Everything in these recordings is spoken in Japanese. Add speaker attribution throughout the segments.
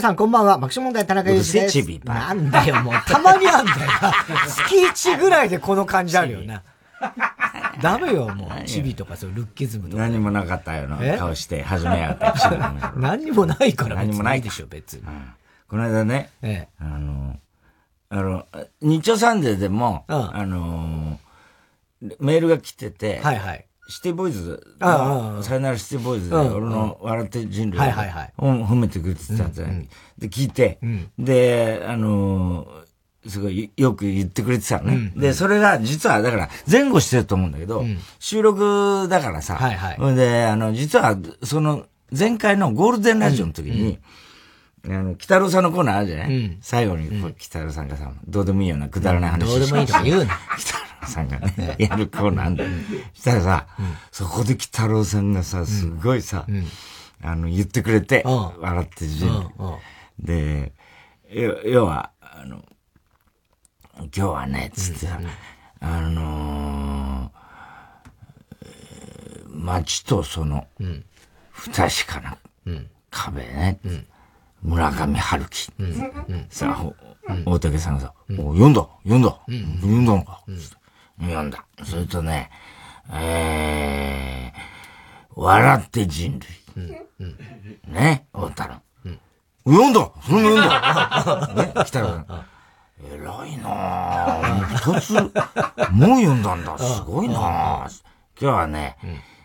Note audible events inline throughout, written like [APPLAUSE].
Speaker 1: 皆さんこんばんは。爆笑問題田中裕二です。なんだよ、もう。たまにあんだよ。[LAUGHS] 月1ぐらいでこの感じあるよな。ダメよ、もう。チビとか、そう、ルッキズムとか。
Speaker 2: 何もなかったよな顔して、始めやがっ
Speaker 1: て。[LAUGHS] 何もないから
Speaker 2: 何もないでしょ、別に。この間ね、あの、あの、日曜サンデーでも、あの、メールが来てて、
Speaker 1: はいはい。
Speaker 2: シティボーイズ、さよならシティボーイズで、俺の笑って人類を褒めてくれてたんじゃない？で、聞いて、で、あのすごいよく言ってくれてたのね。で、それが実は、だから前後してると思うんだけど、収録だからさ、はいはい、で、あの、実は、その、前回のゴールデンラジオの時に、あの、北郎さんのコーナーあるじゃない、最後に、北郎さんがさ、どうでもいいような、くだらない話
Speaker 1: どうでもいいとか言うな。[LAUGHS]
Speaker 2: 北郎さんがね、[LAUGHS] やるコーナーあんだ。よ。したらさ、そこで北郎さんがさ、すごいさ、あの、言ってくれて、笑ってるで、要は、あの、今日はね、つってさ、あの街とその、不確かな壁ね、村上春樹。さあ、大竹さんがさ、読んだ読んだ。読ん。だのか読んだ。それとね、えー、笑って人類。ね、大太田の。読ん。だそれも読ん。だね、北野さん。偉いなぁ。二つ、もう読ん。だん。だ。すごいなぁ。今日はね、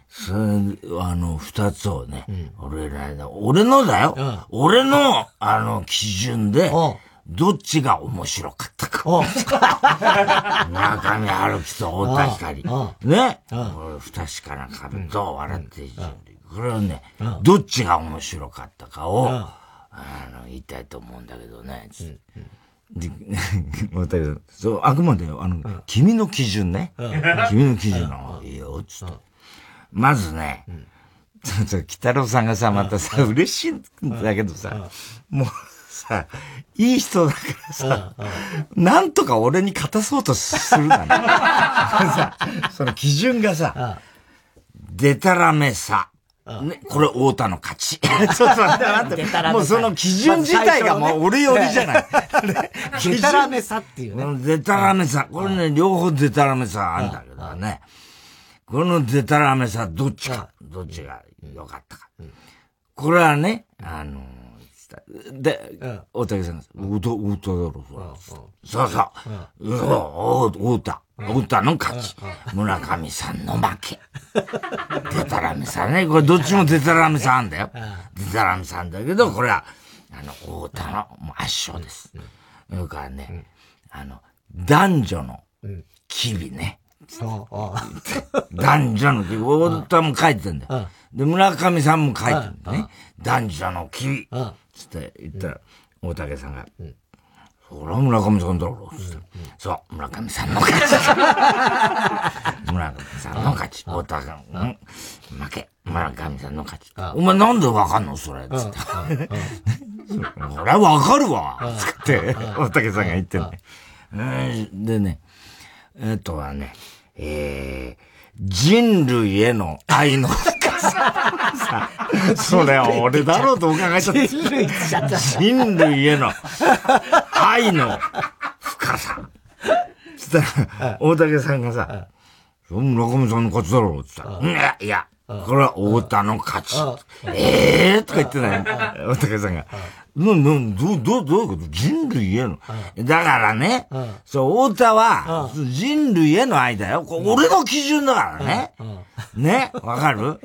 Speaker 2: そあの、二つをね、俺ら、俺のだよ。俺の、あの、基準で、どっちが面白かったか。村上春樹と太田光。ね。不確かな壁と笑っている。これをね、どっちが面白かったかを、あの、言いたいと思うんだけどね。で、[LAUGHS] また、そう、あくまで、あの、君の基準ね。君の基準なの。いいよ、つって。まずね、ちょっと、北郎さんがさ、またさ、嬉しいんだけどさ、もうさ、いい人だからさ、なんとか俺に勝たそうとするなね。さ、その基準がさ、でたらめさ、ね、これ、太田の勝ち。そうそう、待って、もうその基準自体がもう俺寄りじゃない。[LAUGHS]
Speaker 1: でたらめさっていう
Speaker 2: ね。[LAUGHS] でたらめさ。これね、両方でたらめさあるんだけどね。このでたらめさ、どっちか、どっちが良かったか。これはね、あの、で、大竹さんが、太田だろ、そうそう。そうそう、太田。太田の勝ち。村上さんの負け。デタラメさんね。これどっちもデタラメさんだよ。デタラメさんだけど、これは、あの、太田の圧勝です。それからね、あの、男女の機微ね。[LAUGHS] 男女の機微。太田も書いてんだよ。で、村上さんも書いてるんだね。男女の機微。つって言ったら、大竹さんが、それは村上さんだろう、つって。そう、村上さんの勝ち。村上さんの勝ち。太田さん、負け。村上さんの勝ち。お前なんでわかんのそれ、[LAUGHS] つって。俺はわかるわつって、大竹さんが言ってね。でね、えっとはね、えー、人類への愛の深さ。それは俺だろうとお伺いしちゃった。人類への愛の深さ。つったら、大竹さんがさ、村上さんの勝ちだろうつったら、いや、これは太田の勝ち。ええとか言ってない。大竹さんが。な、な、ど、ど、どういうこと？人類への。だからね、そう、太田は、人類への愛だよ。俺の基準だからね。ね、わかる？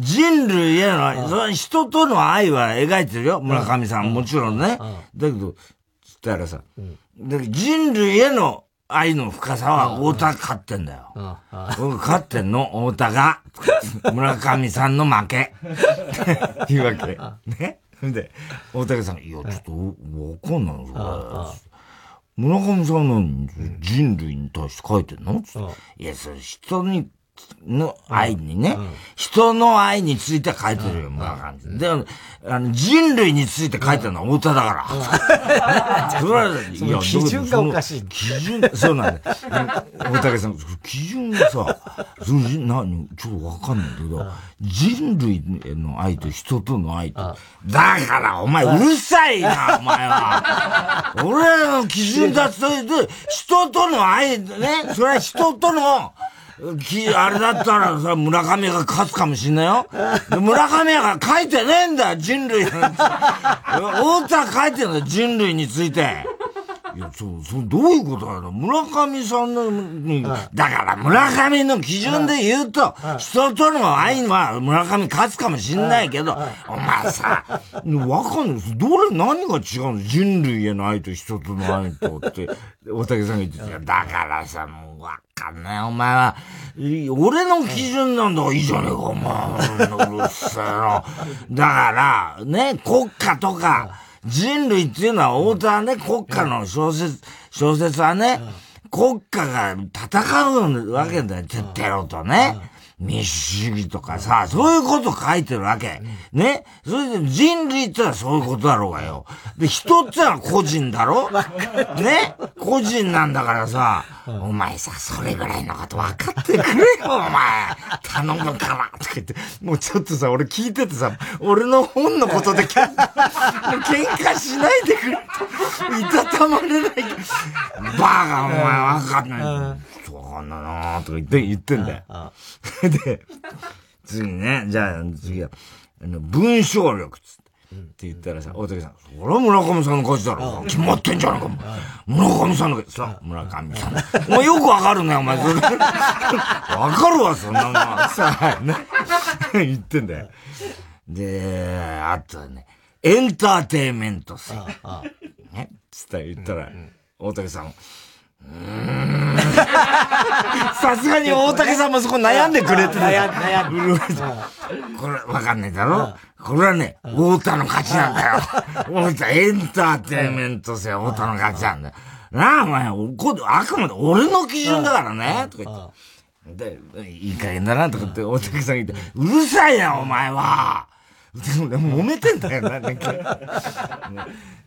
Speaker 2: 人類への人との愛は描いてるよ。村上さん、もちろんね。だけど、つったらさ、人類への愛の深さは太田勝ってんだよ。僕勝ってんの、太田が。[LAUGHS] 村上さんの負け。[LAUGHS] いうわけ。ね。で、大竹さん、いや、ちょっと、わかんないの、それ。村上さんの人類に対して書いてんの？いや、それ人にの愛にね、人の愛について書いてるよ、村上。でも、あの、人類について書いてるのは太田だから。
Speaker 1: それは、いや、基準がおかしい。
Speaker 2: 基準、そうなんだ。大竹さん、基準がさ、その、何、ちょっとわかんないけど、人類への愛と人との愛と。だから、お前、うるさいな、お前は。俺の基準だって、人との愛、ね、それは人との、き、あれだったらさ、村上が勝つかもしんないよ。村上が書いてねえんだよ、人類。太田書いてんだよ、人類について。いや、そう、そう、どういうことだろ村上さんの、に、だから村上の基準で言うと、人との愛は村上勝つかもしんないけど、お前さ、わかんない。どれ、何が違うの？人類への愛と人との愛とって、大竹さんが言ってた。だからさ、もうわかんない。お前は、俺の基準なんだからいいじゃねえか、お前。うるせえな。[LAUGHS] だから、ね、国家とか、人類っていうのは、太田はね、国家の小説、小説はね、国家が戦うわけだよ、テロとね。民主主義とかさ、そういうこと書いてるわけ。ね？それで人類ってのはそういうことだろうがよ。で、人ってのは個人だろ？[LAUGHS] ね？個人なんだからさ、お前さ、それぐらいのこと分かってくれよ、[LAUGHS] お前。頼むから。とか言って、もうちょっとさ、俺聞いててさ、俺の本のことで [LAUGHS] 喧嘩しないでくれ。いたたまれない。バカ、お前分かんない。かんななとか言って、言ってんだよ。で、次ね、じゃあ次は、あの、文章力つって。って言ったらさ、大竹さん、それは村上さんの勝ちだろ。決まってんじゃないか、村上さんの、さ、村上さん。お前よくわかるね、お前、それ。わかるわ、そんなの。さ、ね。[LAUGHS] 言ってんだよ。で、あとはね、エンターテイメント性。ね、つったら言ったら、大竹さん、さすがに大竹さんもそこ悩んでくれて悩ん悩んで。これ、わかんないだろ？これはね、太田の勝ちなんだよ。太田、エンターテイメント性太田の勝ちなんだよ。なあ、お前、あくまで俺の基準だからね、とか言って。で、いい加減だな、とかって大竹さん言って、うるさいな、お前は揉めてんだよな、なんか。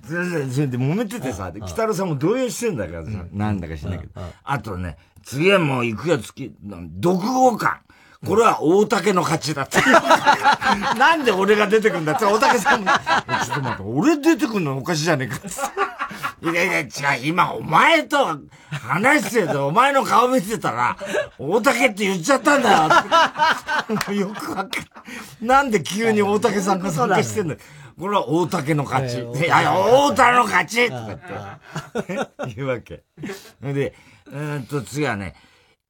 Speaker 2: それで揉めててさ、北野さんも動揺してんだからさ、なんだか知んないけど。あとね、次はもう行くやつき、独語感。これは大竹の勝ちだって。[LAUGHS] なんで俺が出てくんだって大竹さんも、ちょっと待って、俺出てくんのおかしいじゃねえかって。いやいや、違う、今お前と話してて、お前の顔見てたら、大竹って言っちゃったんだよ。よくわかんなんで急に大竹さんが参加してんのこれは大竹の勝ち。いや、大竹の勝ちとかって、言うわけ。で、うんと、次はね、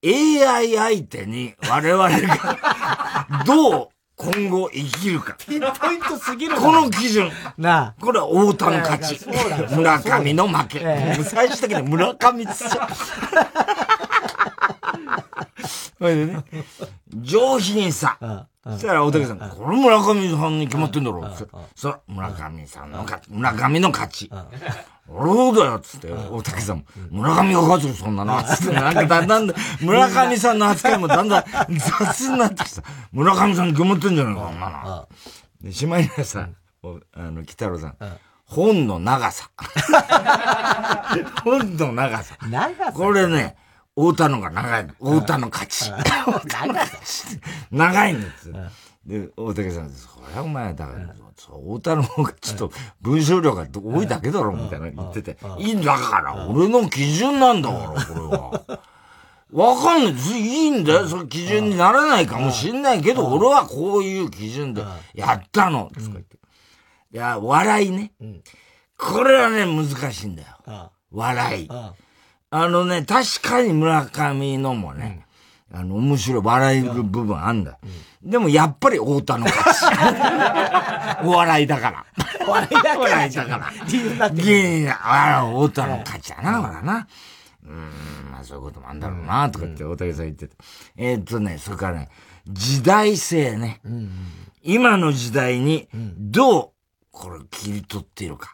Speaker 2: AI 相手に我々が [LAUGHS] どう今後生きるか。
Speaker 1: ピンポイントすぎる
Speaker 2: この基準。なあ。これは太田の勝ち。村上の負け。最終的に村上つっちゃ [LAUGHS] う。それでね、[LAUGHS] 上品さ。そしたら大竹さん、これ村上さんに決まってんだろ。そら、村上さんの勝ち。村上の勝ち。俺だよ、つって、大竹さんも、村上が勝つよ、そんなの、つって、なんかだんだん、村上さんの扱いもだんだん雑になってきた。村上さんに決まってんじゃないか、そんなの。で、しまいにはさ、あの、北郎さん。本の長さ。[LAUGHS] 本の長さ。長さ。これね、太田のが長いの。太田の勝ち。[LAUGHS] 長いんです。で、大竹さんです。これはお前、だから、そう、太田の方がちょっと文章量が多いだけだろ、みたいな言ってて。いいんだから、俺の基準なんだから、これは。わかんない。いいんだよ。それ基準にならないかもしんないけど、俺はこういう基準でやったの。つか言って。いや、笑いね。これはね、難しいんだよ。笑い。あのね、確かに村上のもね、うん、あの、面白い、笑える部分あんだ。うん、でも、やっぱり太田の勝ち。[LAUGHS] お笑いだから。
Speaker 1: お笑いだから。
Speaker 2: 笑いだから。理由だって。理あ太田の勝ちやな、ほらな。うん、まあそういうこともあんだろうな、とかって大竹さん言ってた。えー、っとね、それからね、時代性ね。うん、今の時代に、どう、これ切り取っているか。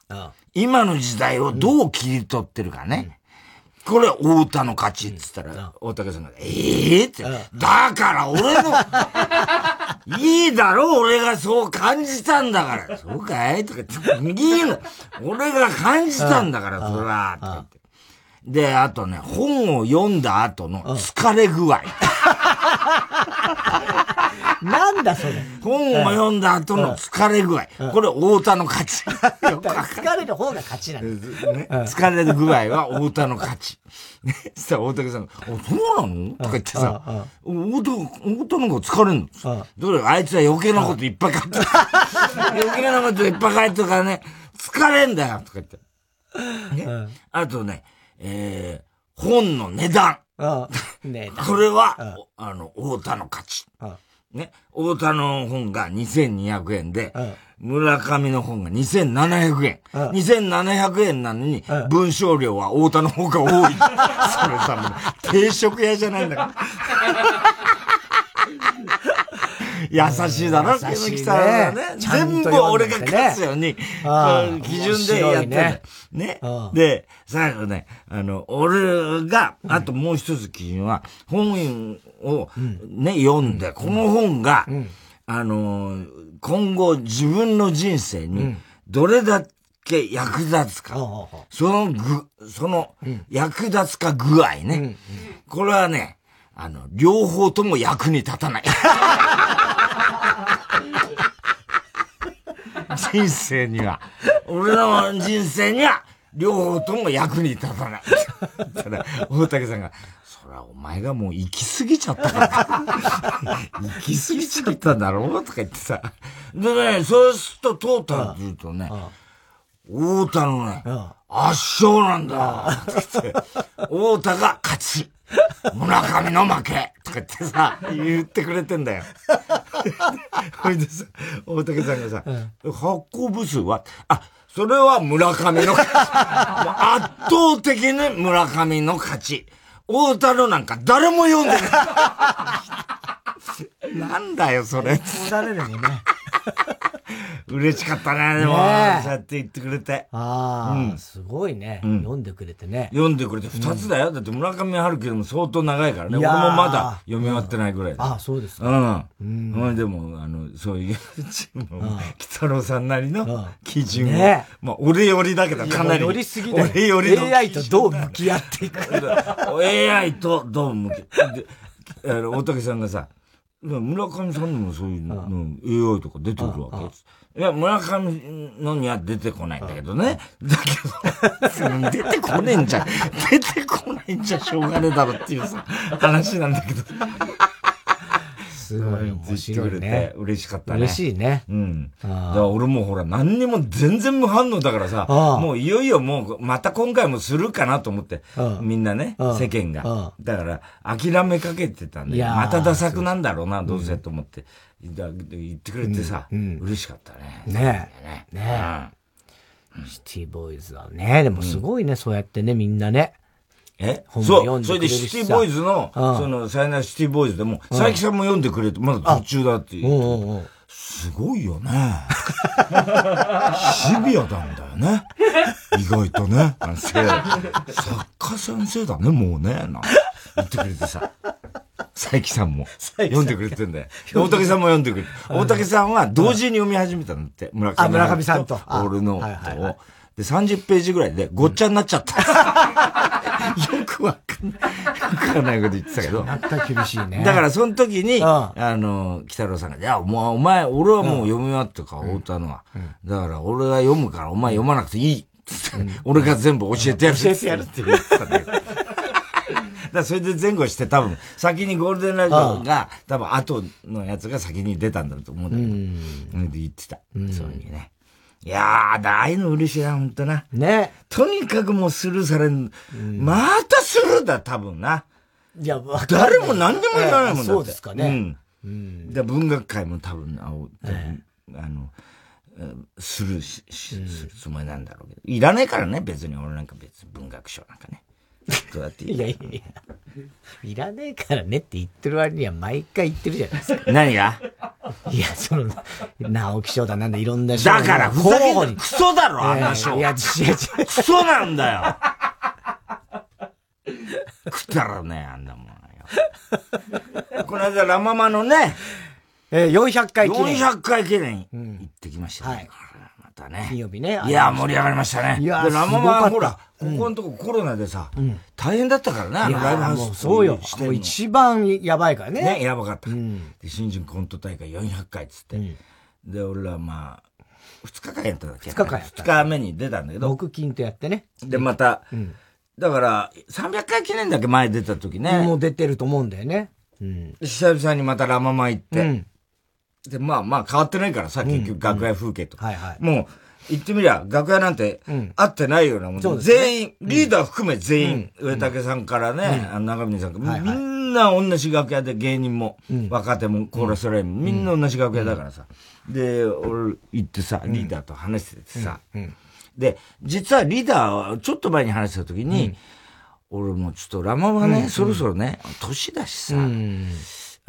Speaker 2: 今の時代をどう切り取ってるかね。これ、太田の勝ちって言ったら、大竹さんが、ええって、だから俺の、[LAUGHS] いいだろ俺がそう感じたんだから。そうかいとかいいの。俺が感じたんだから、それは。って言って。で、あとね、本を読んだ後の疲れ具合。[LAUGHS]
Speaker 1: なんだそれ。
Speaker 2: 本を読んだ後の疲れ具合。これ、太田の勝ち。[LAUGHS]
Speaker 1: 疲れる方が勝ちなんだ。[LAUGHS]
Speaker 2: ね、疲れる具合は太田の勝ち。ね、さ、大竹さん。が、あ、そうなの？とか言ってさ、太田、太田の方が疲れんの？どれ、あいつは余計なこといっぱい書いて余計なこといっぱい書いてるからね、疲れんだよ。とか言って。ね。あとね、えー、本の値段。ね、[LAUGHS] これは、あの、太田の勝ち。ね、太田の本が2200円で、村上の本が2700円。2700円なのに、文章量は太田の方が多い。[LAUGHS] それさ、定食屋じゃないんだから。優しいだろ、
Speaker 1: 木木さんはね。
Speaker 2: 全部俺が勝つように、基準でやってる。ね。で、最後ね、あの、俺が、あともう一つ基準は、本をね、読んで、この本が、あの、今後自分の人生に、どれだけ役立つか。そのぐ、その、役立つか具合ね。これはね、あの、両方とも役に立たない。[LAUGHS] 人生には、俺の人生には、両方とも役に立たない。ただ、大竹さんが、そらお前がもう行き過ぎちゃったから。行き過ぎちゃったんだろうとか言ってさ。でね、そうするとトータルって言うとね、太田のね、圧勝なんだ。太田が勝ち。村上の負けとか言ってさ、言ってくれてんだよ。ほいでさ、大竹さんがさ、うん、発行部数は、あ、それは村上の勝ち。[LAUGHS] 圧倒的に村上の勝ち。大太郎なんか誰も読んでない。[LAUGHS] なんだよ、それ。
Speaker 1: 誰でもね。[LAUGHS]
Speaker 2: 嬉しかったね、でも。そうやって言ってくれて。
Speaker 1: ああ、うん、すごいね、うん、読んでくれてね。
Speaker 2: 読んでくれて、二つだよ。だって村上春樹でも相当長いからね。俺もまだ読み終わってないぐらい
Speaker 1: ああ、そうですか。
Speaker 2: うん。うん。でも、あの、そういう、北郎さんなりの基準を。ねまあ、俺よりだけど、かなり。
Speaker 1: よりすぎだ
Speaker 2: 俺より
Speaker 1: の。AI とどう向き合っていく
Speaker 2: ?AI とどう向き合って。あの、大竹さんがさ、村上さんにもそういうの、AI とか出てくるわけです。いや、村上のには出てこないんだけどね。だけど、[LAUGHS] 出てこねえんじゃん。出てこないんじゃしょうがねえだろっていうさ、話なんだけど。
Speaker 1: すごい面白いね。
Speaker 2: 嬉しかったね。
Speaker 1: 嬉しいね。
Speaker 2: うん。だから俺もほら、何にも全然無反応だからさ、もういよいよもう、また今回もするかなと思って、みんなね、世間が。だから、諦めかけてたんで、またダサくなんだろうな、どうせと思って、言ってくれてさ、嬉しかったね。
Speaker 1: ねえ。ねえ。シティボーイズはね、でもすごいね、そうやってね、みんなね。
Speaker 2: え？そう。それでシティボーイズの、その、さよならシティボーイズでも、佐伯さんも読んでくれて、まだ途中だって言って。すごいよね。シビアなんだよね。意外とね。作家先生だね、もうね。な言ってくれてさ。佐伯さんも読んでくれてんだよ。大竹さんも読んでくれて。大竹さんは同時に読み始めたんだって。
Speaker 1: 村上村上さんと。
Speaker 2: 俺のを。で、30ページぐらいでごっちゃになっちゃった。[LAUGHS] よくわかんない。わかんないこと言ってたけど。
Speaker 1: なった厳しいね。
Speaker 2: だからその時に、あの、北郎さんが、いや、もうお前、俺はもう読み終わったから、太田のは。だから俺が読むからお前読まなくていい。俺が全部教えてやる。
Speaker 1: 教えてやるって言ってたね。[LAUGHS]
Speaker 2: だそれで前後して多分、先にゴールデンラジオが、多分後のやつが先に出たんだと思うんだけど。うん。で言ってた。そういうにね。いやー、ああいうの嬉しいな、ほんとな。
Speaker 1: ね。
Speaker 2: とにかくもうスルーされん。うん、またスルーだ、多分な。
Speaker 1: いや、
Speaker 2: 誰も何でも言わないもんだって。
Speaker 1: そうですかね。
Speaker 2: うん。うん、で文学界も多分、ああの、スルーし、し、するつもりなんだろうけど。いらねえからね、別に俺なんか別に文学賞なんかね。
Speaker 1: どうやっていやいやいや。いらねえからねって言ってる割には毎回言ってるじゃないですか。
Speaker 2: 何が？
Speaker 1: いや、その、直木賞だなんだいろんな
Speaker 2: 賞。だから、ふざけクソだろ、あんな賞。
Speaker 1: いや、違う違う。
Speaker 2: クソなんだよ。食ったらね、あんなもんよ。この間、ラママのね、
Speaker 1: えー、400回記
Speaker 2: 念。400回記念行ってきましたね。はい。またね。
Speaker 1: 金曜日ね。
Speaker 2: いや、盛り上がりましたね。いや、ラママほら、ここのとこコロナでさ、大変だったからね、あのライブハウス。
Speaker 1: そうよ。もう一番やばいからね。
Speaker 2: ね、やばかった。で、新人コント大会400回っつって。で、俺らまあ、2日間やったんだっけ
Speaker 1: ?2 日間やった。
Speaker 2: 2日目に出たんだけど。
Speaker 1: 木金とやってね。
Speaker 2: で、また、だから、300回記念だけ前出た時ね。
Speaker 1: もう出てると思うんだよね。
Speaker 2: うん。久々にまたラママ行って。うん、で、まあまあ変わってないからさ、結局楽屋風景と。はいはい。もう、言ってみりゃ、楽屋なんて、会ってないようなもん、うん、全員、リーダー含め全員、上竹さんからね、あの長峰さんから、みんな同じ楽屋で芸人も、若手も、コーラスラインも、みんな同じ楽屋だからさ。で、俺行ってさ、リーダーと話しててさ、で、実はリーダーはちょっと前に話した時に、俺もちょっとラマはね、そろそろね、年だしさ、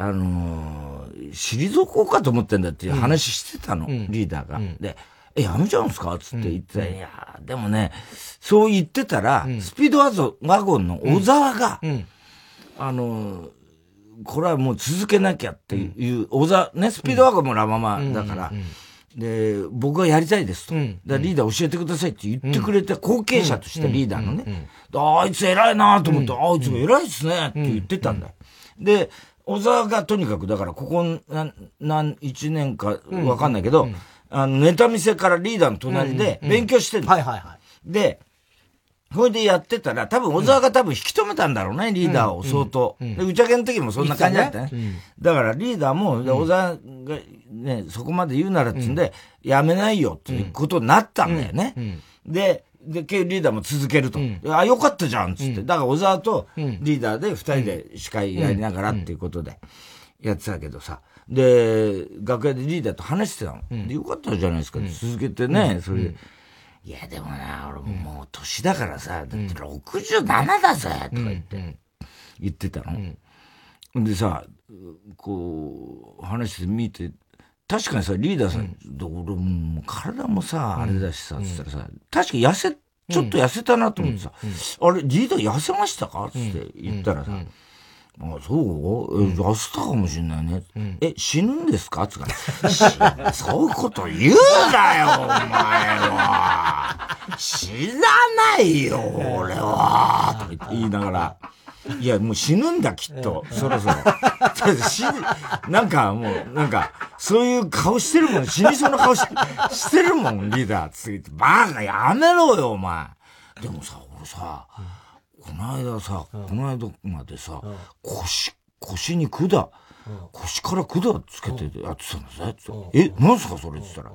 Speaker 2: あの退こうかと思ってんだっていう話してたの、リーダーが。で、え、やめちゃうんすか？つって言ってた、いやでもね、そう言ってたら、スピードワゴンの小沢が、あのこれはもう続けなきゃっていう、小沢、ね、スピードワゴンもラママだから、で、僕はやりたいですと。だリーダー教えてくださいって言ってくれた後継者としてリーダーのね。あいつ偉いなと思って、あいつ偉いっすねって言ってたんだよ。で、小沢がとにかく、だからここ何、何、一年かわかんないけど、あの、ネタ見せからリーダーの隣で勉強してる、
Speaker 1: はいはいはい。
Speaker 2: で、それでやってたら、多分小沢が多分引き止めたんだろうね、リーダーを相当。で、打ち上げの時もそんな感じだったね。だからリーダーも、小沢がね、そこまで言うならっつんで、やめないよっていうことになったんだよね。で、で、リーダーも続けると。あ、よかったじゃんっつって。だから小沢とリーダーで二人で司会やりながらっていうことでやってたけどさ。で、楽屋でリーダーと話してたの。で、よかったじゃないですか。続けてね、それ。いや、でもな、俺もう年だからさ、だって67だぜとか言って、言ってたの。でさ、こう、話してみて、確かにさ、リーダーさん、俺も体もさ、あれだしさ、つったらさ、確か痩せ、ちょっと痩せたなと思ってさ、あれ、リーダー痩せましたか？つって言ったらさ、あ、そう？え、痩せたかもしんないね。うん、え、死ぬんですか？つかそういうこと言うなよ、お前は。知らないよ、俺は。とか言いながら。いや、もう死ぬんだ、きっと。そろそろ。[LAUGHS] 死なんかもう、なんか、そういう顔してるもん。死にそうな顔ししてるもん、リーダー。つって。バカやめろよ、お前。でもさ、俺さ、この間さ、この間までさ、腰、腰に管、腰から管つけてやってたんですね。え、なんすかそれって言ったら。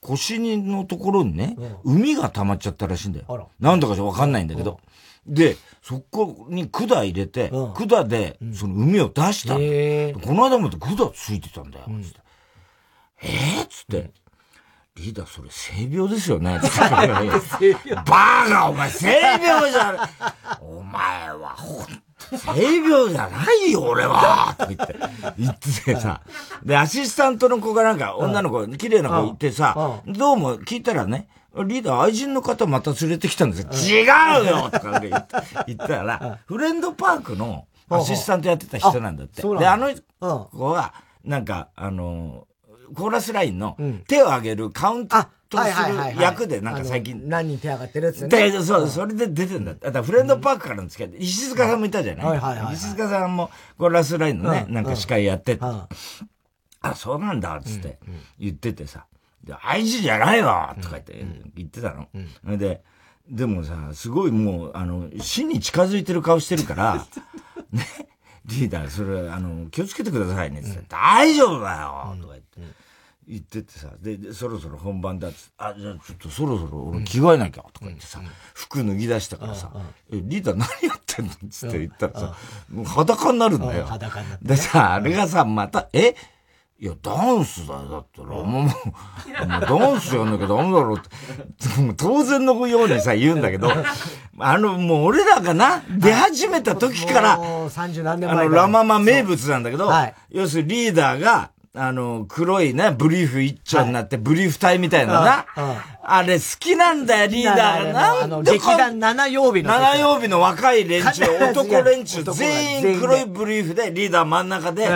Speaker 2: 腰にのところにね、海が溜まっちゃったらしいんだよ。なんだかわかんないんだけど。で、そこに管入れて、管で、その海を出したこの間まで管ついてたんだよ。えー、つって。リーダー、それ性病ですよね。[LAUGHS] バーガー、お前性病じゃん。お前は、ほんと、性病じゃないよ、俺は。と言って、言っててさ。で、アシスタントの子がなんか、女の子、綺麗な子いてさ、どうも聞いたらね、リーダー愛人の方また連れてきたんですよ。違うよとか言ったら、フレンドパークのアシスタントやってた人なんだって。で、あの子は、なんか、あの、コーラスラインの手を挙げるカウントする役でなんか最近。
Speaker 1: 何人手上がってるやつね。
Speaker 2: で、そう、それで出てんだ。だからフレンドパークからの付き合い。で、石塚さんもいたじゃない？石塚さんもコーラスラインのね、なんか司会やってあ、そうなんだ、つって言っててさ。で、愛知じゃないわとか言って言ってたの。で、でもさ、すごいもう、あの、死に近づいてる顔してるから、[LAUGHS] ね？リーダー、それ、あの、気をつけてくださいね、って、うん、大丈夫だよ。とか言って、言っててさ、で、そろそろ本番だっつあ、じゃあちょっとそろそろ俺着替えなきゃ、とか言ってさ、服脱ぎ出したからさ、え、リーダー何やってんの？つって言ったらさ、もう裸になるんだよ。裸になって。でさ、あれがさ、また、え？いや、ダンスだよ。だったら、もう、もう、ダンスやんなきゃダメだろうって。当然のようにさ、言うんだけど、あの、もう俺らがな、出始めた時から、
Speaker 1: 30何年前
Speaker 2: あの、ラママ名物なんだけど、はい、要するにリーダーが、あの、黒いね、ブリーフ一丁になって、ブリーフ体みたいなな。あれ好きなんだよ、リーダーが。
Speaker 1: なんで劇団七曜日の。
Speaker 2: 七曜日の若い連中、[LAUGHS] 男連中、全員黒いブリーフで、リーダー真ん中で、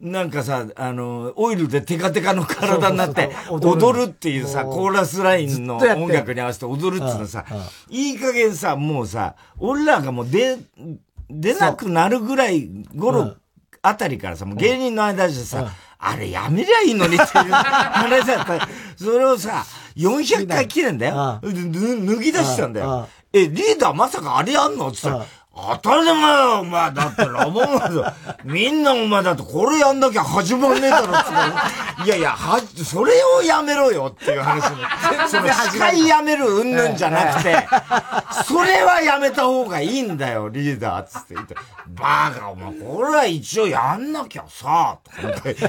Speaker 2: なんかさ、あの、オイルでテカテカの体になって、踊るっていうさ、コーラスラインの音楽に合わせて踊るっていうのさ、いい加減さ、もうさ、俺らがもう出、出なくなるぐらい頃あたりからさ、もう芸人の間でさ、あれやめりゃいいのにっていう話だった。それをさ、400回記念だよ。脱ぎ出したんだよ。え、リーダーまさかあれやんの？って言ったら、当たり前よ、お前。だってラボマンみんなお前だってこれやんなきゃ始まんねえだろっていやいや、は、それをやめろよっていう話に。[LAUGHS] その司会やめるうんぬんじゃなくて、それはやめた方がいいんだよ、リーダーつって言って。バカ、お前、これは一応やんなきゃさ、とか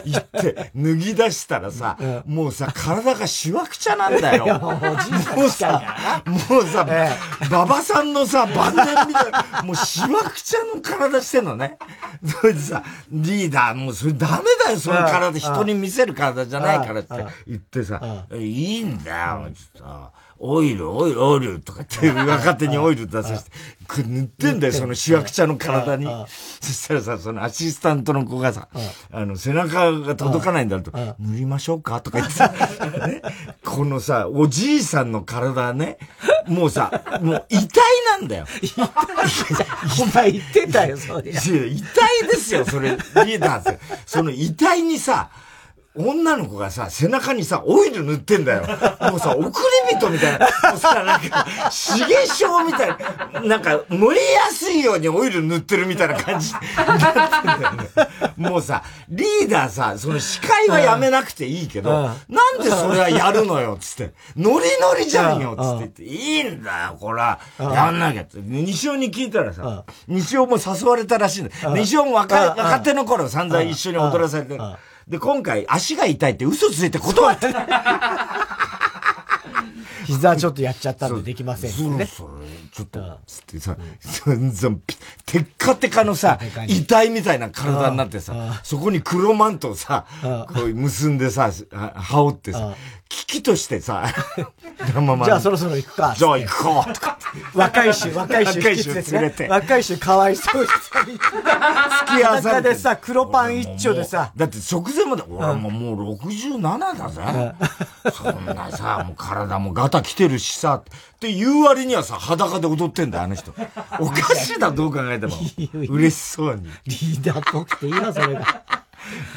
Speaker 2: 言って、脱ぎ出したらさ、もうさ、体がしわくちゃなんだよ。もうさ、もうさ、馬場さんのさ、晩年みたいな、もうしわくちゃの体してんのね。[LAUGHS] それでさ、リーダー、もうそれダメだよ、その体、人に見せる体じゃないからって言ってさ、いいんだよ、ちょっと。オイル、オイル、オイルとかって、[LAUGHS] 若手にオイル出させて、これ塗ってんだよ、そのしわくちゃの体に。そしたらさ、そのアシスタントの子がさ、あの、背中が届かないんだと、塗りましょうかとか言ってさ、[LAUGHS] ね、このさ、おじいさんの体ね、もうさ、もう遺体なんだよ。[LAUGHS]
Speaker 1: お前言ってたよ、それ。遺
Speaker 2: 体ですよ、それ、リーダーその遺体にさ、女の子がさ、背中にさ、オイル塗ってんだよ。もうさ、[LAUGHS] 送り人みたいな。もうさ、なんか、刺激症みたいな。なんか、乗りやすいようにオイル塗ってるみたいな感じになってんだよね。もうさ、リーダーさ、その司会はやめなくていいけど、なんでそれはやるのよ、つって。ノリノリじゃんよ、つって言って。いいんだよ、こら。やんなきゃって。西尾に聞いたらさ、西尾も誘われたらしいんだよ。西尾も若若手の頃散々一緒に踊らされてる。で、今回足が痛いって嘘ついて断って。[LAUGHS]
Speaker 1: 膝ちょっとやっちゃったんでできませんね。
Speaker 2: それ、ちょっと、つってさ、全然、テッカテカのさ、痛いみたいな体になってさ、そこに黒マントをさ、こう結んでさ、羽織ってさ、危機としてさ、[LAUGHS]
Speaker 1: じゃあそろそろ行くか。
Speaker 2: じゃあ行こうとか。
Speaker 1: 若い衆、若い衆引き連れて。若い衆かわいそうにさ、付き合わされて。でさ、黒パン一丁でさ。
Speaker 2: だって直前まで、俺ももう67だぜ。そんなさ、もう体もガタ来てるしさ、っていう割にはさ、裸で踊ってんだよ、あの人。おかしいだ、どう考えても。嬉しそうに。
Speaker 1: リーダーっぽくていいな、それが。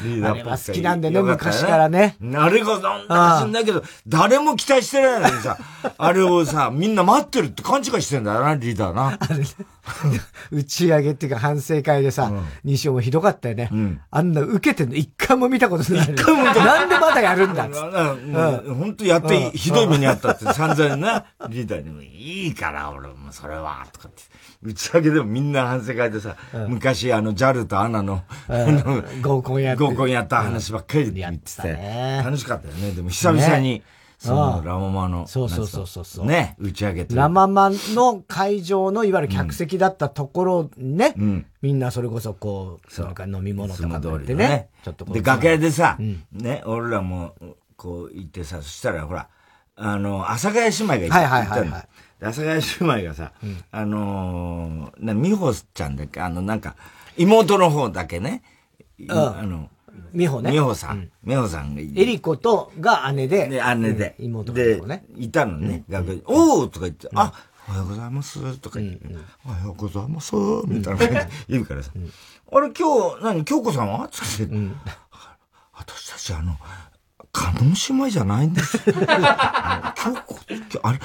Speaker 1: リーダーっぽくて好きなんでね、昔からね。
Speaker 2: あれがなんだか知んないけど、誰も期待してないのにさ、[LAUGHS] あれをさ、みんな待ってるって勘違いしてんだよな、リーダーな。あれ [LAUGHS]
Speaker 1: 打ち上げっていうか反省会でさ、西尾もひどかったよね。あんな受けてんの一回も見たことない。一回も見たなんでまだやるんだっつって。
Speaker 2: 本当やってひどい目にあったって散々な、リーダーにもいいから、俺もそれは、とかって。打ち上げでもみんな反省会でさ、昔あの、ジャルとアナの、
Speaker 1: 合コンや
Speaker 2: って。合コンやった話ばっかり言ってて、楽しかったよね。でも久々に、そのラママの、
Speaker 1: そうそうそうそう
Speaker 2: ね、打ち上げて。
Speaker 1: ラママの会場のいわゆる客席だったところね、うん、みんなそれこそこう、なんか飲み物とか取ってね。
Speaker 2: ちょっとで、楽屋でさ、ね、俺らも、こう行ってさ、そしたらほら、あの、阿佐ヶ谷姉妹がいた。はいはいはい、はい。阿佐ヶ谷姉妹がさ、あのな、美穂ちゃんだっけ、あの、なんか、妹の方だけね、
Speaker 1: あの、美穂ね。
Speaker 2: 美穂さん。美穂さんがい
Speaker 1: エリコとが姉で。
Speaker 2: で、姉で。
Speaker 1: 妹
Speaker 2: で、いたのね。学校おーとか言って、あ、おはようございます。とか言って、おはようございます。みたいな感じで言うからさ。あれ今日、何？京子さんは？つって、私たちあの、加納姉妹じゃないんです。よ。京子、あれ、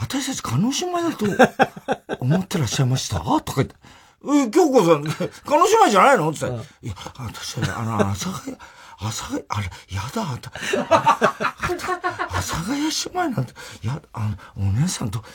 Speaker 2: 私たち加納姉妹だと思ってらっしゃいました？とか言って。え、京子さん、鹿児島じゃないの？って言ったら、いや、私は、あの、阿佐ヶ谷、阿佐ヶ谷、あれ、やだ、あた、阿佐ヶ谷姉妹なんて、や、あの、お姉さんど、ど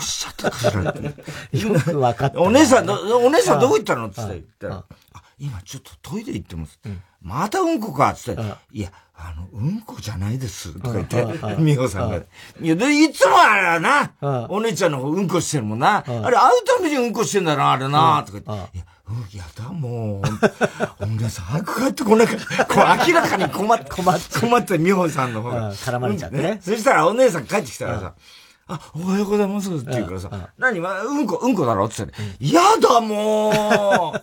Speaker 2: うしちゃったかしらって。
Speaker 1: よくわかった。
Speaker 2: お姉さん、お姉さんどこ行ったの？って言ったら、あ、今ちょっとトイレ行ってます。またうんこかって。言って、いや、あの、うんこじゃないです。とか言って、[LAUGHS] 美穂さんが。いや、で、いつもあれな、お姉ちゃんの方うんこしてるもんな。あれ、会うたびにうんこしてんだな、あれな、とか言って。いや、やだ、もう。お姉さん、早く帰ってこなきゃ。こう明らかに困っ [LAUGHS] て、困って、困って、美穂さんの方が。
Speaker 1: 絡まれちゃってね。
Speaker 2: そしたらお姉さん帰ってきたらさ、あ、おはようございますって言うからさ、何うんこ、うんこだろって言ったら、嫌だもう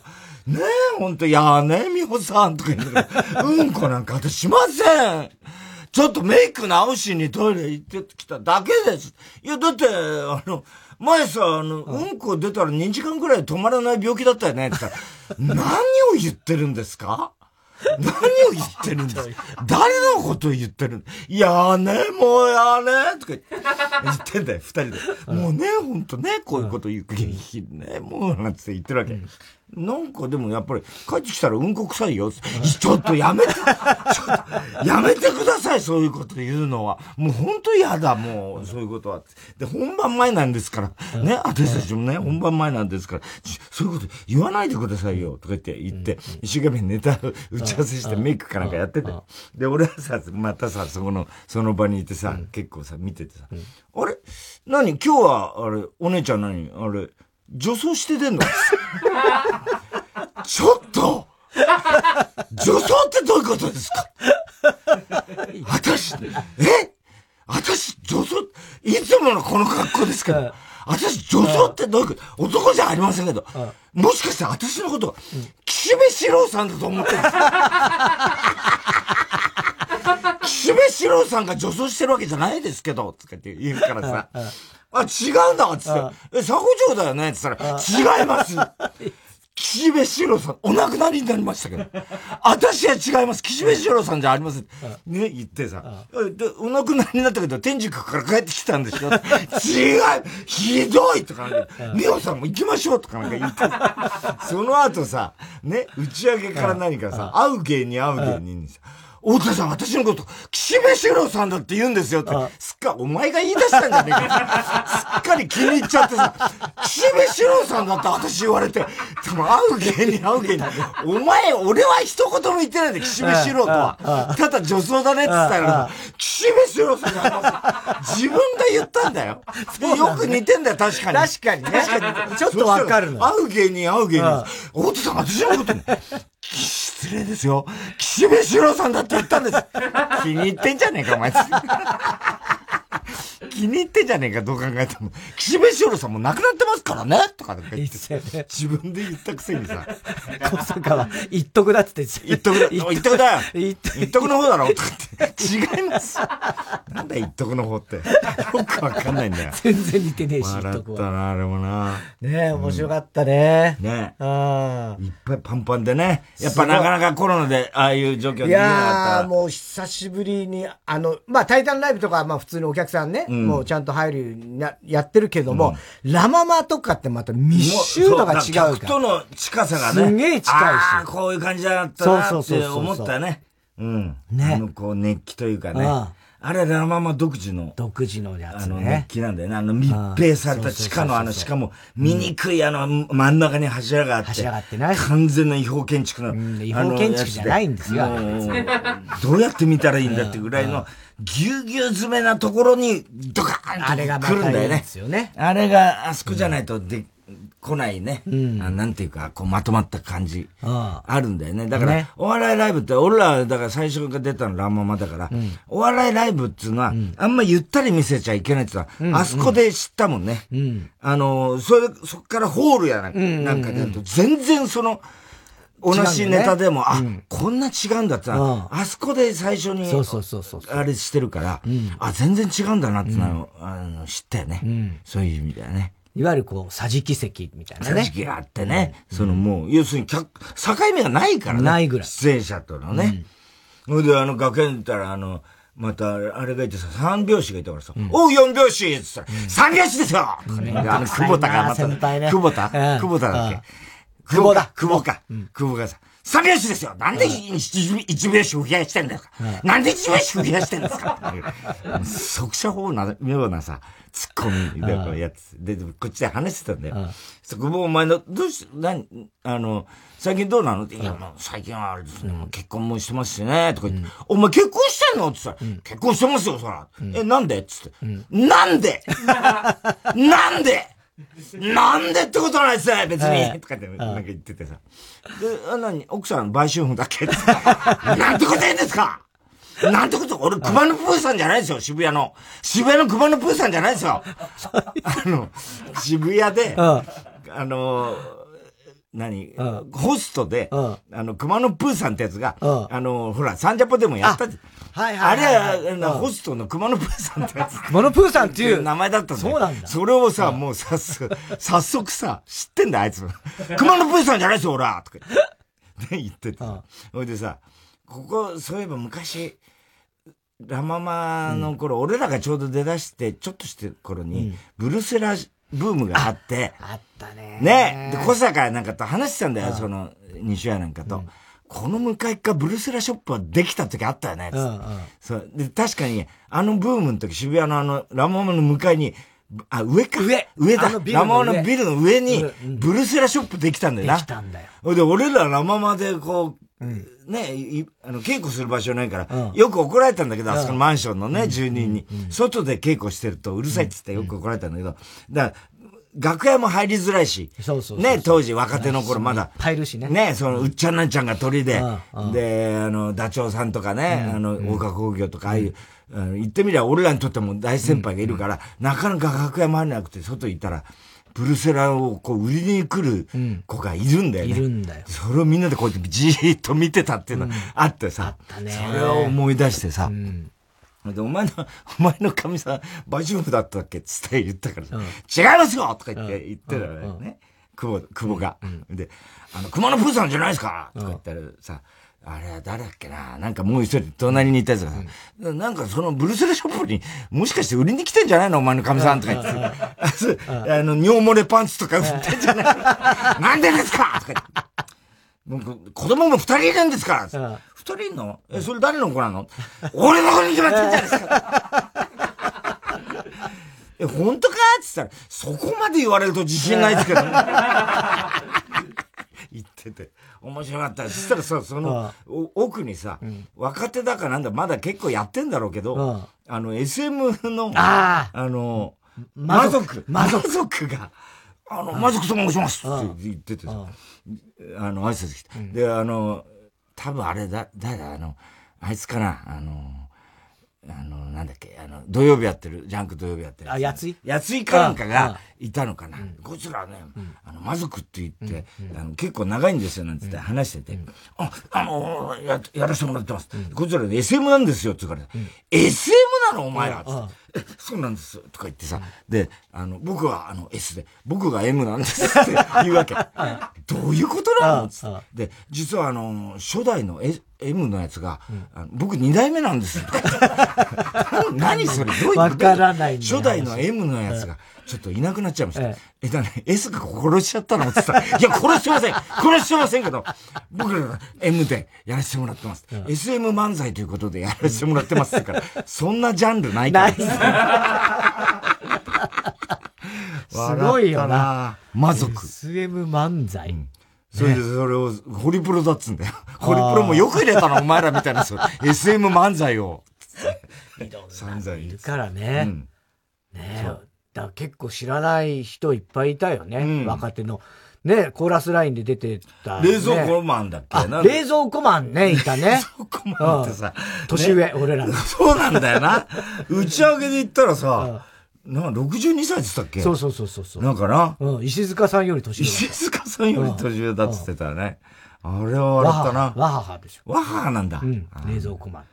Speaker 2: ねえ、ほんと、やね美穂さんとか言って [LAUGHS] うんこなんか私しません。ちょっとメイク直しにトイレ行ってきただけです。いや、だって、あの、前さ、あの、うんこ出たら2時間くらい止まらない病気だったよね。って言ったら、[LAUGHS] 何を言ってるんですか？何を言ってるんです？[LAUGHS] 誰のことを言ってるいやね、もうやねとか言って。んだよ、二人で。もうね、ほんとね、こういうこと言う、ね、もうなんつって言ってるわけ。なんかでもやっぱり帰ってきたらうんこ臭いよ。ちょっとやめて、ちょっとやめてください、そういうこと言うのは。もう本当嫌だ、もう、そういうことは。で、本番前なんですから。ね、私たちもね、本番前なんですから。そういうこと言わないでくださいよ、とか言って言って、一生懸命ネタ打ち合わせしてメイクかなんかやってて。で、俺はさ、またさ、そこの、その場にいてさ、結構さ、見ててさ、あれ？何？今日は、あれ、お姉ちゃん何？あれ、女装して出んの？[LAUGHS] ちょっと！女装ってどういうことですか？私、え？私、女装、いつものこの格好ですけど、私、女装ってどういうこと？男じゃありませんけど、もしかして私のこと、岸辺四郎さんだと思ってるんです？[LAUGHS] 岸辺四郎さんが女装してるわけじゃないですけど、つって言うからさ、あ、違うんだつって、え、佐古町だよねつったら、違います。岸辺四郎さん、お亡くなりになりましたけど。私は違います。岸辺四郎さんじゃありません。ね、言ってさ。で、お亡くなりになったけど、天竺から帰ってきたんでしょ違う。ひどいとか、美穂さんも行きましょうとかなんか言って。その後さ、ね、打ち上げから何かさ、会う芸に会う芸人にさ、大田さん、私のこと、岸辺四郎さんだって言うんですよって、すっか、お前が言い出したんじゃねえか。すっかり気に入っちゃってさ、岸辺四郎さんだって私言われて、でも会う芸人会う芸人。お前、俺は一言も言ってないんだ岸辺四郎とは。ただ女装だねって言ったら、岸辺四郎さんじゃ自分で言ったんだよ。よく似てんだよ、確かに。
Speaker 1: 確かにね。ちょっとわかるの。
Speaker 2: 会う芸人会う芸人。大田さん、私のこと失礼ですよ。岸辺四郎さんだって言ったんです。[LAUGHS] 気に入ってんじゃねえか、お前。気に入ってんじゃねえか、どう考えても。岸辺四郎さんも亡くなってますからねとか言って、ね、自分で言ったくせにさ。
Speaker 1: 小坂は、一徳だって
Speaker 2: 言って。一徳だ、一徳だよ一徳の方だろとかって。違います。なんだ一徳の方って。よくわかんないんだよ。
Speaker 1: 全然似てねえし、
Speaker 2: 笑ったな、あれもな。
Speaker 1: ねえ、面白かったね。
Speaker 2: ねえ。いっぱいパンパンでね。やっぱなかなかコロナでああいう状況に
Speaker 1: いやもう久しぶりに、あの、まあ、タイタンライブとか、まあ普通にお客さんね、もうちゃんと入るようにやってるけども、ラママとかってまた密集度が違うから。客
Speaker 2: との近さがね。
Speaker 1: すげえ近いし。あ
Speaker 2: あ、こういう感じだったなって思ったね。うん。ね。あの、こう、熱気というかね。あれ、ラママ独自の。
Speaker 1: 独自のやつね。
Speaker 2: あの、熱気なんだよね。あの、密閉された地下のあの、しかも、醜いあの、真ん中に柱があって。
Speaker 1: 柱があってな。
Speaker 2: 完全な違法建築の。
Speaker 1: 違法建築じゃないんですよ。
Speaker 2: どうやって見たらいいんだってぐらいの、ぎゅうぎゅう詰めなところに、ドカーンと来るんだよね。あれが、ね、あれがあそこじゃないとで、来ないね。うん、なんていうか、こうまとまった感じ。あるんだよね。だから、ね、お笑いライブって、俺ら、だから最初から出たのランママだから、うん、お笑いライブっていうのは、うん、あんまゆったり見せちゃいけないって言ったら、あそこで知ったもんね。あの、それ、そっからホールやなんかでやると、全然その、同じネタでも、ね、あ、うん、こんな違うんだってあそこで最初に、そうそうそうそう。あれしてるから、うん、あ、全然違うんだなっての、うん、あの知ったよね、うん。そういう意味だよね。
Speaker 1: いわゆるこう、桟敷席みたいなね。
Speaker 2: 桟敷があってね。そのもう、要するに、境目がないからね。
Speaker 1: ないぐらい。
Speaker 2: 出演者とのね。ほ、いで、あの、楽屋に行ったら、あの、また、あれがいてさ、三拍子がいたからさ、おう、四拍子って言ったら、三拍子ですよあの、久保田がまた、久保田。久保田だっけ？久保だ。久保か。久保がさ、三拍子ですよ。なんで一拍子増やしてんだよ、なんで一拍子増やしてんですか？[LAUGHS] 即射法な、ようなさ、ツッコミでこうやつ。で、こっちで話してたんだよ。そこもお前の、どうし、何、あの、最近どうなの？って、いや、もう最近はあれですね、結婚もしてますしね、とか言って、お前結婚してんの？って言ったら、結婚してますよ、そら。え、なんで？っつって。なんで？なんで？[LAUGHS] なんでってことないっすね、別に。とかって、なんか言っててさ。で、あ、何？奥さん売春婦だっけ？[LAUGHS] なんてこと言うんですか？なんてこと？俺、熊野プーさんじゃないですよ、渋谷の。渋谷の熊野プーさんじゃないですよ。あの、渋谷で、あの、何、ホストで、あの、熊野プーさんってやつが、あの、ほら、サンジャポでもやった。はいはい。あれは、ホストの熊野プーさんってやつ。
Speaker 1: 熊野プーさんっていう。
Speaker 2: 名前だったん
Speaker 1: だそうなんだ。
Speaker 2: それをさ、もうさ、早速さ、知ってんだ、あいつ。熊野プーさんじゃないですよ、俺はとか言って。て。ほいでさ、ここ、そういえば昔、ラママの頃、俺らがちょうど出だして、ちょっとしてる頃に、ブルセラブームがあって、
Speaker 1: あったね。
Speaker 2: ね。で、小坂なんかと話してたんだよ、その、西屋なんかと。この向かいかブルセラショップはできた時あったよね、つって。そう。で、確かに、あのブームの時、渋谷のあの、ラママの向かいに、あ、上か。
Speaker 1: 上。
Speaker 2: 上だ。ラママのビルの上に、ブルセラショップできたんだよな。
Speaker 1: できたんだよ。
Speaker 2: で、俺らラママでこう、ね、あの、稽古する場所ないから、よく怒られたんだけど、あそこのマンションのね、住人に、外で稽古してるとうるさいって言ってよく怒られたんだけど、だから、楽屋も入りづらいし、
Speaker 1: そうそう
Speaker 2: ね、当時若手の頃まだ。
Speaker 1: 入るしね。
Speaker 2: ね、その、うっちゃんなんちゃんが鳥で、で、あの、ダチョウさんとかね、あの、大川工業とか、ああいう、言ってみりゃ俺らにとっても大先輩がいるから、なかなか楽屋も入れなくて、外行ったら、ブルセラをこう売りに来る子がいるんだよね。
Speaker 1: いるんだよ。
Speaker 2: それをみんなでこうやってじーっと見てたっていうのがあってさ、それを思い出してさ、で、お前の、[LAUGHS] お前の神さん、バジュフだったっけつって言ったからさ、違いますよとか言って言ってたよね。久保、久保が。で、あの、熊野プーさんじゃないですかとか言ったらさ、あれは誰だっけな？なんかもう一人隣にいたやつがさ、うん、なんかそのブルセラショップにもしかして売りに来てんじゃないの？お前の神さんとか言って。[LAUGHS] あの、尿漏れパンツとか売ってんじゃない？[LAUGHS] なんでですか？とか言って。子供も二人いるんですか？ら二人いるの？え、それ誰の子なの？俺の子に決まってんじゃないですか？[LAUGHS] え、本当か？って言ったら、そこまで言われると自信ないですけど、ね。言ってて。面白かった。そしたらさ、その、奥にさ、若手だかなんだ、まだ結構やってんだろうけど、あの、SM の、あの、魔族。魔族。が、あの、魔族と申しますって言っててさ、あの、挨拶来て。で、あの、多分あれだ、誰だ、あの、あいつかな、あの、あの、なんだっけ、あの、土曜日やってる、ジャンク土曜日やってる。
Speaker 1: あ、やつい？
Speaker 2: やついかなんかがいたのかな。こいつらね、あの、魔族って言って、あの、結構長いんですよ、なんつって話してて。あ、あの、や、やらせてもらってます。こいつら SM なんですよ、って言うから、SM なのお前らえ、そうなんです。とか言ってさ、で、あの、僕はあの S で、僕が M なんですって言うわけ。どういうことなので、実はあの、初代の M のやつが、あの僕二代目なんです。[LAUGHS] 何それ？どういうこと？
Speaker 1: わからない
Speaker 2: 初代の M のやつが、ちょっといなくなっちゃいました。ええ、だね、S が殺しちゃったの？って言ったら、いや、殺してません殺してませんけど、僕ら M でやらせてもらってます。うん、SM 漫才ということでやらせてもらってますから、そんなジャンルないから。ない [LAUGHS]
Speaker 1: すごいよな。
Speaker 2: 魔族。
Speaker 1: SM 漫才。うん
Speaker 2: それでそれを、ホリプロだっつんだよ。ホリプロもよく入れたな、[LAUGHS] お前らみたいな、SM 漫才を。
Speaker 1: 散々いるからね。うん、ねえ。だ結構知らない人いっぱいいたよね。うん、若手の。ね、コーラスラインで出てた、
Speaker 2: ね、冷蔵庫マンだっけ？
Speaker 1: な冷蔵庫マンね、いたね。[LAUGHS]
Speaker 2: 冷蔵庫マンってさ。
Speaker 1: 年上、俺ら。[LAUGHS]
Speaker 2: そうなんだよな。[LAUGHS] 打ち上げで言ったらさ、な、62歳って言ったっけ？
Speaker 1: そうそうそうそう。
Speaker 2: なんかな。
Speaker 1: うん、石塚さんより年上。
Speaker 2: 石塚さんより年上だっつってたね。あれは笑ったな。
Speaker 1: わははでしょ。
Speaker 2: わははなんだ。うん、
Speaker 1: 冷蔵庫マン。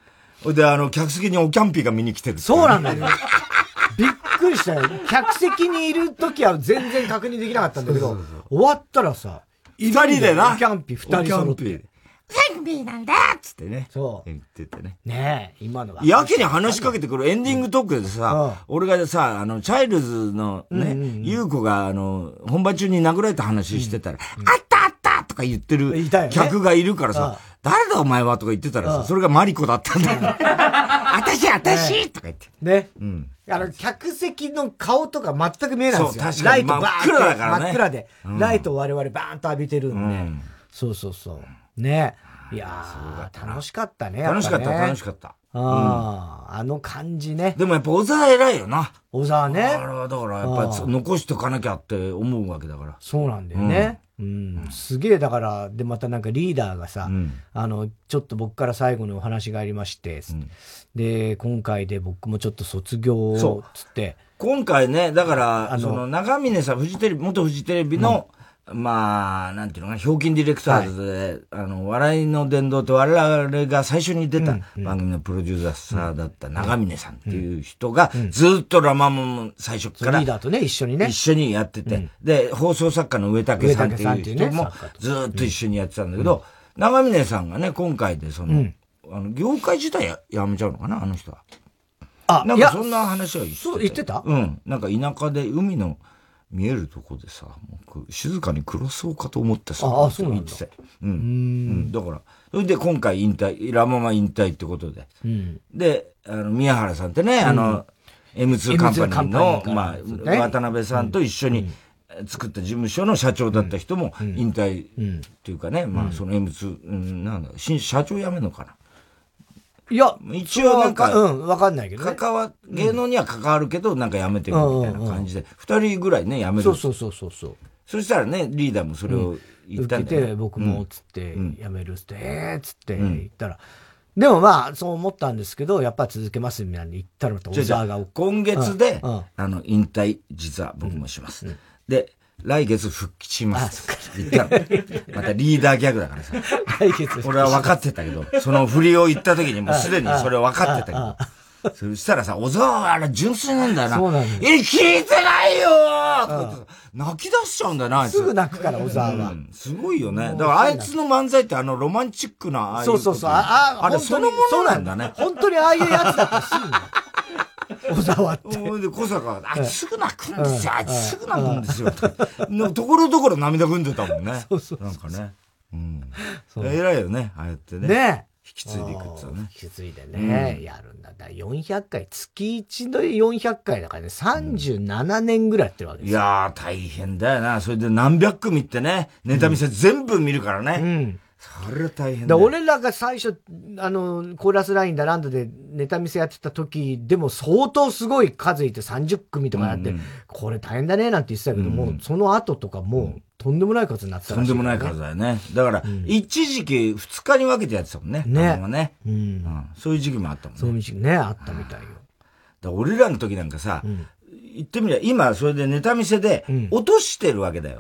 Speaker 2: ほいで、あの、客席におキャンピーが見に来てる。
Speaker 1: そうなんだよ。びっくりしたよ。客席にいる時は全然確認できなかったんだけど、終わったらさ、
Speaker 2: 二人でな。
Speaker 1: キャンピー二人揃って。キ
Speaker 2: ャンピーなんだっつってね。
Speaker 1: そ
Speaker 2: う。言っててね。
Speaker 1: ねえ、今のは。
Speaker 2: やけに話しかけてくるエンディングトークでさ、俺がさ、あの、チャイルズのね、ゆう子が、あの、本番中に殴られた話してたら、あったあったとか言ってる客がいるからさ、誰だお前はとか言ってたらさ、それがマリコだったんだよ。[LAUGHS] 私、私とか言って。
Speaker 1: ね。うん。あの、客席の顔とか全く見えないんですよ。確かに。ライトバー
Speaker 2: ン真っ暗だから
Speaker 1: ね。真っ暗で。ライトを我々バーンと浴びてるんで。そうそうそう。ね。いやー、楽しかったね。
Speaker 2: 楽しかった、楽しかった。
Speaker 1: ああ、あの感じね。
Speaker 2: でもやっぱ小沢偉いよな。
Speaker 1: 小沢ね。
Speaker 2: あれはだからやっぱり残しておかなきゃって思うわけだから。
Speaker 1: そうなんだよね。うん、うん、すげえだから、で、またなんかリーダーがさ、うん、あの、ちょっと僕から最後のお話がありまして、うん、で、今回で僕もちょっと卒業をつって。
Speaker 2: 今回ね、だから、あの、その長峰さん、フジテレビ、元フジテレビの、まあ、なんていうのかな、ひょうきんディレクターズで、はい、あの、笑いの殿堂って我々が最初に出た番組のプロデューサーだった長峰さんっていう人が、ずっとラマモン最初から、
Speaker 1: リーダーとね、一緒にね。
Speaker 2: 一緒にやってて、で、放送作家の上竹さんっていう人も、ずっと一緒にやってたんだけど、長峰さんがね、今回でその、あの、業界自体ややめちゃうのかな、あの人は。あ、なんかそんな話は言ってた。
Speaker 1: そう、言ってた？
Speaker 2: うん。なんか田舎で海の、見えるとこでさ、もう静かに暮らそうかと思ってさ、
Speaker 1: ああ、そうなんだ。
Speaker 2: うん。うん。だから、それで今回引退、ラママ引退ってことで。うん、で、あの、宮原さんってね、あの、M2 カンパニーの、まあ、渡辺さんと一緒に、作った事務所の社長だった人も引退っていうかね、まあその M2、うん、なんだ、新社長辞めるのかな。
Speaker 1: いや、一応なんか、うん、わかんないけど、
Speaker 2: ね。関わ、芸能には関わるけど、なんかやめてるみたいな感じで、二人ぐらいね、やめる。
Speaker 1: そうそうそうそうそう。
Speaker 2: そしたらね、リーダーもそれを言ったんだよ、ね。
Speaker 1: て、僕も、つって、やめるっつって、えつって言ったら、でもまあ、そう思ったんですけど、やっぱ続けますみたいに言ったら、小沢が。
Speaker 2: 今月で、あの、引退、実は僕もします。で、来月復帰します。言ったの。またリーダーギャグだからさ。来月俺は分かってたけど、その振りを言った時にもうすでにそれ分かってたけど。そしたらさ、小沢あれ純粋なんだよな。そうなんだえ、聞いてないよ泣き出しちゃうんだよな、
Speaker 1: すぐ泣くから、小沢は。
Speaker 2: すごいよね。だからあいつの漫才ってあのロマンチックな、
Speaker 1: あそうそうそう。あ、
Speaker 2: あれそのものなんだね。
Speaker 1: 本当にああいうやつだったらすぐ小沢って。
Speaker 2: で、小坂が、すぐ泣くんですよ、すぐ泣くんですよ。ところどころ涙ぐんでたもんね。そうそう。なんかね。うん。偉いよね、ああやってね。
Speaker 1: ね
Speaker 2: 引き継いでいくってね。
Speaker 1: 引き継いでね、やるんだ。だ400回、月1で400回だからね、37年ぐらいやってるわけです
Speaker 2: よ。いやー、大変だよな。それで何百組ってね、ネタ見せ全部見るからね。うんそれ大変だ。
Speaker 1: 俺らが最初、あの、コーラスラインだランドでネタ見せやってた時でも相当すごい数いて30組とかやって、うんうん、これ大変だねなんて言ってたけども、うん、その後とかもうとんでもない数になってた
Speaker 2: ね、とんでもない数だよね。だから、うん、一時期2日に分けてやってたもんね。ね。ね、うん、うん。そういう時期もあったもんね。
Speaker 1: そういう時期ね、あったみたいよ。
Speaker 2: だ俺らの時なんかさ、うん言ってみりゃ、今、それでネタ見せで、落としてるわけだよ。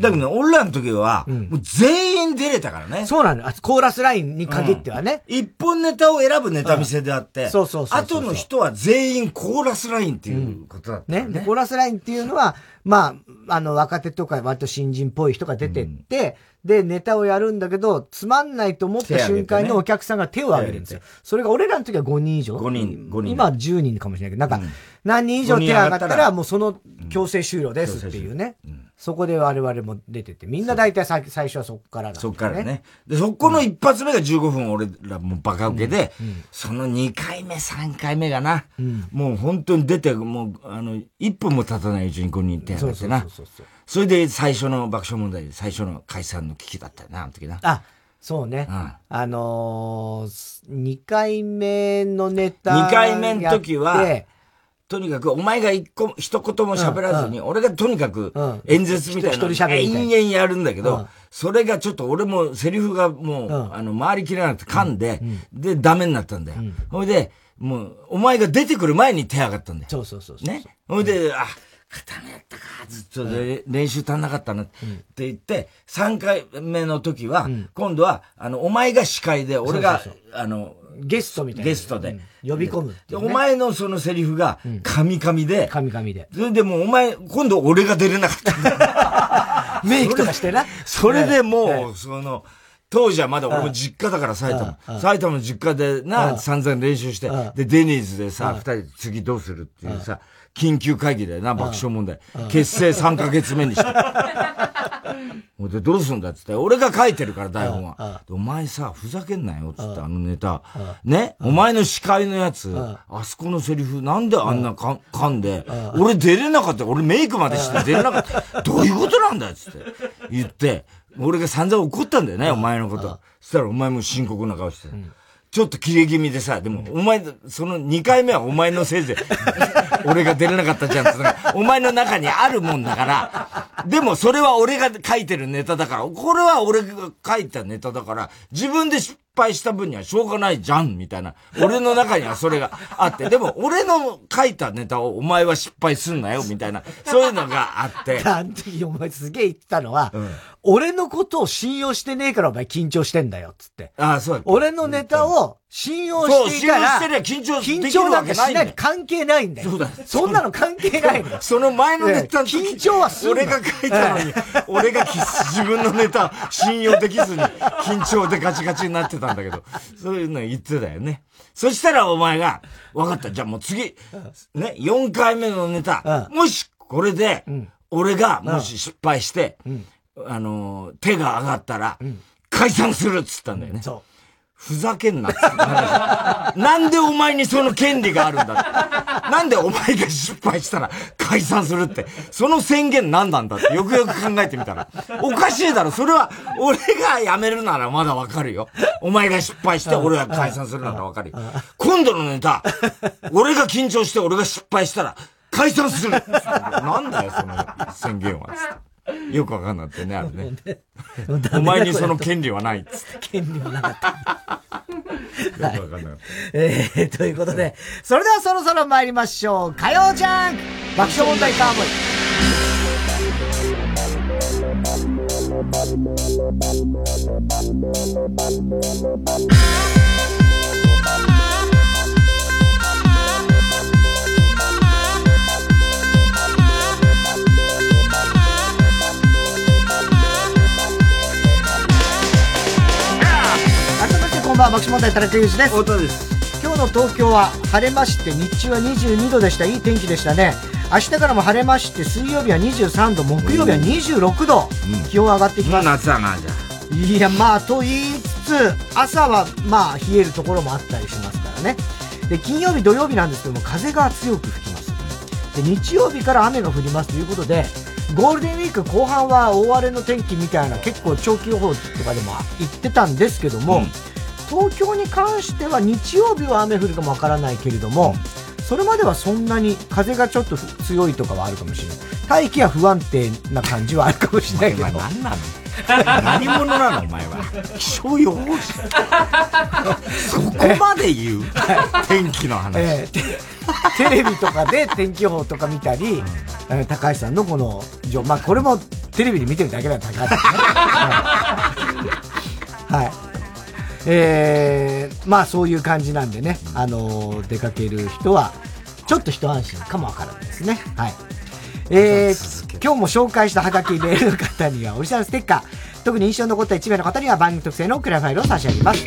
Speaker 2: だけど、俺らの時は、もう全員出れたからね。
Speaker 1: そうなの。コーラスラインに限ってはね。
Speaker 2: 一本ネタを選ぶネタ見せであって、そうそうそう。後の人は全員コーラスラインっていうことだったね。
Speaker 1: ね。コーラスラインっていうのは、まあ、あの、若手とか割と新人っぽい人が出てって、で、ネタをやるんだけど、つまんないと思った瞬間にお客さんが手を挙げるんですよ。それが俺らの時は5人以上。
Speaker 2: 5人、5人。
Speaker 1: 今は10人かもしれないけど、なんか、何人以上手上がったら、もうその強制終了ですっていうね。そこで我々も出てて、みんな大体最初はそこから
Speaker 2: だ、ね、そこからね。で、そこの一発目が15分俺らもバカ受けで、その2回目、3回目がな、もう本当に出て、もう、あの、1分も経たないうちに5人手上がってな。そうそうそうそれで最初の爆笑問題で最初の解散の危機だったよな、あの時な。
Speaker 1: あ、そうね。うん、あのー、2回目のネタ
Speaker 2: 2回目の時は、とにかく、お前が一個、一言も喋らずに、俺がとにかく、演説みたいな、延々やるんだけど、それがちょっと俺もセリフがもう、あの、回りきれなくて噛んで、で、ダメになったんだよ。ほいで、もう、お前が出てくる前に手上がったんだよ。
Speaker 1: そうそうそう。
Speaker 2: ね。ほいで、あ、肩がやったか、ずっと練習足んなかったなって言って、3回目の時は、今度は、あの、お前が司会で、俺が、あの、
Speaker 1: ゲストみたいな。
Speaker 2: ゲストで。
Speaker 1: 呼び込む、
Speaker 2: お前のそのセリフが、カミカミで。
Speaker 1: カミカミで。
Speaker 2: それでもうお前、今度俺が出れなかった。[LAUGHS]
Speaker 1: メイクとかしてな。
Speaker 2: それでもう、その、当時はまだ俺も実家だから埼玉。埼玉の実家でな、散々練習して、で、デニーズでさ、二人次どうするっていうさ、緊急会議だよな、爆笑問題。結成3ヶ月目にして。[LAUGHS] で、どうすんだっつって、俺が書いてるから台本は。お前さ、ふざけんなよ、つって、あのネタ。ね？お前の司会のやつ、あそこのセリフ、なんであんなか噛んで、俺出れなかった、俺メイクまでして出れなかった。どういうことなんだっつって。言って、俺が散々怒ったんだよね、お前のこと。そしたらお前も深刻な顔して。ちょっと切れ気味でさ、でも、お前、その2回目はお前のせいで、俺が出れなかったじゃんってお前の中にあるもんだから、でもそれは俺が書いてるネタだから、これは俺が書いたネタだから、自分で失敗した分にはしょうがないじゃん、みたいな。俺の中にはそれがあって、でも俺の書いたネタをお前は失敗すんなよ、みたいな、そういうのがあって。
Speaker 1: あの時お前すげえ言ったのは、うん、俺のことを信用してねえからお前緊張してんだよ、つって。
Speaker 2: ああ、そう
Speaker 1: 俺のネタを信用していたら、
Speaker 2: そう、信用してりゃ緊
Speaker 1: 張緊張なんかしない関係ないんだよ。そうだ。そんなの関係ないんだよ。[LAUGHS]
Speaker 2: その前のネタ
Speaker 1: 緊張はす
Speaker 2: る俺が書いたのに、[LAUGHS] 俺が自分のネタ信用できずに、緊張でガチガチになってたんだけど、そういうの言ってたよね。そしたらお前が、わかった、じゃあもう次、ね、4回目のネタ、もしこれで、俺がもし失敗して、あの、手が上がったら、解散するっつったんだよね。そう。ふざけんなっつって。[LAUGHS] なんでお前にその権利があるんだなんでお前が失敗したら解散するって。その宣言何なんだってよくよく考えてみたら。おかしいだろ。それは、俺が辞めるならまだわかるよ。お前が失敗して俺が解散するならわかるよ。今度のネタ、俺が緊張して俺が失敗したら解散するなんだよ、その宣言は。[LAUGHS] よくわかんなってね、あれね。[LAUGHS] お前にその権利はないっつって。
Speaker 1: 権利はなかった。[LAUGHS]
Speaker 2: よくわかんない。
Speaker 1: えー、ということで、それではそろそろ参りましょう。火曜ジャンク爆笑問題カーボーイ。んばんは、爆笑問題田中裕二です。
Speaker 2: 太田です。
Speaker 1: 今日の東京は晴れまして、日中は22度でした。いい天気でしたね。明日からも晴れまして、水曜日は23度、木曜日は26度、うん、気温上がってきます。
Speaker 2: 夏だな、じゃあ。
Speaker 1: いや、まあ、と言いつつ、朝は、まあ、冷えるところもあったりしますからね。で、金曜日、土曜日なんですけども、風が強く吹きます。で、日曜日から雨が降りますということで、ゴールデンウィーク後半は大荒れの天気みたいな結構長期予報とかでも言ってたんですけども、うん東京に関しては日曜日は雨降るかもわからないけれども、それまではそんなに風がちょっと強いとかはあるかもしれない。大気が不安定な感じはあるかもしれないけど。
Speaker 2: 何なの？何者なの？お前は。気象予報士。そこまで言う？天気の話、え
Speaker 1: ー、テレビとかで天気予報とか見たり、うん、高橋さんのこの、まあこれもテレビで見てるだけだった高橋さんね。[LAUGHS] はい。えー、まあそういう感じなんでね、あのー、出かける人は、ちょっと一安心かもわからないですね。はい。えー、今日も紹介したハガキメールの方にはオリジナルステッカー、特に印象に残った1名の方には番組特製のクラファイルを差し上げます。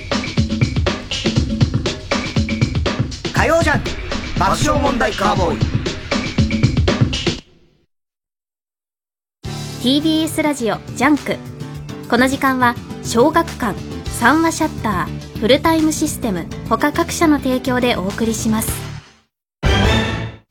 Speaker 1: 火曜ジャンク爆笑問題カーボーイ。
Speaker 3: TBS ラジオジャンク。この時間は小学館三和シャッターフルタイムシステム他各社の提供でお送りします。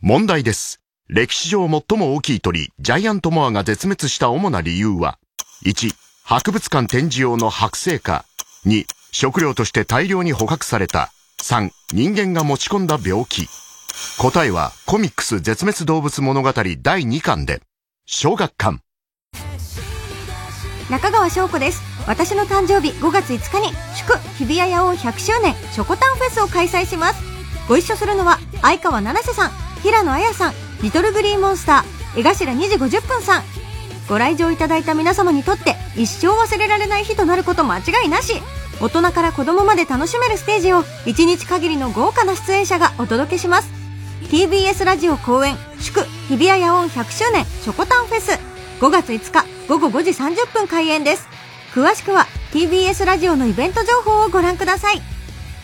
Speaker 4: 問題です。歴史上最も大きい鳥ジャイアントモアが絶滅した主な理由は1博物館展示用の剥製化2食料として大量に捕獲された3人間が持ち込んだ病気。答えはコミックス絶滅動物物語第2巻で小学館。
Speaker 5: 中川翔子です私の誕生日5月5日に祝日比谷野音100周年ショコタンフェスを開催します。ご一緒するのは相川七瀬さん平野綾さんリトルグリーンモンスター江頭2時50分さん。ご来場いただいた皆様にとって一生忘れられない日となること間違いなし。大人から子供まで楽しめるステージを1日限りの豪華な出演者がお届けします。TBS ラジオ公演祝日比谷野音100周年ショコタンフェス。5月5日午後5時30分開演です。詳しくは TBS ラジオのイベント情報をご覧ください。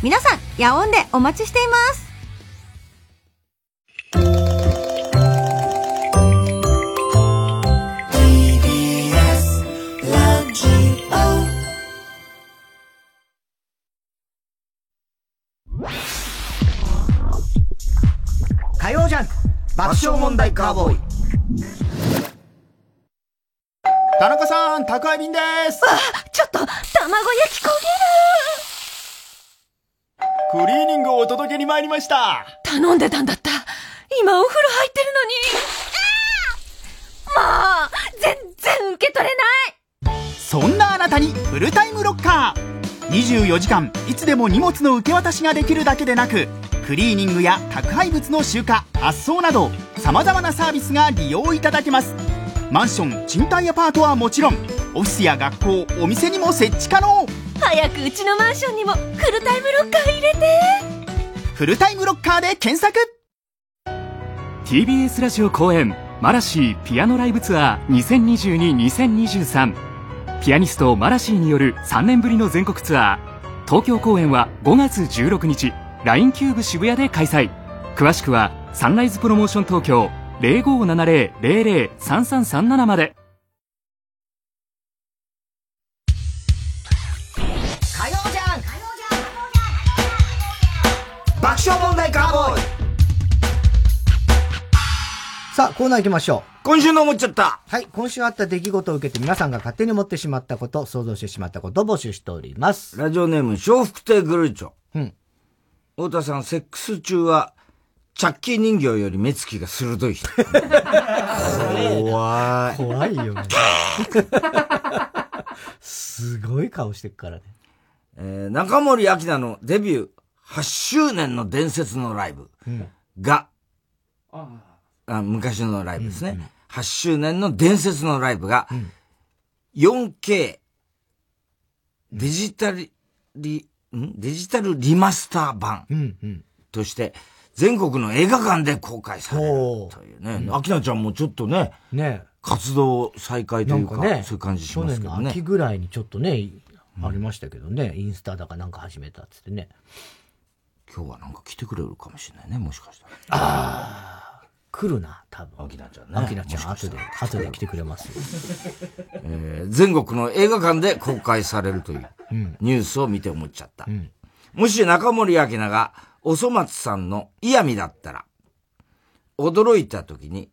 Speaker 5: 皆さん夜音でお待ちしています。
Speaker 1: 火曜ジャン爆笑問題カーボーイ
Speaker 6: 田中さん、宅配便です。
Speaker 5: あ、ちょっと、卵焼き焦げる。
Speaker 6: クリーニングをお届けに参りました。
Speaker 7: 頼んでたんだった。今お風呂入ってるのに。もう全然受け取れない。
Speaker 6: そんなあなたにフルタイムロッカー。24時間いつでも荷物の受け渡しができるだけでなくクリーニングや宅配物の集荷発送などさまざまなサービスが利用いただけますマンション賃貸アパートはもちろんオフィスや学校お店にも設置可能。
Speaker 7: 早くうちのマンションにもフルタイムロッカー入れて。
Speaker 6: フルタイムロッカーで検索。
Speaker 8: TBS ラジオ公演マラシーピアノライブツアー2022-2023ピアニストマラシーによる3年ぶりの全国ツアー。東京公演は5月16日 LINE キューブ渋谷で開催。詳しくはサンライズプロモーション東京0570-003337まで
Speaker 1: 火曜じゃん爆笑問題カーボーイさあ、コーナー行きましょ
Speaker 2: う。今週の思っちゃった。
Speaker 1: はい、今週あった出来事を受けて皆さんが勝手に思ってしまったこと、想像してしまったことを募集しております。
Speaker 2: ラジオネーム、笑福亭グルーチョ。
Speaker 1: うん。
Speaker 2: 太田さん、セックス中は、チャッキー人形より目つきが鋭い人。怖い。
Speaker 1: 怖いよね。すごい顔してっからね。
Speaker 2: えー、中森明菜のデビュー8周年の伝説のライブが、うん、あ昔のライブですね、うんうん。8周年の伝説のライブが、4K デジタルリ、ん？デジタルリマスター版として、全国の映画館で公開されるというね。明菜ちゃんもちょっとね、
Speaker 1: ね
Speaker 2: 活動再開というか、ね、そういう感じしますけどね。
Speaker 1: 去年の秋ぐらいにちょっとね、ありましたけどね、インスタだかなんか始めたっつってね。
Speaker 2: 今日はなんか来てくれるかもしれないね、もしかしたら。
Speaker 1: ああ、来るな、多分。
Speaker 2: アキナちゃんね。
Speaker 1: アキナちゃん、後で、後で来てくれます [LAUGHS]
Speaker 2: えー、全国の映画館で公開されるというニュースを見て思っちゃった。うん、もし中森明菜がおそ松さんの嫌味だったら、驚いた時に、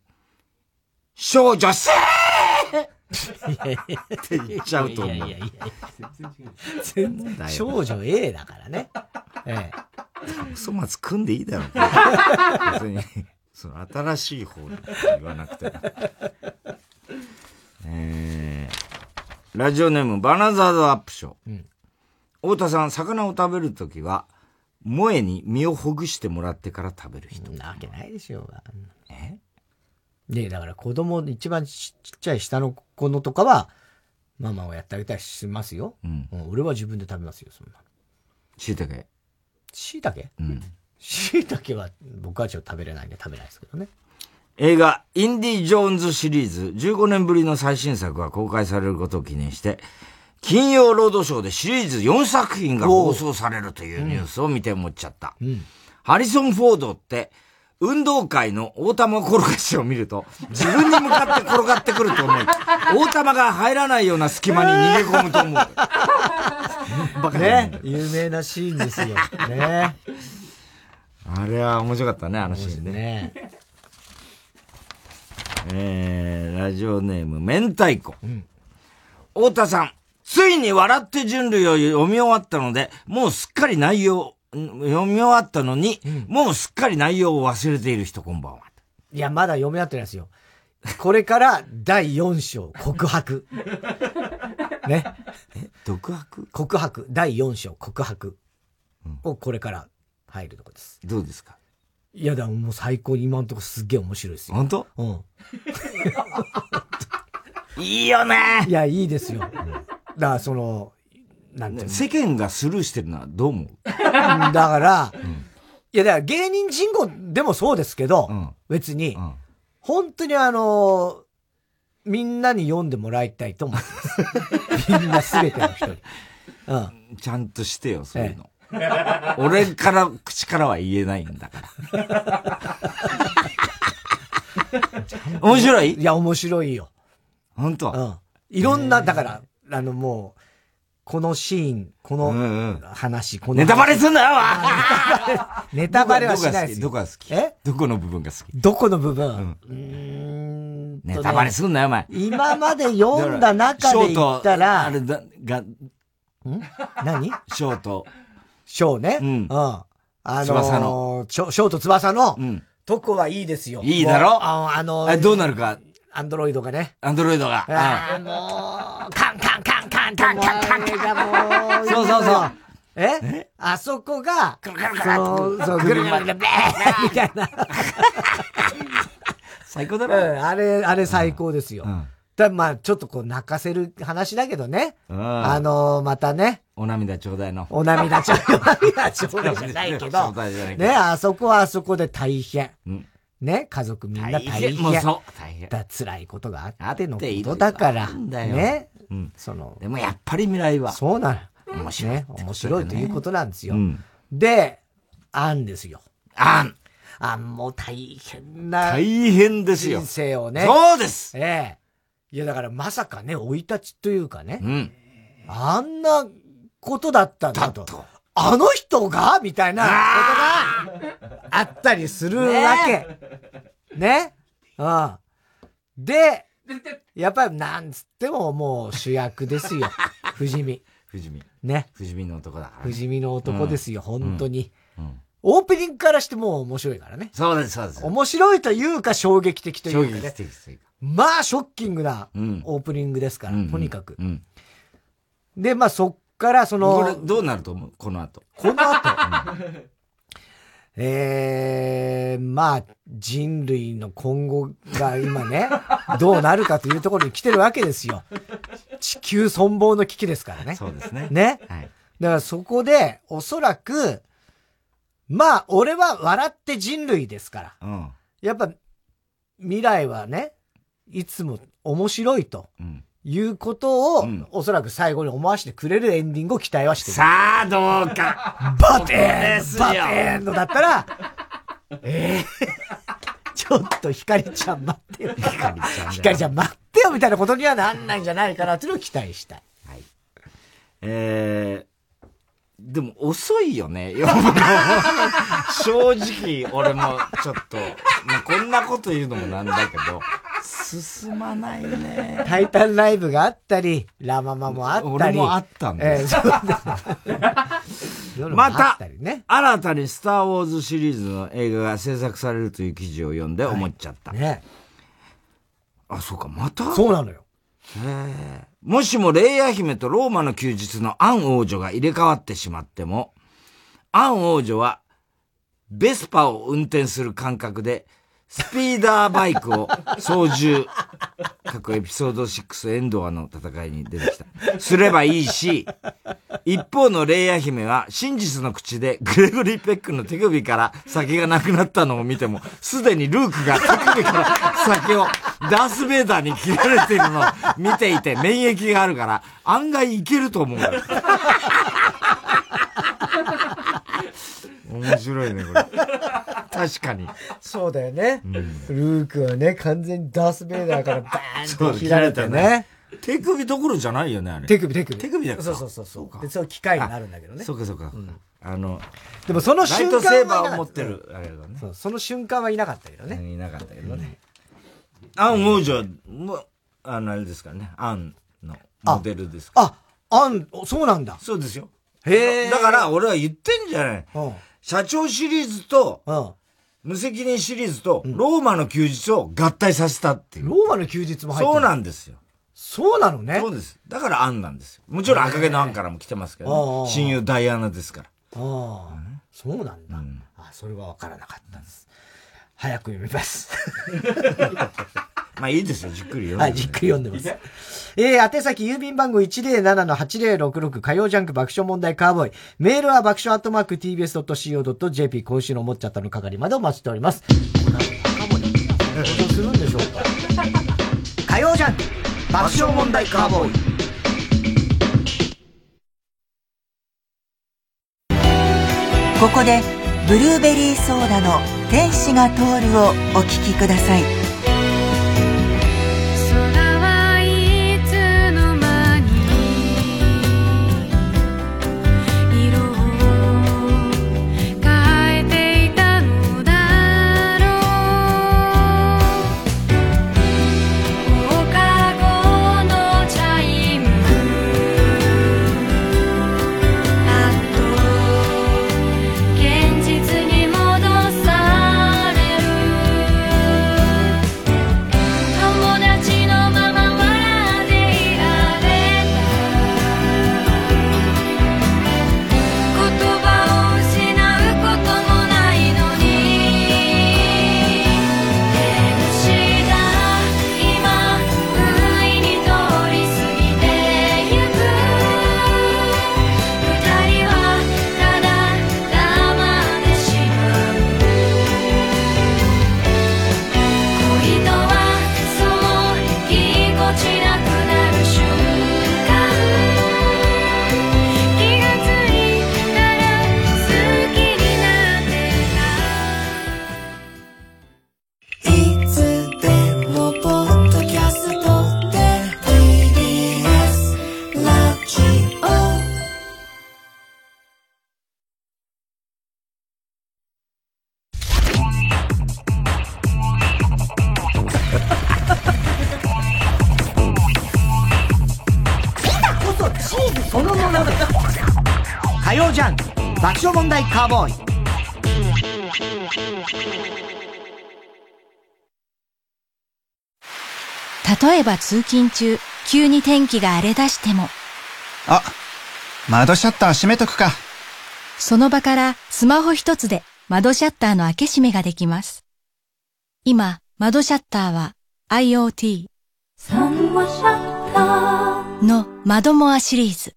Speaker 2: 少女せーって言っちゃうと思う。いやいやいや
Speaker 1: 全然少女 A だからね。え
Speaker 2: え。粗末組んでいいだろ。別に、その新しい方に言わなくて。えー、ラジオネームバナザードアップショー。うん、太田さん、魚を食べるときは、萌えに身をほぐしてもらってから食べる人。
Speaker 1: なわけないでしょうが。え？で、だから子供、一番ちっちゃい下の子のとかは、ママをやってあげたりしますよ。うん。俺は自分で食べますよ、そんな。
Speaker 2: 椎茸？
Speaker 1: 椎茸？
Speaker 2: うん。
Speaker 1: 椎茸は僕はちょっと食べれないんで食べないですけどね。
Speaker 2: 映画、インディ・ジョーンズシリーズ15年ぶりの最新作が公開されることを記念して、金曜ロードショーでシリーズ4作品が放送されるというニュースを見て思っちゃった。
Speaker 1: うん、
Speaker 2: ハリソン・フォードって、運動会の大玉転がしを見ると、自分に向かって転がってくると思い、[LAUGHS] 大玉が入らないような隙間に逃げ込むと思う。
Speaker 1: バ [LAUGHS] カね。有名なシーンですよ。ね。
Speaker 2: あれは面白かったね、あのシーンね。
Speaker 1: ね
Speaker 2: えー、ラジオネーム、明太子。うん、太田さん、ついに笑って人類を読み終わったので、もうすっかり内容、読み終わったのに、うん、もうすっかり内容を忘れている人、こんばんは。
Speaker 1: いや、まだ読み終わってないですよ。これから第4章、告白。ね。
Speaker 2: え、独白？
Speaker 1: 告白、第4章、告白。をこれから入るとこです。
Speaker 2: どうですか？
Speaker 1: いや、だもう最高に今のとこすっげえ面白いですよ。
Speaker 2: 本当？
Speaker 1: うん。[LAUGHS]
Speaker 2: いいよね
Speaker 1: いや、いいですよ。だから、その、なんていうの？
Speaker 2: 世間がスルーしてるのはどう思う？
Speaker 1: だから、うん、いや、だから芸人人口でもそうですけど、
Speaker 2: うん、
Speaker 1: 別に、うん、本当にあのみんなに読んでもらいたいと思ってます。[LAUGHS] みんなすべての人に。うん。
Speaker 2: ちゃんとしてよ、そういうの。ええ、俺から、口からは言えないんだから。[LAUGHS] 面白い？
Speaker 1: いや、面白いよ。
Speaker 2: 本当
Speaker 1: うん。いろんな、だから、あのもう、このシーン、この話、うんうん、この
Speaker 2: ネタバレすんなよ [LAUGHS]
Speaker 1: ネタバレはしないです
Speaker 2: どこが好き？
Speaker 1: え？
Speaker 2: どこの部分が好き？
Speaker 1: どこの部分？うん、
Speaker 2: んネタバレすんなよ、お前。
Speaker 1: 今まで読んだ中で言ったら、
Speaker 2: あれだ、が、
Speaker 1: ん？何？
Speaker 2: ショート。
Speaker 1: ショーね。
Speaker 2: うん。
Speaker 1: うん。あのー、ショート翼の、うん、とこはいいですよ。
Speaker 2: いいだろ？
Speaker 1: ああのー、
Speaker 2: どうなるか？
Speaker 1: アンドロイドがね。
Speaker 2: アンドロイドが。
Speaker 1: ああ、もう、カンカンカンカンカンカンカン。
Speaker 2: そうそうそう。
Speaker 1: え？あそこが、その、そう、ぐるぐるぐる、みたいな。
Speaker 2: 最高だろ、
Speaker 1: うん、あれ、あれ最高ですよ。うんだまあ、ちょっとこう泣かせる話だけどね。うん、あのー、またね。
Speaker 2: お涙ちょうだいの。
Speaker 1: お涙ちょうだい。お涙ちょうだいじゃないけど。ね、あそこはあそこで大変。うん、ね、家族みんな大変。大変もうそう。大変。だ辛いことがあってのことだから。ね。うん。その。
Speaker 2: でもやっぱり未来は。
Speaker 1: そうなの。面白い、ね。面白いということなんですよ。うん、で、あんですよ。
Speaker 2: あん。
Speaker 1: あんも大変な。
Speaker 2: 大変ですよ。
Speaker 1: 人生をね。
Speaker 2: そうです
Speaker 1: ええいや、だからまさかね、生い立ちというかね。うん。あんなことだったんだと。とあの人が？みたいなことがあったりするわけ。ね。うん。で、やっぱりなんつってももう主役ですよ。不死身。
Speaker 2: 不死身。
Speaker 1: ね。
Speaker 2: 不死身の男だから、
Speaker 1: ね。不死身の男ですよ、うん、本当に。うん、うんオープニングからしても面白いからね。
Speaker 2: そうです、そうです。
Speaker 1: 面白いというか衝撃的というか、ね。衝撃的というか。まあ、ショッキングなオープニングですから、うん、とにかく、うん。で、まあ、そっからその。
Speaker 2: これ、どうなると思う？この後。
Speaker 1: この後、ええー、まあ、人類の今後が今ね、[LAUGHS] どうなるかというところに来てるわけですよ。地球存亡の危機ですからね。
Speaker 2: そうですね。
Speaker 1: ね？はい。だからそこで、おそらく、まあ、俺は笑って人類ですから。うん。やっぱ、未来はね、いつも面白いと。うんいうことを、うん、おそらく最後に思わせてくれるエンディングを期待はしてる。
Speaker 2: さあ、どうか。
Speaker 1: バテンバテンのだったら、ええー、[LAUGHS] ちょっとひかりちゃん待ってよ。ひかりちゃん。ひかりちゃん待ってよみたいなことにはなんないんじゃないかなっていうのを期待したい。はい。
Speaker 2: えでも遅いよね。[LAUGHS] 正直、俺もちょっと、まあ、こんなこと言うのもなんだけど、進まないね。
Speaker 1: タイタンライブがあったり、ラママもあったり。俺
Speaker 2: もあったんだよ。えー、[LAUGHS] また、ね、新たにスターウォーズシリーズの映画が制作されるという記事を読んで思っちゃった。はい、ね。あ、そうか、また？
Speaker 1: そうなのよ。
Speaker 2: へえ。もしもレイヤ姫とローマの休日のアン王女が入れ替わってしまっても、アン王女はベスパを運転する感覚で、スピーダーバイクを操縦、過去エピソード6エンドアの戦いに出てきた。すればいいし、一方のレイヤ姫は真実の口でグレゴリー・ペックの手首から酒がなくなったのを見ても、すでにルークが手首から酒をダース・ベイダーに切られているのを見ていて免疫があるから、案外いけると思う。面白いね、これ。確かに。
Speaker 1: そうだよね。うん、ルークはね、完全にダース・ベイダーからバーンと切られてね。
Speaker 2: 手首どころじゃないよね、あれ。
Speaker 1: 手首、手首。
Speaker 2: 手首だ
Speaker 1: そうそうそうそう。で、そう機械になるんだけどね。
Speaker 2: そうかそうか。うん、あの、
Speaker 1: でもその瞬間は。
Speaker 2: ライトセーバーを持ってる、あれだね。
Speaker 1: そう、その瞬間はいなかったけどね。
Speaker 2: いなかったけどね。アン王女も、あの、あれですからね。アンのモデルです
Speaker 1: あ、アン、そうなんだ。
Speaker 2: そうですよ。へえ。だから俺は言ってんじゃない。うん社長シリーズと、無責任シリーズと、ローマの休日を合体させたっていう。
Speaker 1: ローマの休日も入って
Speaker 2: るそうなんですよ。
Speaker 1: そうなのね。
Speaker 2: そうです。だからアンなんですよ。もちろん赤毛のアンからも来てますけど、ね、親友ダイアナですから。あ
Speaker 1: あ、そうなんだ。うん、あそれは分からなかったです。早く読みます。[LAUGHS]
Speaker 2: まあいいですよ、じっくり読んで。
Speaker 1: はい、じっくり読んでます。えー、宛先郵便番号107-8066火曜ジャンク爆笑問題カーボーイ。メールは爆笑アットマーク tbs.co.jp 今週の思っちゃったの係までお待ちしております。この後、カモ登場するんでしょう？か火曜ジャンク爆笑問題カーボーイ。
Speaker 9: ここでブルーベリーソーダの天使が通るをお聴きください。
Speaker 10: えば通勤中、急に天気が荒れ出しても。
Speaker 11: あ、窓シャッター閉めとくか。
Speaker 10: その場からスマホ一つで窓シャッターの開け閉めができます。今、窓シャッターは IoT の窓モアシリーズ。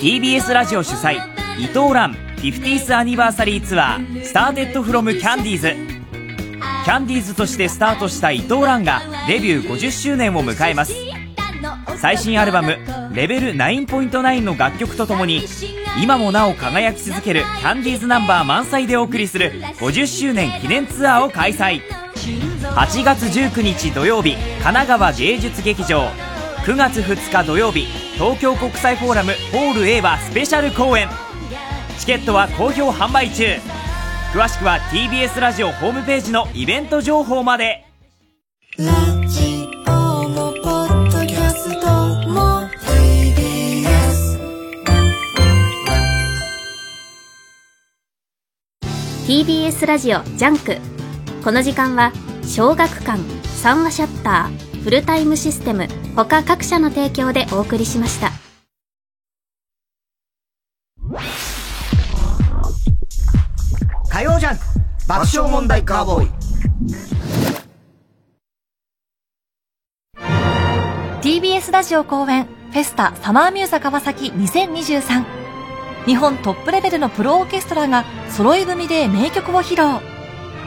Speaker 12: TBS ラジオ主催伊藤蘭 50th アニバーサリーツアースターテッドフロムキャンディーズキャンディーズとしてスタートした伊藤蘭がデビュー50周年を迎えます。最新アルバム「レベル9.9」の楽曲とともに今もなお輝き続けるキャンディーズナンバー満載でお送りする50周年記念ツアーを開催。8月19日土曜日神奈川芸術劇場。9月2日土曜日東京国際フォーラムホール A はスペシャル公演。チケットは好評販売中。詳しくは TBS ラジオホームページのイベント情報まで。ラジオもポッドキャストも
Speaker 13: TBS ラジオジャンク。この時間は小学館三和シャッターフルタイムシステム他各社の提供でお送りしました
Speaker 1: 火曜ジャン爆笑問題カーボーイ。
Speaker 14: TBS ラジオ公演フェスタサマーミューザ川崎2023日本トップレベルのプロオーケストラが揃い踏みで名曲を披露。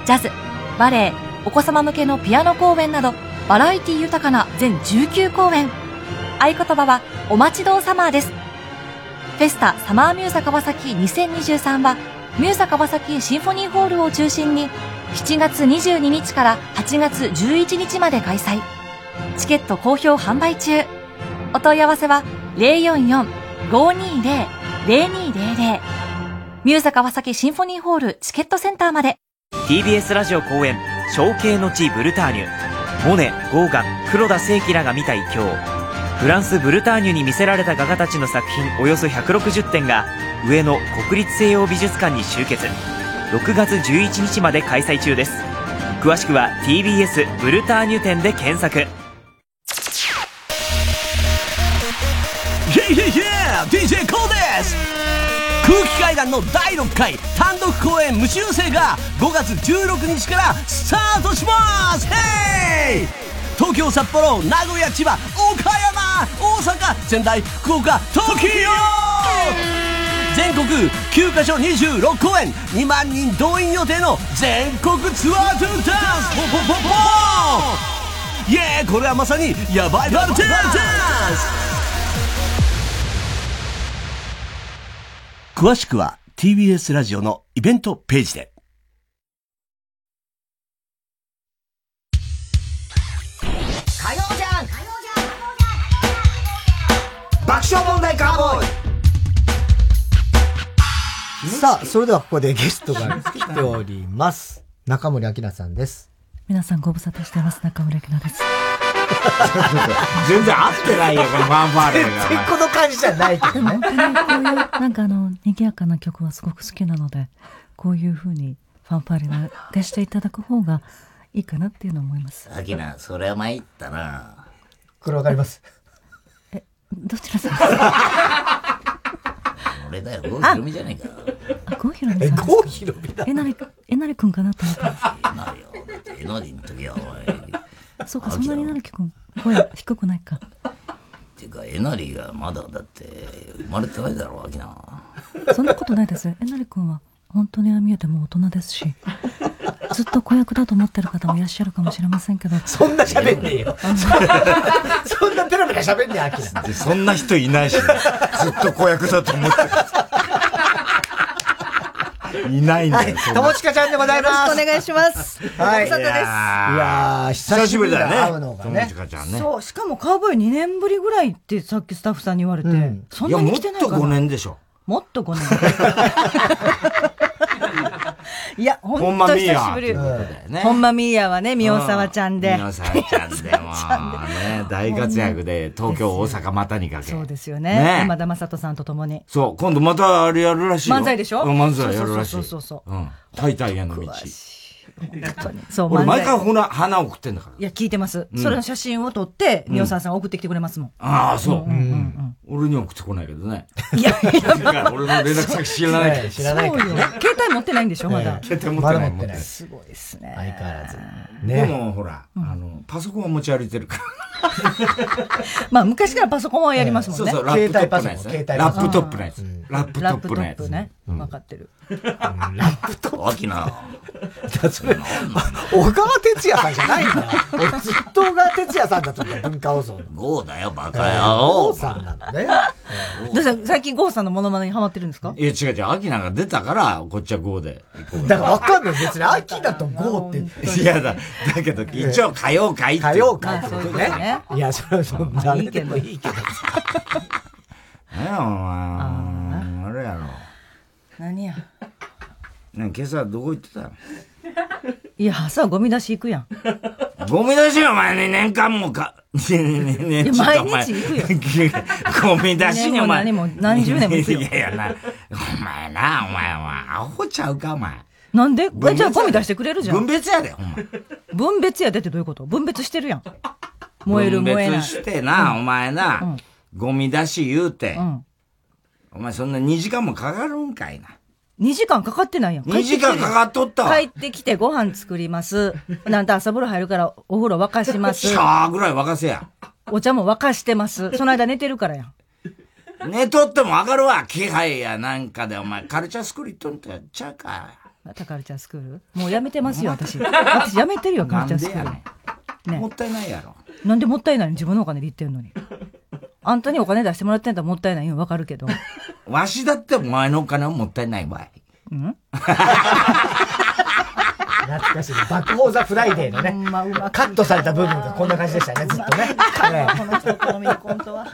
Speaker 14: ジャズバレエお子様向けのピアノ公演などバラエティ豊かな全19公演。合言葉はお待ちどうサマーです。フェスタサマーミューザ川崎2023はミューザ川崎シンフォニーホールを中心に7月22日から8月11日まで開催。チケット好評販売中。お問い合わせは044-520-0200ミューザ川崎シンフォニーホールチケットセンターまで。
Speaker 12: TBS ラジオ公演、象形の地ブルターニュ。モネ、ゴーガン、黒田清輝らが見た異境。フランス・ブルターニュに魅せられた画家たちの作品およそ160点が上野国立西洋美術館に集結。6月11日まで開催中です。詳しくは TBS ブルターニュ展で検索。
Speaker 15: DJ コーです!空気階段の第6回単独公演無修正が5月16日からスタートします!東京札幌名古屋千葉岡山大阪仙台福岡東京全国9カ所26公演2万人動員予定の全国ツアートゥーダンスポポポポイエーこれはまさにヤバいバルテンダンス詳しくは TBS ラジオのイベントページで。
Speaker 1: 爆笑問題カーボーイさあ、それではここでゲストが来ております。中森明菜さんです。
Speaker 16: 皆さんご無沙汰してます。中森明菜です。[LAUGHS]
Speaker 2: 全然合ってないよ、このファンファーレが。[LAUGHS]
Speaker 1: 全然この感じじゃないけどね。
Speaker 16: こういう、なんかあの、賑やかな曲はすごく好きなので、こういうふうにファンファーレ流していただく方がいいかなっていうのを思います。
Speaker 2: 明菜、それは参ったな。
Speaker 1: これわかります。
Speaker 16: どちらさん
Speaker 2: 俺だよ、郷ひろみじゃねえか。
Speaker 16: あ、郷ひろみさん。
Speaker 1: 郷ひろみだ。
Speaker 16: えなり、えなりくんかなと思った。
Speaker 2: えなりよ。えなりの時は、お
Speaker 16: 前。そうか、そんなにえなりくん、声低くないか。
Speaker 2: っていうか、えなりがまだだって、生まれてないだろう、秋菜。
Speaker 16: そんなことないです。えなりくんは、本当にああ見えても大人ですし。ずっと子役だと思ってる方もいらっしゃるかもしれませんけど。[LAUGHS]
Speaker 1: そんな喋んねえよ。[LAUGHS] そんなペラペラ喋んねえ、アキラ。
Speaker 2: そんな人いないし、ね、ずっと子役だと思ってる。いないんだよ。
Speaker 1: 友近ちゃんでございます。
Speaker 14: よろしくお願いします。
Speaker 1: はい。
Speaker 14: い
Speaker 1: や久しぶりだね。会うのがね。
Speaker 14: 友近ちゃんね。そう、しかもカウボーイ2年ぶりぐらいってさっきスタッフさんに言われて、そんなに来てないか
Speaker 2: な。もっと5年でしょ。
Speaker 14: もっと5年。[LAUGHS]
Speaker 16: いや、ほんと久しぶり。ほんまみーやはね、宮沢ちゃんで。
Speaker 2: 宮沢ちゃんでも、ね、大活躍で、東京、大阪またにかけ。
Speaker 16: そうですよね。山田正人さんと共に。
Speaker 2: そう、今度またあれやるらしいよ。
Speaker 16: 漫才でしょ？
Speaker 2: 漫才やるらしい。
Speaker 16: そうそうそう。うん。
Speaker 2: タイタイへの道。
Speaker 16: そう、
Speaker 2: 俺毎回ほら、花送ってんだから。
Speaker 16: いや、聞いてます。それの写真を撮って、宮沢さん送ってきてくれますもん。
Speaker 2: ああ、そう。俺には送ってこないけどね。いやいや、[LAUGHS] 俺の連絡先知らない。
Speaker 16: 知らないから。携帯持ってないんでしょ、まだ。
Speaker 2: 携帯持ってない。
Speaker 1: 持ってない。
Speaker 16: すごいですね。
Speaker 1: 相変わらず。
Speaker 2: でも、ほら、あの、パソコンは持ち歩いてるから。[LAUGHS]
Speaker 16: まあ、昔からパソコンはやりますもんね。
Speaker 2: そうそう、ラップトップのやつ。ラップトップのやつ。ラップトップのやつ。
Speaker 16: ね。わかってる。ラ
Speaker 1: ップトップ。
Speaker 2: 秋な。
Speaker 1: それ、小川哲也さんじゃないんだ。[LAUGHS] 俺ずっと小川哲也さんだと思う、文化放送。
Speaker 2: ゴーだよ、バカ野
Speaker 1: 郎。さんなんだね。
Speaker 16: どうした？最近ゴーさんのモノマネにハマってるんですか？
Speaker 2: いや、違う違う。アキナが出たから、こっちはゴーで。
Speaker 1: だからわかんない。別にアキナとゴーって。
Speaker 2: いやだ、だけど、一応歌謡会って。
Speaker 1: 歌謡会って
Speaker 16: ことね。
Speaker 1: いや、それはそんな。いいけど。いいけど。[LAUGHS]
Speaker 2: ねお前。あれやろ。
Speaker 16: 何や。
Speaker 2: ね今朝どこ行ってた
Speaker 16: いや、朝ゴミ出し行くやん。
Speaker 2: ゴミ出しお前ね、年間もか。ねねね
Speaker 16: ね毎日行くよ。
Speaker 2: ゴミ出しにお前。
Speaker 16: 何も何十年も行くよ。
Speaker 2: いやいやな、お前な、お前は、アホちゃうか、お前。
Speaker 16: なんで？じゃあゴミ出してくれるじゃん。
Speaker 2: 分別やで、ほんま。
Speaker 16: 分別やでってどういうこと？分別してるやん。燃える燃えない。分別
Speaker 2: してな、お前な、ゴミ出し言うて。お前そんな2時間もかかるんかいな。
Speaker 16: 2時間かかってないやん。
Speaker 2: 2時間かかっとった
Speaker 16: 帰ってきてご飯作ります。[LAUGHS] なんと朝風呂入るからお風呂沸かします。
Speaker 2: シャーぐらい沸かせや。
Speaker 16: お茶も沸かしてます。その間寝てるからやん。
Speaker 2: 寝とってもわかるわ。気配やなんかでお前カルチャースクール行っとんとやっちゃうか。
Speaker 16: またカルチャースクール？もうやめてますよ、私。[LAUGHS] 私やめてるよ、カルチャースクール。
Speaker 2: ね。もったいないやろ。
Speaker 16: なんでもったいないの？自分のお金で言ってんのに。[LAUGHS] あんたにお金出してもらってんだらもったいないよ、わかるけど。[LAUGHS]
Speaker 2: わしだってお前のお金はもったいないわい。ん？
Speaker 1: 懐かしい。バックホーザフライデーのね、まカットされた部分がこんな感じでしたね、ずっとね。[LAUGHS]
Speaker 16: この人好みのコントは。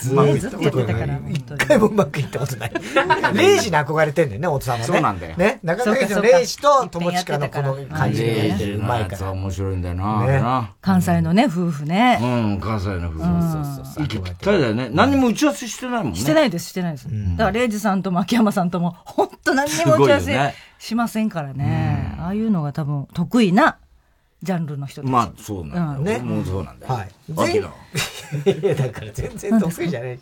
Speaker 16: ずっとやってたから、
Speaker 1: 一回もうまくいったことない。[LAUGHS] 礼二に憧れてんだよね、太田さんはね。
Speaker 2: そうなんだよ。
Speaker 1: ね、中川家の礼二と友近のこの感じでうまいから。
Speaker 2: 面白いんだよな。
Speaker 16: 関西のね、夫婦ね。
Speaker 2: うん、関西の夫婦。そうそうそう。息ぴったりだよね。何にも打ち合わせしてないもんね。
Speaker 16: してないです、してないです。だからレイジさんと牧山さんとも、本当何にも打ち合わせしませんからね。ああいうのが多分得意なジャンルの人
Speaker 2: まあ、そうなんだ。ね。もうそうなんだよ。
Speaker 1: はい。秋の。いや、だから全然得意じゃない。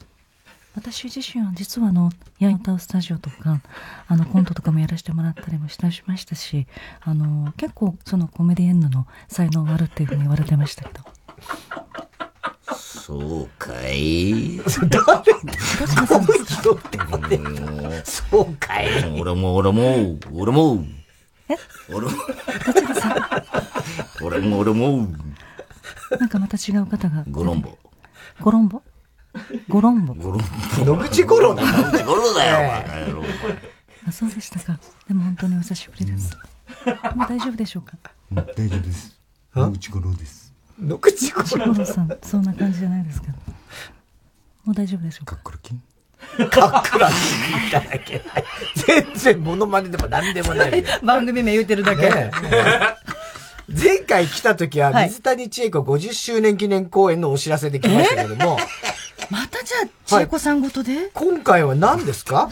Speaker 17: 私自身は実はあの、ヤンタウスタジオとか、あの、コントとかもやらせてもらったりもしたしましたし、あの、結構そのコメディエンヌの才能があるっていうふうに言われてましたけど。
Speaker 2: そうかい
Speaker 1: 誰？そうか？い
Speaker 2: 俺も俺も、俺も。
Speaker 17: え？
Speaker 2: 俺も。俺も俺も。
Speaker 17: なんかまた違う方が。
Speaker 2: ゴロンボ。
Speaker 17: ゴロンボ？ゴロンボ。
Speaker 2: ゴロン
Speaker 1: ボ。野口五郎だ。
Speaker 2: 野口五郎だよ、
Speaker 17: あ、そうでしたか。でも本当にお久しぶりです。もう大丈夫でしょうか？
Speaker 2: 大丈夫です。野口五郎です。
Speaker 1: 野口五
Speaker 17: 郎さん、そんな感じじゃないですか。もう大丈夫でしょうか？
Speaker 2: かっこらきん
Speaker 1: かっくらいただけない。全然モノマネでも何でもない。
Speaker 16: 番組名言うてるだけ。ね、
Speaker 1: 前回来た時は水谷千恵子50周年記念公演のお知らせで来ましたけども。
Speaker 16: またじゃあ、千恵子さんごとで、はい、
Speaker 1: 今回は何ですか？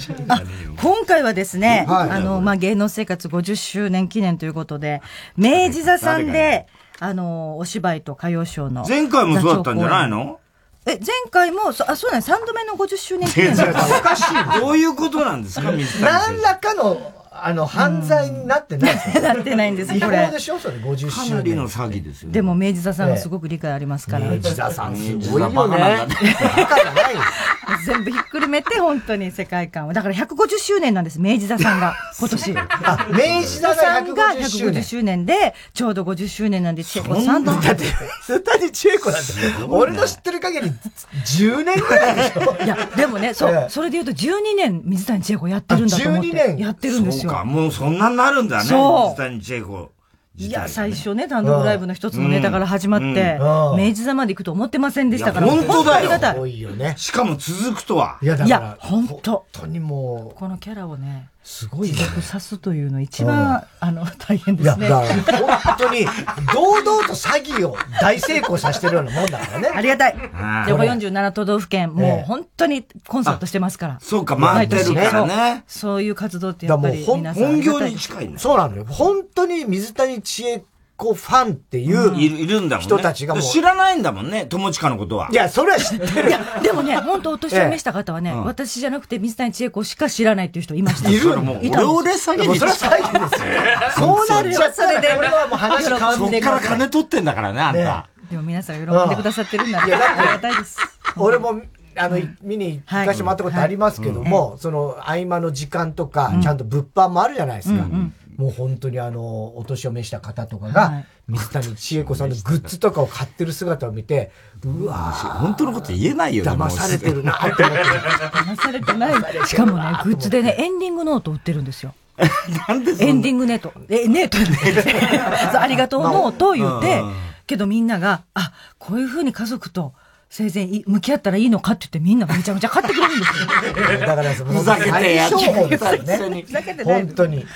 Speaker 16: 今回はですね、はい、あの、まあ、芸能生活50周年記念ということで、明治座さんで、あの、お芝居と歌謡ショーの。
Speaker 2: 前回もそうだったんじゃないの？
Speaker 16: え、前回も、そあ、そうだね、3度目の50周年記念。お
Speaker 2: かしい。どういうことなんですか、水
Speaker 1: 谷何らかの、あの、犯罪になってないです
Speaker 16: なってないんです、これ。
Speaker 1: でしょそれ、50周
Speaker 2: 年。かなりの詐欺ですよ、
Speaker 16: でも、明治座さんはすごく理解ありますから。
Speaker 1: 明治座さん、すごいよね。バカじゃない [LAUGHS]
Speaker 16: 全部ひっくるめて、本当に世界観を。だから150周年なんです、明治座さんが、[LAUGHS] 今年。
Speaker 1: あ、明治座さんが150
Speaker 16: 周年で、ちょうど50周年なんで、千恵子さん
Speaker 1: だって、水谷千恵子なんて、俺の知ってる限り10年ぐらいでしょ [LAUGHS]
Speaker 16: いや、でもね、そう、それで言うと12年水谷千恵子やってるんだと思って。12年やってるんですよ。
Speaker 2: そうか、もうそんなになるんだね。水谷千恵子。
Speaker 16: いや、最初ね、単独ライブの一つのネタから始まって、明治座まで行くと思ってませんでしたから。
Speaker 2: 本当だよ。
Speaker 1: 多いよね。
Speaker 2: しかも続くとは。
Speaker 16: いや、いや、本当
Speaker 1: 本当にも
Speaker 16: う。このキャラをね、
Speaker 1: すごいね。
Speaker 16: 持続さすというの一番、あの、大変ですね。
Speaker 1: いや、だから本当に、堂々と詐欺を大成功させてるようなもんだからね。
Speaker 16: ありがたい。で、47都道府県、もう本当にコンサートしてますから。
Speaker 2: そうか、回ってるからね。
Speaker 16: そういう活動ってやっぱり皆さん。
Speaker 2: 本業に近いね。
Speaker 1: そうなのよ。本当に水谷千恵子ファンっていう
Speaker 2: いるんだもん
Speaker 1: 人たちがもう。
Speaker 2: 知らないんだもんね、友近のことは。
Speaker 1: いや、それは知ってる。
Speaker 16: いや、でもね、本当お年を召した方はね、私じゃなくて水谷千恵子しか知らないっていう人いました。
Speaker 1: いる
Speaker 2: も。う、俺俺詐欺に。
Speaker 1: それは詐欺ですよ。そうなっちゃったら、これはもう話変わん
Speaker 2: そっから金取ってんだからね、あんた。
Speaker 16: でも皆さん喜んでくださってるんだね。ありがたいです。
Speaker 1: 俺も、あの、見に行かせてもらったことありますけども、その、合間の時間とか、ちゃんと物販もあるじゃないですか。もう本当にあの、お年を召した方とかが、水谷千重子さんのグッズとかを買ってる姿を見て、うわ
Speaker 2: 本当のこと言えないよね。
Speaker 1: 騙されてるなって思って。[LAUGHS]
Speaker 16: 騙されてない。しかもね、グッズでね、エンディングノート売ってるんですよ。
Speaker 2: なんで
Speaker 16: エンディングネート。え、ネート [LAUGHS] そうありがとうノート言って、けどみんなが、あ、こういうふうに家族と、生前向き合ったらいいのかって言ってみんなめちゃめちゃ買ってくれるんですよ。[LAUGHS]
Speaker 1: だから
Speaker 2: ふざけてやっちゃう
Speaker 1: ね。ふ
Speaker 16: ざけて。
Speaker 1: 本当に。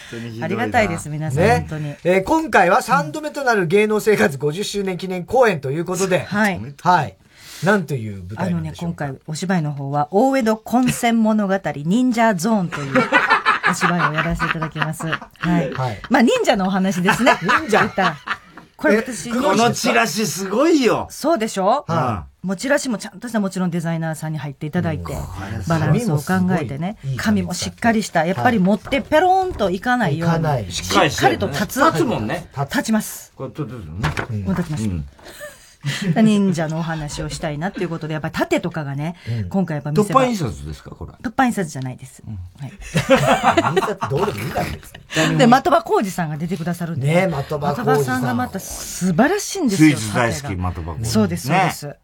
Speaker 16: ありがたいです、皆さん。
Speaker 1: ね、
Speaker 16: 本当に。
Speaker 1: えー、今回は3度目となる芸能生活50周年記念公演ということで、
Speaker 16: はい。
Speaker 1: はい。なんという舞台
Speaker 16: あのね、今回お芝居の方は、大江戸混戦物語忍者ゾーンという [LAUGHS] お芝居をやらせていただきます。はい。はい、まあ、忍者のお話ですね。
Speaker 1: 忍者
Speaker 16: これ私、
Speaker 2: このチラシすごいよ。
Speaker 16: そうでしょ？はもうチラシもちゃんとしたもちろんデザイナーさんに入っていただいて、バランスを考えてね、紙もしっかりした、やっぱり持ってペローンといかないように、しっかりと立つ。
Speaker 2: 立つもんね。
Speaker 16: 立ちます。
Speaker 2: こう立つね。
Speaker 16: 立ちます。[LAUGHS] 忍者のお話をしたいなっていうことで、やっぱり盾とかがね、今回やっぱ見
Speaker 2: せ突破印刷ですか、これ。
Speaker 16: 突破印刷じゃないです。はい。[LAUGHS]
Speaker 1: 印刷どうでもいいからです
Speaker 16: で、的場浩二さんが出てくださるんで。
Speaker 1: ね的場浩二さん。
Speaker 16: さんがまた素晴らしいんですよ。
Speaker 2: スイーツ大好き、的場浩二。
Speaker 16: そうです、そうです。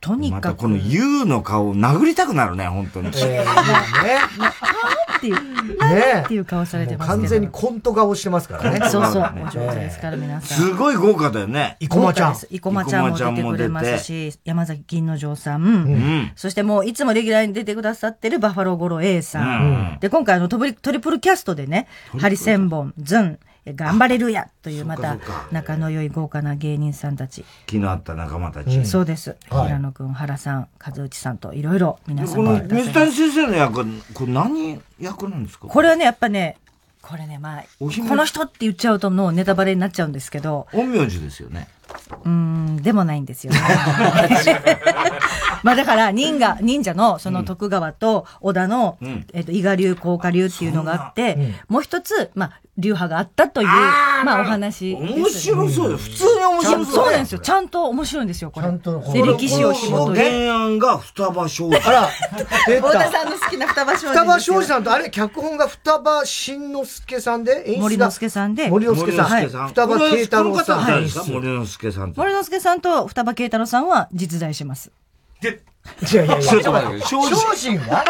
Speaker 16: とにかく。
Speaker 2: この U の顔を殴りたくなるね、本当に。
Speaker 1: えー、ね。[LAUGHS]
Speaker 16: っていう、[LAUGHS] ねっていう顔されてます
Speaker 1: 完全にコント顔してますからね。[LAUGHS]
Speaker 16: そうそう。お上手ですから、皆さん。
Speaker 2: すごい豪華だよね。
Speaker 1: 生駒ちゃん。
Speaker 16: 生駒ちゃんも出てくれますし、山崎銀之丞さん。そしてもう、いつもレギュラーに出てくださってるバッファローゴロ A さん。で、今回あのトリプルキャストでね、ハリセンボン、ズン、頑張れるやというまた仲の良い豪華な芸人さんたち。
Speaker 2: 気のあった仲間たち。
Speaker 16: そうです。平野くん、原さん、和内さんといろいろ皆さん
Speaker 2: この水谷先生の役、これ何役なんですか？
Speaker 16: これはね、やっぱね、これね、まあ、この人って言っちゃうともうネタバレになっちゃうんですけど。
Speaker 2: 陰陽師ですよね。
Speaker 16: うん、でもないんですよね。[LAUGHS] まあだから、忍者、忍者のその徳川と織田の、うん、えっ、と、伊賀流、甲賀流っていうのがあって、うん、もう一つ、まあ、流派があったという、まあお話、
Speaker 2: ね、面白そうよ。普通に面白そう。
Speaker 16: そうなんですよ。ちゃんと面白いんですよ、これ。
Speaker 1: ちゃんと。
Speaker 16: で、歴史を紐解い
Speaker 2: て。原案が双葉庄司。
Speaker 1: あら、
Speaker 16: 出た。太田さんの好きな双葉庄司。
Speaker 1: 双葉庄司さんと、あれ、脚本が双葉慎之介さんで、
Speaker 16: 森之助さんで。
Speaker 1: 森之助さん。はい。双葉慶太郎さん。
Speaker 2: はい。森之助さん
Speaker 16: 森之助さんと双葉慶太郎さんは実在します。
Speaker 2: で、
Speaker 1: いやいやいや、
Speaker 2: ちょっと待って、
Speaker 1: 精進は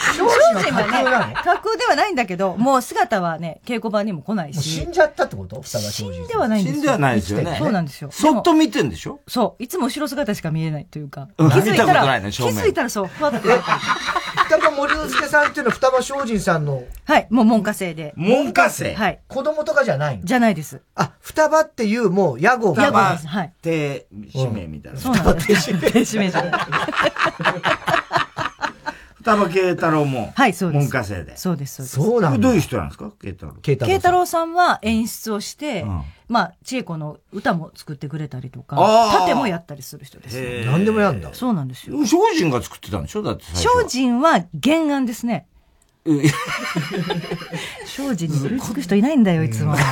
Speaker 16: 精進はね、架空ではないんだけど、もう姿はね、稽古場にも来ないし。
Speaker 1: 死んじゃったってこと？
Speaker 16: 死んではないんです
Speaker 2: よ。死んではないですよね。
Speaker 16: そうなんですよ。
Speaker 2: そっと見てんでしょ？
Speaker 16: そう。いつも後ろ姿しか見えないというか。
Speaker 2: 気づいたら、気
Speaker 16: づいたらそう、ふわって。
Speaker 1: 双葉森之助さんっていうのは双葉精進さんの。
Speaker 16: はい、もう門下生で。
Speaker 2: 門下生
Speaker 16: はい。
Speaker 1: 子供とかじゃない
Speaker 16: じゃないです。
Speaker 1: あ、双葉っていうもう屋号
Speaker 16: が。屋号です。はい。
Speaker 2: で、使命みたいな。
Speaker 16: そうなんです。低使命じゃない。[LAUGHS]
Speaker 2: 双葉慶太郎も。
Speaker 16: はい、そうです。
Speaker 2: 門下生で。
Speaker 16: そうです、そうです。
Speaker 1: そうなん
Speaker 2: どういう人なんですか？慶太郎。
Speaker 1: 慶
Speaker 16: 太太郎さんは演出をして、まあ、千恵子の歌も作ってくれたりとか、盾もやったりする人です。
Speaker 1: 何でもやんだ。
Speaker 16: そうなんですよ。
Speaker 2: 精進が作ってたんでしょ？だって
Speaker 16: 精進は原案ですね。精進に追いつく人いないんだよ、いつも。[LAUGHS]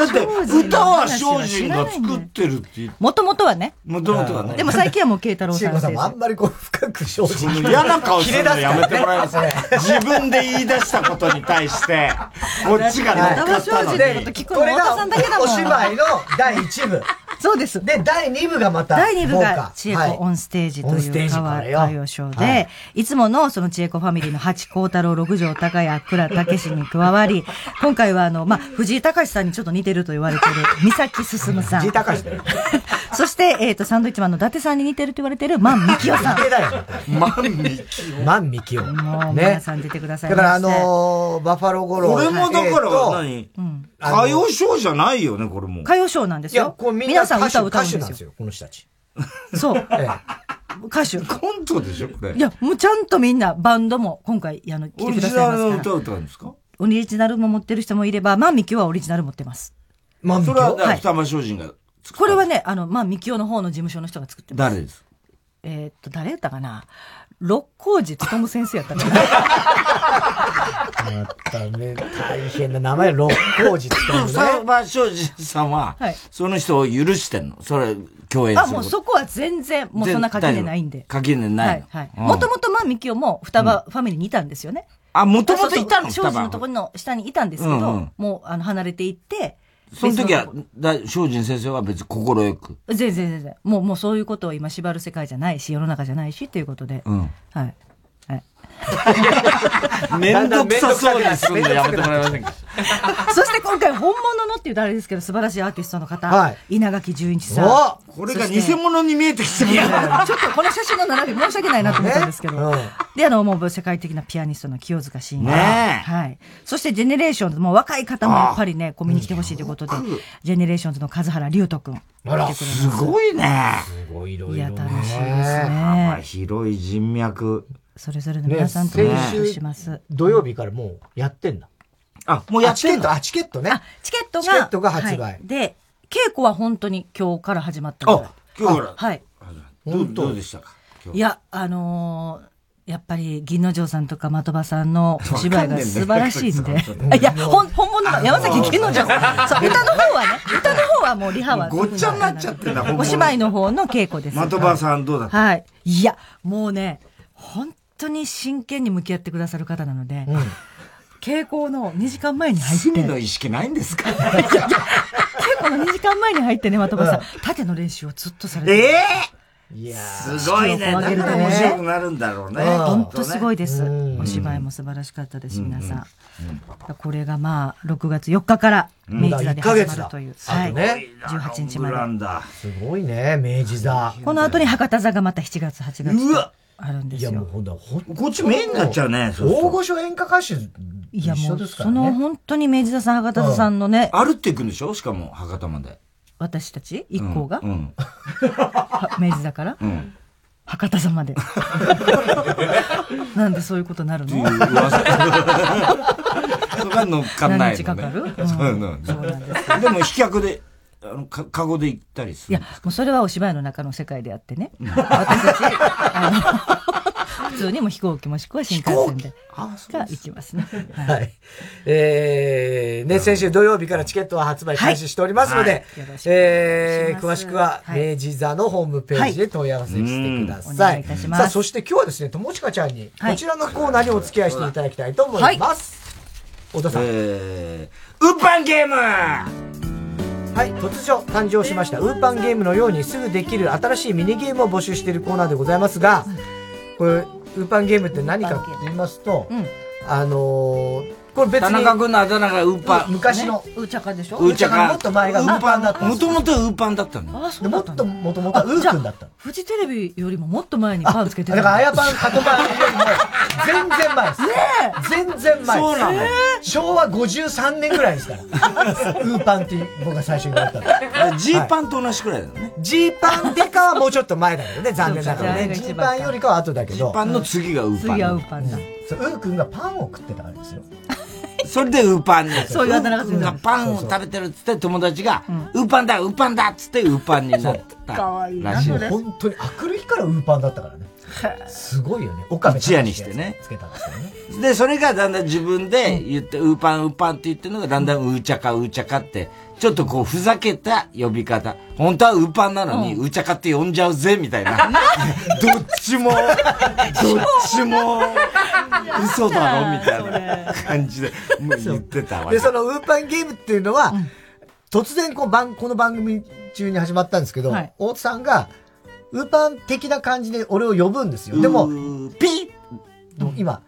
Speaker 2: だって、歌は精進が作ってるって言って。
Speaker 16: もともとはね。
Speaker 2: もともとはね。
Speaker 16: でも最近はもう慶太郎さん。
Speaker 1: さんもあんまりこう深く精進。
Speaker 2: 嫌な顔するのやめてもらえます [LAUGHS] ね。自分で言い出したことに対して、[LAUGHS] こっちが乗っかったのに。
Speaker 1: これがお芝居の第一部。
Speaker 16: そうです。
Speaker 1: で、第2部がまた。
Speaker 16: 第2部が、千恵
Speaker 1: はい
Speaker 16: 子オンステージという
Speaker 1: オンステージ
Speaker 16: 歌話
Speaker 1: からよ
Speaker 16: 歌謡ショーで、
Speaker 1: はい
Speaker 16: い、つものその千恵子ファミリーの八幸太郎、六条高谷、倉武史に加わり、今回はあの、まあ、藤井隆さんにちょっと似てると言われてる、[LAUGHS] 三崎進さん。[LAUGHS] そして、えっ、と、サンドイッチマンの伊達さんに似てると言われてる、万美清さん。
Speaker 2: 万美
Speaker 1: 清。万美清。
Speaker 16: もう、
Speaker 1: ね
Speaker 16: 皆さん出てください。
Speaker 1: だからあのーバファローゴロ
Speaker 2: これもだから
Speaker 1: えーと
Speaker 2: 何？
Speaker 16: うん
Speaker 2: 歌謡ショーじゃないよね、これも。
Speaker 16: 歌謡ショーなんです
Speaker 1: いや、
Speaker 16: よ。
Speaker 1: こうみんな
Speaker 16: 皆さん
Speaker 1: 歌手
Speaker 16: 歌を歌うんですよ。
Speaker 1: 歌手なんですよ、この人たち。
Speaker 16: そう。
Speaker 1: え
Speaker 16: 歌手。
Speaker 2: コントでしょ、これ。
Speaker 16: いや、もうちゃんとみんな、バンドも今回、あの、来てくだ
Speaker 2: オリジ
Speaker 16: さいますから。
Speaker 2: ナルの歌を歌うんですか？
Speaker 16: オリジナルも持ってる人もいれば、まあ、ミキオはオリジナル持ってます。
Speaker 1: 万
Speaker 2: それは、
Speaker 16: はい。
Speaker 2: 双葉精進が。
Speaker 16: これはね、あの、まあ、ミキオの方の事務所の人が作ってます。
Speaker 2: 誰です？
Speaker 16: えーっと、誰やったかな？六甲寺勉先生やったかな？
Speaker 1: またね、大変な名前、六甲寺って言った
Speaker 2: 双
Speaker 1: のね。
Speaker 2: 葉精進さんは
Speaker 16: はい、
Speaker 2: その人を許してんの？それ、共演する
Speaker 16: あ、もうそこは全然、もうそんな垣根ないんで。
Speaker 2: 垣根ないの？
Speaker 16: はい、もともと、まあ、ミキオも双葉ファミリーにいたんですよね。
Speaker 2: あ、もともといたの？双葉
Speaker 16: 庄司のところの下にいたんですけど、
Speaker 2: うんうん。
Speaker 16: もう、あの、離れていって、
Speaker 2: その時はだ精進先生は別に心よく。
Speaker 16: 全然全然。もう、もうそういうことを今縛る世界じゃないし、世の中じゃないし、ということで。
Speaker 2: うん。
Speaker 16: はい。はい。
Speaker 2: めんどくさそうにすんのやめてもらえませんか？[LAUGHS]
Speaker 16: そして今回本物のっていうとあれですけど、素晴らしいアーティストの方、
Speaker 2: はい
Speaker 16: 稲垣淳一さん。
Speaker 2: おこれが偽物に見えてきてる
Speaker 16: ちょっとこの写真の並び申し訳ないなと思ったんですけど。で、あの、もう世界的なピアニストの清塚信也。
Speaker 2: ねえ
Speaker 16: はい。そして、ジェネレーションズ、もう若い方もやっぱりね、こう見に来てほしいということで、ジェネレーションズの数原龍友くん。
Speaker 2: あら、すごいね。
Speaker 1: すごいいろ
Speaker 16: いや、楽しいです
Speaker 2: 幅
Speaker 16: ね。
Speaker 2: 広い人脈。
Speaker 16: それぞれの皆さんと
Speaker 1: ね
Speaker 16: お話
Speaker 1: 先週
Speaker 16: をします。
Speaker 1: 土曜日からもうやってんだ。
Speaker 2: あ、もうやってんの？
Speaker 1: あ、チケット、あ、チケットね。
Speaker 16: チケットが、
Speaker 1: チケットが発売
Speaker 16: はいで、稽古は本当に今日から始まった
Speaker 2: あ今日から
Speaker 16: はい。
Speaker 2: どうどうでしたか？
Speaker 16: いや、あのーやっぱり銀之丞さんとか的場さんのお芝居が素晴らしいんで。[LAUGHS] いや、本本物の山崎銀之丞さん。歌の方はね、歌の方はもうリハは。
Speaker 2: ごっちゃになっちゃってんだ
Speaker 16: お芝居の方の稽古です。
Speaker 2: 的場さんどうだった？
Speaker 16: はい。いや、もうね、本当に真剣に向き合ってくださる方なので、稽古の2時間前に入って。
Speaker 2: 罪の意識ないんですか？
Speaker 16: 稽古の2時間前に入ってね、的場さん、縦の練習をずっとされてる。
Speaker 2: え
Speaker 1: いや
Speaker 2: すごいね。だから面白くなるんだろうね。
Speaker 16: 本当すごい
Speaker 2: い。
Speaker 16: です。お芝居も素晴らしかったです、皆さん。これがまあ、6月4日から、明治座で始まるという。はい。18日まで。
Speaker 1: すごいね、明治座。
Speaker 16: この後に博多座がまた7月、8月
Speaker 2: うわ
Speaker 16: とあるんですよ。
Speaker 1: いやもうほんと、
Speaker 2: こっちメインになっちゃうねそうすると
Speaker 1: 大御所演歌歌手
Speaker 16: いやもう、
Speaker 1: 一緒ですから
Speaker 16: その
Speaker 1: ね。
Speaker 16: 本当に明治座さん、博多座さんのね、
Speaker 2: 歩っていくんでしょしかも、博多まで。
Speaker 16: 私たち一行が、
Speaker 2: うん。
Speaker 16: は [LAUGHS] 明治座から、
Speaker 2: うん。
Speaker 16: 博多座まで。[LAUGHS] なんでそういうことになるの？[LAUGHS]
Speaker 2: そこが乗っかんないのね。
Speaker 16: 何日かかる？うん
Speaker 2: そういうの。
Speaker 16: そうなんです
Speaker 2: でも、飛脚で、あの、か、カゴで行ったりする。
Speaker 16: いや、もうそれはお芝居の中の世界であってね。私たち、あの、[LAUGHS] 普通にも飛行機もしくは新幹線で。が行きますね。[LAUGHS]
Speaker 1: はい。えー、ね、先週土曜日からチケットは発売開始しておりますので、
Speaker 16: はいよろしく
Speaker 1: えー、詳しくは
Speaker 16: はい
Speaker 1: 明治座のホームページで問い合わせしてください。
Speaker 16: 願いいたします
Speaker 1: さあ、そして今日はですね、友近ちゃんに、
Speaker 16: はい
Speaker 1: こちらのコーナーにお付き合いしていただきたいと思います。小田さん。
Speaker 2: えー、ウーパンゲーム
Speaker 1: はい、突如誕生しましたウーパンゲームのようにすぐできる新しいミニゲームを募集しているコーナーでございますが、これ、ウーパンゲームって何かと言いますと、あのーこれ別に。
Speaker 2: 田中君のあだ名がウーパン。
Speaker 1: 昔の。
Speaker 16: うーちゃかでしょ？
Speaker 2: ウーチャカ。
Speaker 1: もっと前がウーパンだった
Speaker 2: もともとウーパンだったの？
Speaker 16: あ、そうだった
Speaker 1: もっと、もともとはウーくんだった。
Speaker 16: フジテレビよりももっと前にパンつけて
Speaker 1: だから、あやパン、カトパンよりも、全然前です。
Speaker 16: ね [LAUGHS]
Speaker 1: 全然前
Speaker 2: そうなの？
Speaker 1: 昭和53年ぐらいですから。ウーパンって僕が最初に言われたの。
Speaker 2: ジーパンと同じくらいだよね。
Speaker 1: ジーパンでかはもうちょっと前だけどね、残念ながらね。ジーパンよりかは後だけど。
Speaker 2: ジーパンの次がウーパン。
Speaker 16: 次はウーパンだ。
Speaker 1: そうウーくんがパンを食ってたからですよ。[LAUGHS]
Speaker 2: それでウーパンに。
Speaker 16: そういうあだ名がついてる
Speaker 2: ウー君がパンを食べてるっつって友達が、ウーパンだ、ウーパンだっつってウーパンになった。
Speaker 16: かわいい。な
Speaker 2: らしい
Speaker 1: 本当に、あくる日からウーパンだったからね。すごいよね。岡部
Speaker 2: 一夜にしてね。
Speaker 1: つけたんですよね。
Speaker 2: で、それがだんだん自分で言って、ウーパン、ウーパンって言ってるのがだんだんウーチャカ、ウーチャカって、ちょっとこうふざけた呼び方。本当はウーパンなのに、ウーチャカって呼んじゃうぜ、みたいな。[LAUGHS] どっちも、どっちも、[LAUGHS] 嘘だろ、みたいな感じで、もう言ってたわけ。
Speaker 1: で、そのウーパンゲームっていうのは、突然こう番、この番組中に始まったんですけど、はい、太田さんが、ウーパン的な感じで俺を呼ぶんですよ。でも、
Speaker 2: ピ
Speaker 1: ー今、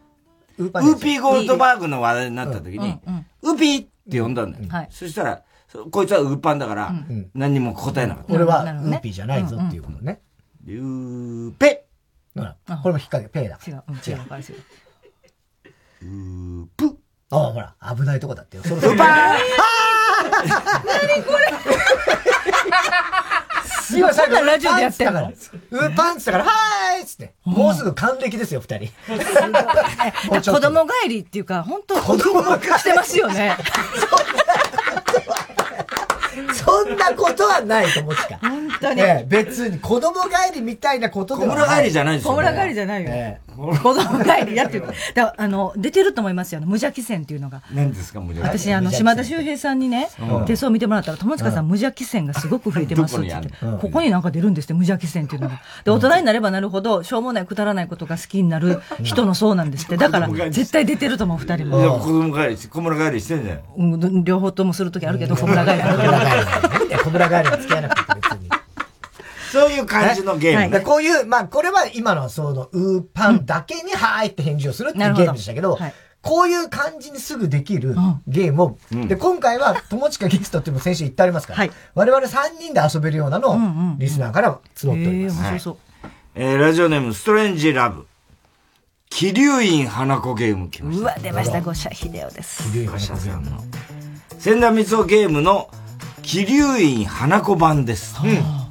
Speaker 2: ウーパンウーピーゴールドバーグの話題になった時に、ウーピーって呼んだんだよ。はい、そしたら、こいつはウーパンだから、何にも答えなかった。
Speaker 1: 俺はウーピーじゃないぞっていうことね。
Speaker 2: ウーペ
Speaker 1: ほら、これも引っ掛け、ペーだ。
Speaker 16: 違う、違う、違う。
Speaker 2: うーぷ
Speaker 1: ああ、ほら、危ないとこだってよ。そ
Speaker 2: ろそろ。ウーパーあ
Speaker 16: 何これ
Speaker 1: 今さっき
Speaker 16: ラジオでやってん
Speaker 1: の？ウーパンツだから、はーいっつって。もうすぐ還暦ですよ、二人。[LAUGHS]
Speaker 16: 子供帰りっていうか、本当子供してますよね。[LAUGHS]
Speaker 1: そんなことはないと思ってた。[LAUGHS]
Speaker 16: 本当に。
Speaker 1: ええ、別に子供帰りみたいなことで
Speaker 2: はない。小村帰りじゃないですよ、
Speaker 16: ね。小村帰りじゃないよ。ええ、子供帰りやっていうか。だあの、出てると思いますよ。無邪気線っていうのが。
Speaker 2: 何ですか、無邪
Speaker 16: 気線？私、あの、島田秀平さんにね、手相見てもらったら、友近さん無邪気線がすごく増えてますって言って。ここになんか出るんですって、無邪気線っていうのが。で、大人になればなるほど、しょうもないくだらないことが好きになる人のそうなんですって。だから、絶対出てると思う、二人も。
Speaker 2: いや、子供帰り、小村帰りしてんじゃん。
Speaker 16: 両方ともするときあるけど、小村帰りあるけど。[LAUGHS]
Speaker 1: 小村帰りは付き合わなくて。
Speaker 2: そういう感じのゲーム。
Speaker 1: こういう、まあ、これは今のその、ウーパンだけに、はーいって返事をするっていうゲームでしたけど、こういう感じにすぐできるゲームを、で、今回は、友近ゲストっていうのも先週言ってありますから、我々3人で遊べるようなのを、リスナーから募っております。面白そう。
Speaker 2: えー、ラジオネーム、ストレンジラブ。気流院花子ゲーム来ました。
Speaker 16: うわ、出ました、五社秀夫です。
Speaker 1: 気流院花子ゲームの。
Speaker 2: 千田光夫ゲームの気流院花子版です。うん、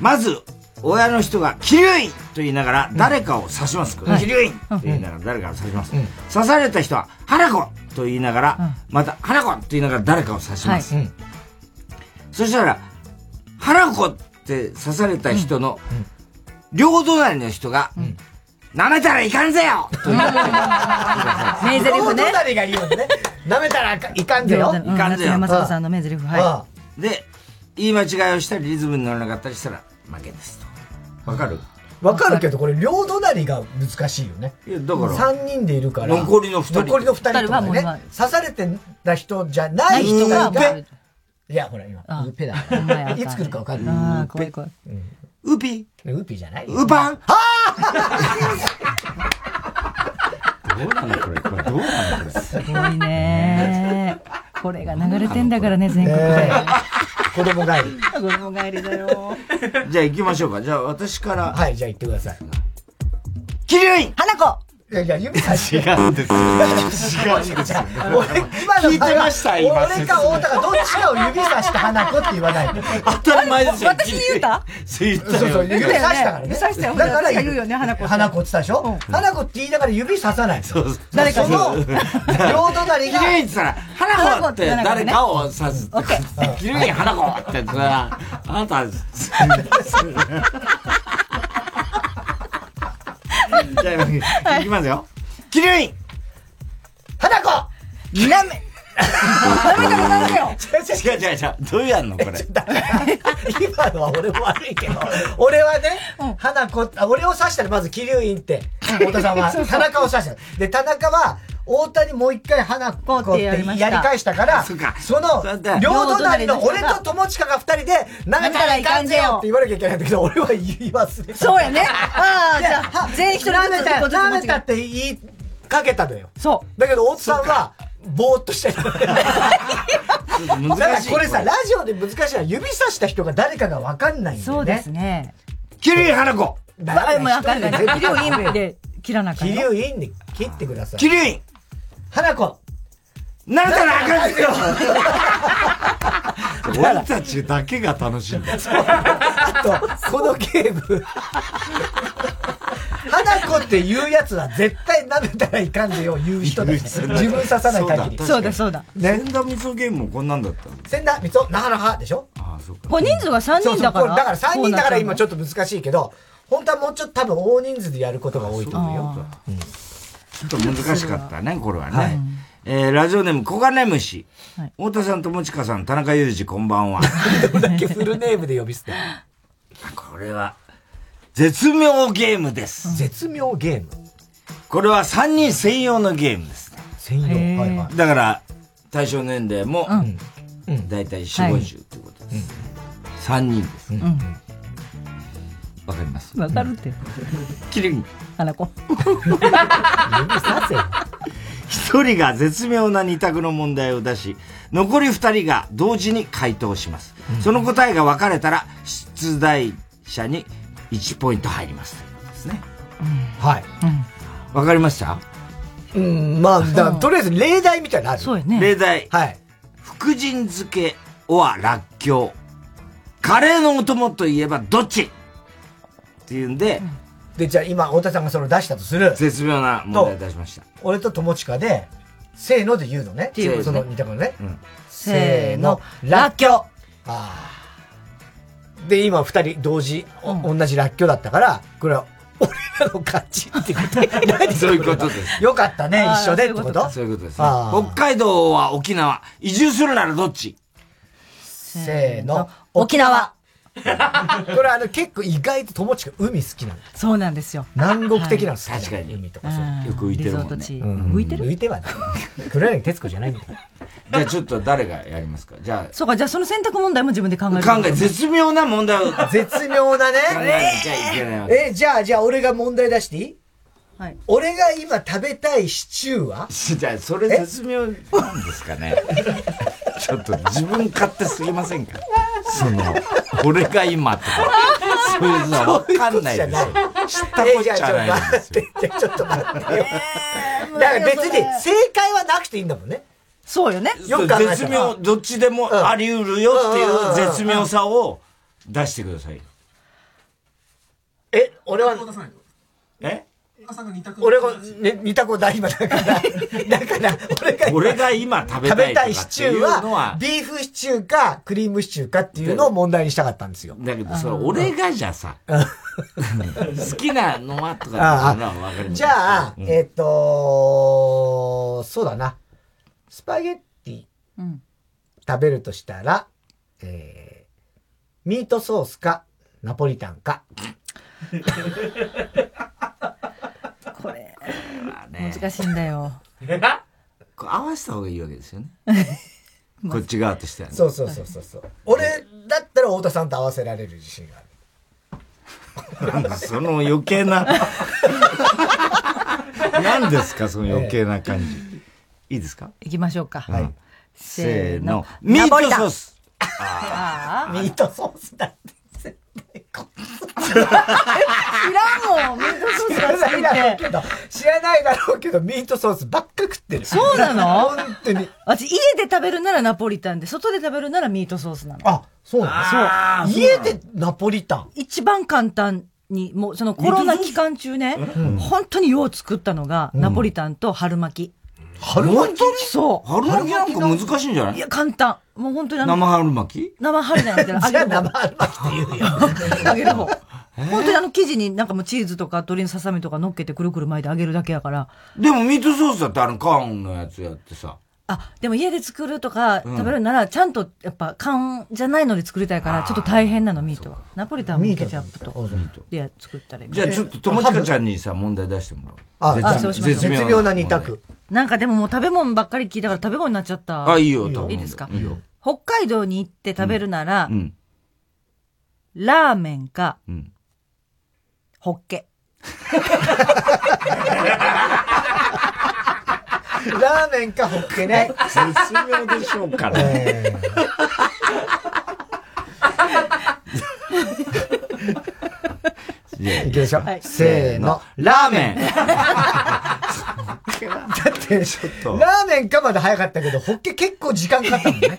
Speaker 2: まず、親の人が、気流院と言いながら誰かを指します。気流院と言いながら誰かを指します。刺された人は、花子と言いながら、また、花子と言いながら誰かを指します。そしたら、花子って刺された人の、両隣の人が、舐めたらいかんぜよと言って
Speaker 16: 名台詞ね。
Speaker 1: 両隣が言うんね。[LAUGHS] 舐めたらいかんぜよ。
Speaker 2: いかんぜよ。
Speaker 16: 松本さんの名台詞。は
Speaker 2: い。で、言い間違いをしたり、リズムに乗らなかったりしたら、負けですと。わかる？
Speaker 1: わかるけど、これ、両隣が難しいよね。
Speaker 2: いや、だから。
Speaker 1: 3人でいるから。
Speaker 2: 残りの2人。
Speaker 1: 残りの2人とかね。刺されてた人じゃない人が。いや、ほら、今、ウーペだ。いつ来るかわかんない。
Speaker 16: ああ、怖い怖い。
Speaker 2: ウーピ
Speaker 1: ーウーピーじゃない
Speaker 2: ウーパン
Speaker 1: は [LAUGHS]
Speaker 2: どうなのこれ、これどうなのこれ？
Speaker 16: すごいね。これが流れてんだからね、全国で。
Speaker 1: 子供帰り。
Speaker 16: 子供帰りだよ。
Speaker 2: じゃあ行きましょうか。じゃあ私から。
Speaker 1: はい、じゃあ行ってください。
Speaker 2: キリュイ
Speaker 16: 花子
Speaker 1: いやいや、指差
Speaker 2: し違うんですよ。違うんですよ。俺、今の聞いてました今。
Speaker 1: 俺か太田がどっちかを指さして花子って言わない
Speaker 2: 当たり前ですよ。
Speaker 16: 私に言うた？
Speaker 2: 言ったそうそう、
Speaker 1: 指さしたからね。
Speaker 16: 指さしたよ。だから言うよね、花子。
Speaker 1: 花子って言ったでしょ？花子って言いながら指ささない。
Speaker 2: そう
Speaker 1: 誰かの、両隣が。
Speaker 2: キリンって言ったら、花子って誰かを指す。キリン花子って言ったら、あなた、[LAUGHS] じゃあ、いきますよ。キリン
Speaker 1: 花子
Speaker 16: なめ、ダメだろ、ダメよ。
Speaker 2: 違う違う違う。どうやんのこれ。
Speaker 1: 今のは俺も悪いけど、俺はね、花子、俺を指したらまず、桐生院って、太田さんは、田中を指した。で、田中は、太田にもう一回花子ってやり返したから、その、両隣の俺と友近が二人で、舐めたらいかんぜよって言わなきゃいけないんだけど、俺は言い忘れ
Speaker 16: た。そうやね。[LAUGHS] ああ、じゃあ、全員一人
Speaker 1: 舐めた、舐めたって言いかけたのよ。
Speaker 16: そ
Speaker 1: う。だけど、大津さんは、ぼーっとしてる。だからこれさ、ラジオで難しいのは指さした人が誰かがわかんないんだよね。
Speaker 16: そうですね。
Speaker 2: キリン花子
Speaker 16: だからもうわかんない。キリンインで切らなきゃ。
Speaker 1: キリンインで切ってください。
Speaker 2: キリン
Speaker 1: 花子
Speaker 2: なんあかんすよ [LAUGHS] 俺たちだけが楽しいんだ。
Speaker 1: あと、このゲーム花子って言うやつは絶対舐めたらいかんでよ言う人だ、ね、自分刺さない限り。
Speaker 16: そうだそうだ。
Speaker 2: ね。千田光夫ゲームもこんなんだった
Speaker 1: 千田光夫、なかなかでしょ？
Speaker 2: ああ、そうか。
Speaker 16: これ人数が3人だから。
Speaker 1: だから3人だから今ちょっと難しいけど、本当はもうちょっと多分大人数でやることが多いと思うよ。
Speaker 2: ちょっと難しかったね、これはね。はいえー、ラジオネーム、小金虫。はい、太田さん、友近さん、田中裕二、こんばんは。[LAUGHS]
Speaker 1: どれだけフルネームで呼び捨て。
Speaker 2: これは、絶妙ゲームです。
Speaker 1: 絶妙ゲーム
Speaker 2: これは3人専用のゲームですね。
Speaker 1: 専用はいはい。
Speaker 2: だから、対象年齢も、だいたい4、50ってことです。3人です。わ、かります？
Speaker 16: わかるって。[LAUGHS]
Speaker 2: キリン。
Speaker 16: 花子。[LAUGHS]
Speaker 2: 一人が絶妙な二択の問題を出し、残り二人が同時に回答します。その答えが分かれたら、出題者に1ポイント入ります。ですね。
Speaker 1: はい。
Speaker 2: わかりました？
Speaker 1: うん、まあ、だとりあえず例題みたいなのある。
Speaker 16: そうや
Speaker 2: 例題。
Speaker 1: はい。
Speaker 2: 福神漬け、おはらっきょう。カレーのお供といえばどっち？っていうんで、
Speaker 1: で、じゃあ今、太田さんがそれを出したとする。
Speaker 2: 絶妙な問題を出しました。
Speaker 1: 俺と友近で、せーので言うのね。
Speaker 2: ていうね
Speaker 1: その似たものね。
Speaker 2: うん
Speaker 1: せーの、らっきょう。あーで、今二人同時、お同じらっきょうだったから、これは、俺らの勝ちってこと [LAUGHS] 何
Speaker 2: そういうことです。
Speaker 1: よかったね、一緒でってこと？
Speaker 2: そういうことですね。北海道は沖縄。移住するならどっち？
Speaker 1: せーの、沖縄。これあの結構意外と友近海好きなの。
Speaker 16: そうなんですよ。
Speaker 1: 南国的なの好き
Speaker 2: 確かに。
Speaker 1: 海とかそう。
Speaker 2: よく浮いてるもんね。
Speaker 16: リゾート地
Speaker 1: うん
Speaker 16: 浮いてる？
Speaker 1: 浮いてはない。黒柳徹子じゃないみたいな。[LAUGHS]
Speaker 2: じゃあちょっと誰がやりますか？じゃあ、
Speaker 16: そうか、じゃあその選択問題も自分で考える。
Speaker 2: 考え、絶妙な問題を。
Speaker 1: 絶妙なね。
Speaker 2: 考えなきゃいけないわけ。
Speaker 1: え、じゃあ、じゃあ俺が問題出していい？
Speaker 16: はい。
Speaker 1: 俺が今食べたいシチューは？
Speaker 2: じゃあ、それ絶妙なんですかね。[LAUGHS] ちょっと自分勝手すぎませんか？その、俺が今とか、そういうのはわかんないですよ。知ったこっちゃないですよ。
Speaker 1: じゃあちょっと待ってよ。だから別に正解はなくていいんだもんね。
Speaker 16: そうよね。
Speaker 1: よく
Speaker 2: 絶妙、どっちでもあり得るよっていう絶妙さを出してください。
Speaker 1: え、俺は、
Speaker 2: え？
Speaker 1: 俺が、ね、二択だ、今だから。[LAUGHS] だから、俺が今
Speaker 2: 俺が今食べ
Speaker 1: 食
Speaker 2: たいとか
Speaker 1: べたいシチュー
Speaker 2: は
Speaker 1: は、ビーフシチューか、クリームシチューかっていうのを問題にしたかったんですよ。
Speaker 2: だけど、それ俺がじゃさ、[LAUGHS] 好きなのはとか
Speaker 1: あ
Speaker 2: っていうのはわかる
Speaker 1: じゃあ、
Speaker 2: うん
Speaker 1: えっと、そうだな。スパゲッティ
Speaker 16: うん。
Speaker 1: 食べるとしたら、えー、ミートソースか、ナポリタンか。[LAUGHS]
Speaker 16: これ、難しいんだよ。[LAUGHS]
Speaker 2: こう合わせた方がいいわけですよね。[LAUGHS] こっち側としてはね。
Speaker 1: そうそうそうそうそう。俺だったら太田さんと合わせられる自信がある。
Speaker 2: その余計な。[LAUGHS] 何ですか、その余計な感じ。いいですか？
Speaker 16: 行きましょうか。
Speaker 2: はい。
Speaker 16: せ
Speaker 2: せ
Speaker 16: ーの。
Speaker 2: ミートソース。
Speaker 16: ああ。
Speaker 1: ミートソースだって。
Speaker 16: 知らんもん、ミートソース
Speaker 1: 知ら
Speaker 16: が好き
Speaker 1: ないだろう
Speaker 16: って。
Speaker 1: けど、知らないだろうけど、ミートソースばっか食ってる。
Speaker 16: そうなの？
Speaker 1: 本当に。
Speaker 16: 私、家で食べるならナポリタンで、外で食べるならミートソースなの。
Speaker 1: あ、そうなのそう。家でナポリタン。
Speaker 16: 一番簡単に、もうそのコロナ期間中ね、本当によう作ったのが、ナポリタンと春巻き。
Speaker 1: 春巻き
Speaker 16: そう。
Speaker 2: 春巻きなんか難しいんじゃない？
Speaker 16: いや、簡単。もう本当にあの
Speaker 2: 生春巻き？
Speaker 16: 生春 [LAUGHS] じゃなくて、揚げる方。
Speaker 1: 春巻きって言うよ。
Speaker 16: 揚げる方。本当にあの生地になんかもうチーズとか鶏のささみとか乗っけてくるくる巻いて揚げるだけやから。
Speaker 2: でもミートソースだってあの缶のやつやってさ。
Speaker 16: あ、でも家で作るとか
Speaker 2: うん
Speaker 16: 食べるなら、ちゃんとやっぱ缶じゃないので作りたいから、ちょっと大変なの、ミートは。ナポリタンもケチャップと。で作ったらいい
Speaker 2: じゃあちょっと友近ちゃんにさ、問題出してもらおう。
Speaker 16: あそうしましょう
Speaker 1: 絶妙な二択。
Speaker 16: なんかでももう食べ物ばっかり聞いたから食べ物になっちゃった。
Speaker 2: あいいよ食べ物
Speaker 16: いいですか？
Speaker 2: いいよ
Speaker 16: 北海道に行って食べるなら、
Speaker 2: うん。
Speaker 16: ラーメンか、
Speaker 2: うん。
Speaker 16: ホッケ。[LAUGHS]
Speaker 1: ラーメンかホッケね。
Speaker 2: 絶妙でしょうから。
Speaker 1: えーいきましょう。せーの。
Speaker 2: ラーメン
Speaker 1: だって、
Speaker 2: と
Speaker 1: ラーメンかまで早かったけど、ホッケ結構時間かかったもんね。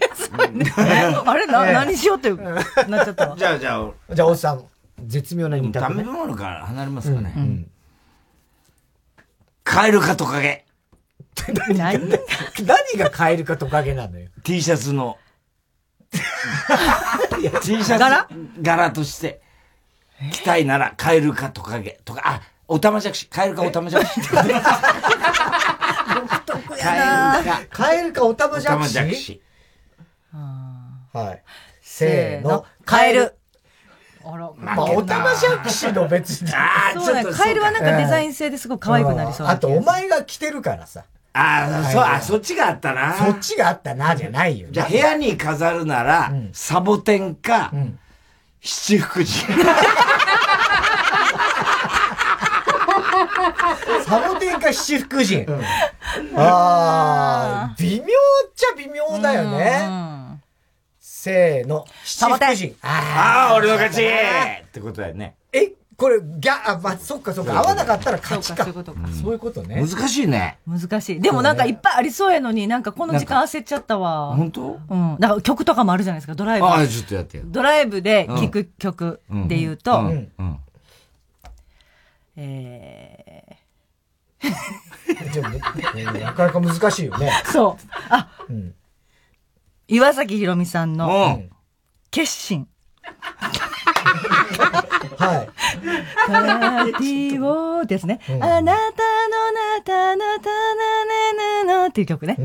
Speaker 16: あれな、
Speaker 1: ええ
Speaker 16: 何しようってなっちゃったわ。[LAUGHS]
Speaker 2: じゃあじゃあ、
Speaker 1: じゃあ、おっさん、絶妙な二択、
Speaker 2: 食べ
Speaker 1: ね。
Speaker 2: 物から離れますかね。
Speaker 1: うん
Speaker 2: カエルかトカゲ。
Speaker 16: 何
Speaker 1: 何がカエルかトカゲなのよ。
Speaker 2: T シャツの。[LAUGHS] T シャツ
Speaker 16: 柄？
Speaker 2: 柄として着たいならカエルかトカゲとか、あ、おたまじゃくし、カエルかおたまじゃくし。カエルか
Speaker 1: カエルかオタマ
Speaker 2: おたま
Speaker 1: ジャクシ
Speaker 2: じゃくし。
Speaker 1: はい。せーの、
Speaker 16: カエル。あら、
Speaker 1: まあ、オタマジャクシの別に。
Speaker 2: あ
Speaker 16: そうね、カエルはなんかデザイン性ですごく可愛くなりそうな
Speaker 1: あと、お前が着てるからさ。
Speaker 2: ああ、そう、あ、そっちがあったな。
Speaker 1: そっちがあったな、じゃないよ。
Speaker 2: じゃあ部屋に飾るなら、サボテンか、七福神。
Speaker 1: サボテンか七福神。ああ、微妙っちゃ微妙だよね。せーの。七福神。
Speaker 2: ああ、俺の勝ちってことだよね。
Speaker 1: えこれ、ギャ、あ、まあ、そっかそっか。合わなかったら勝ちか。そういうことか。そういうことね。
Speaker 2: 難しいね。
Speaker 16: 難しい。でもなんかいっぱいありそうやのに、なんかこの時間焦っちゃったわ。
Speaker 2: 本当？
Speaker 16: うん。なんか曲とかもあるじゃないですか、ドライブ。
Speaker 2: ああ、ちょっとやってよ。
Speaker 16: ドライブで聴く曲で言うと、
Speaker 2: うん。
Speaker 16: え
Speaker 1: ー。なかなか難しいよね。
Speaker 16: そう。あ、岩崎宏美さんの、決心。
Speaker 1: はい。
Speaker 16: パーティーをですね。あなたのなたなたなねねのってい。う曲ね。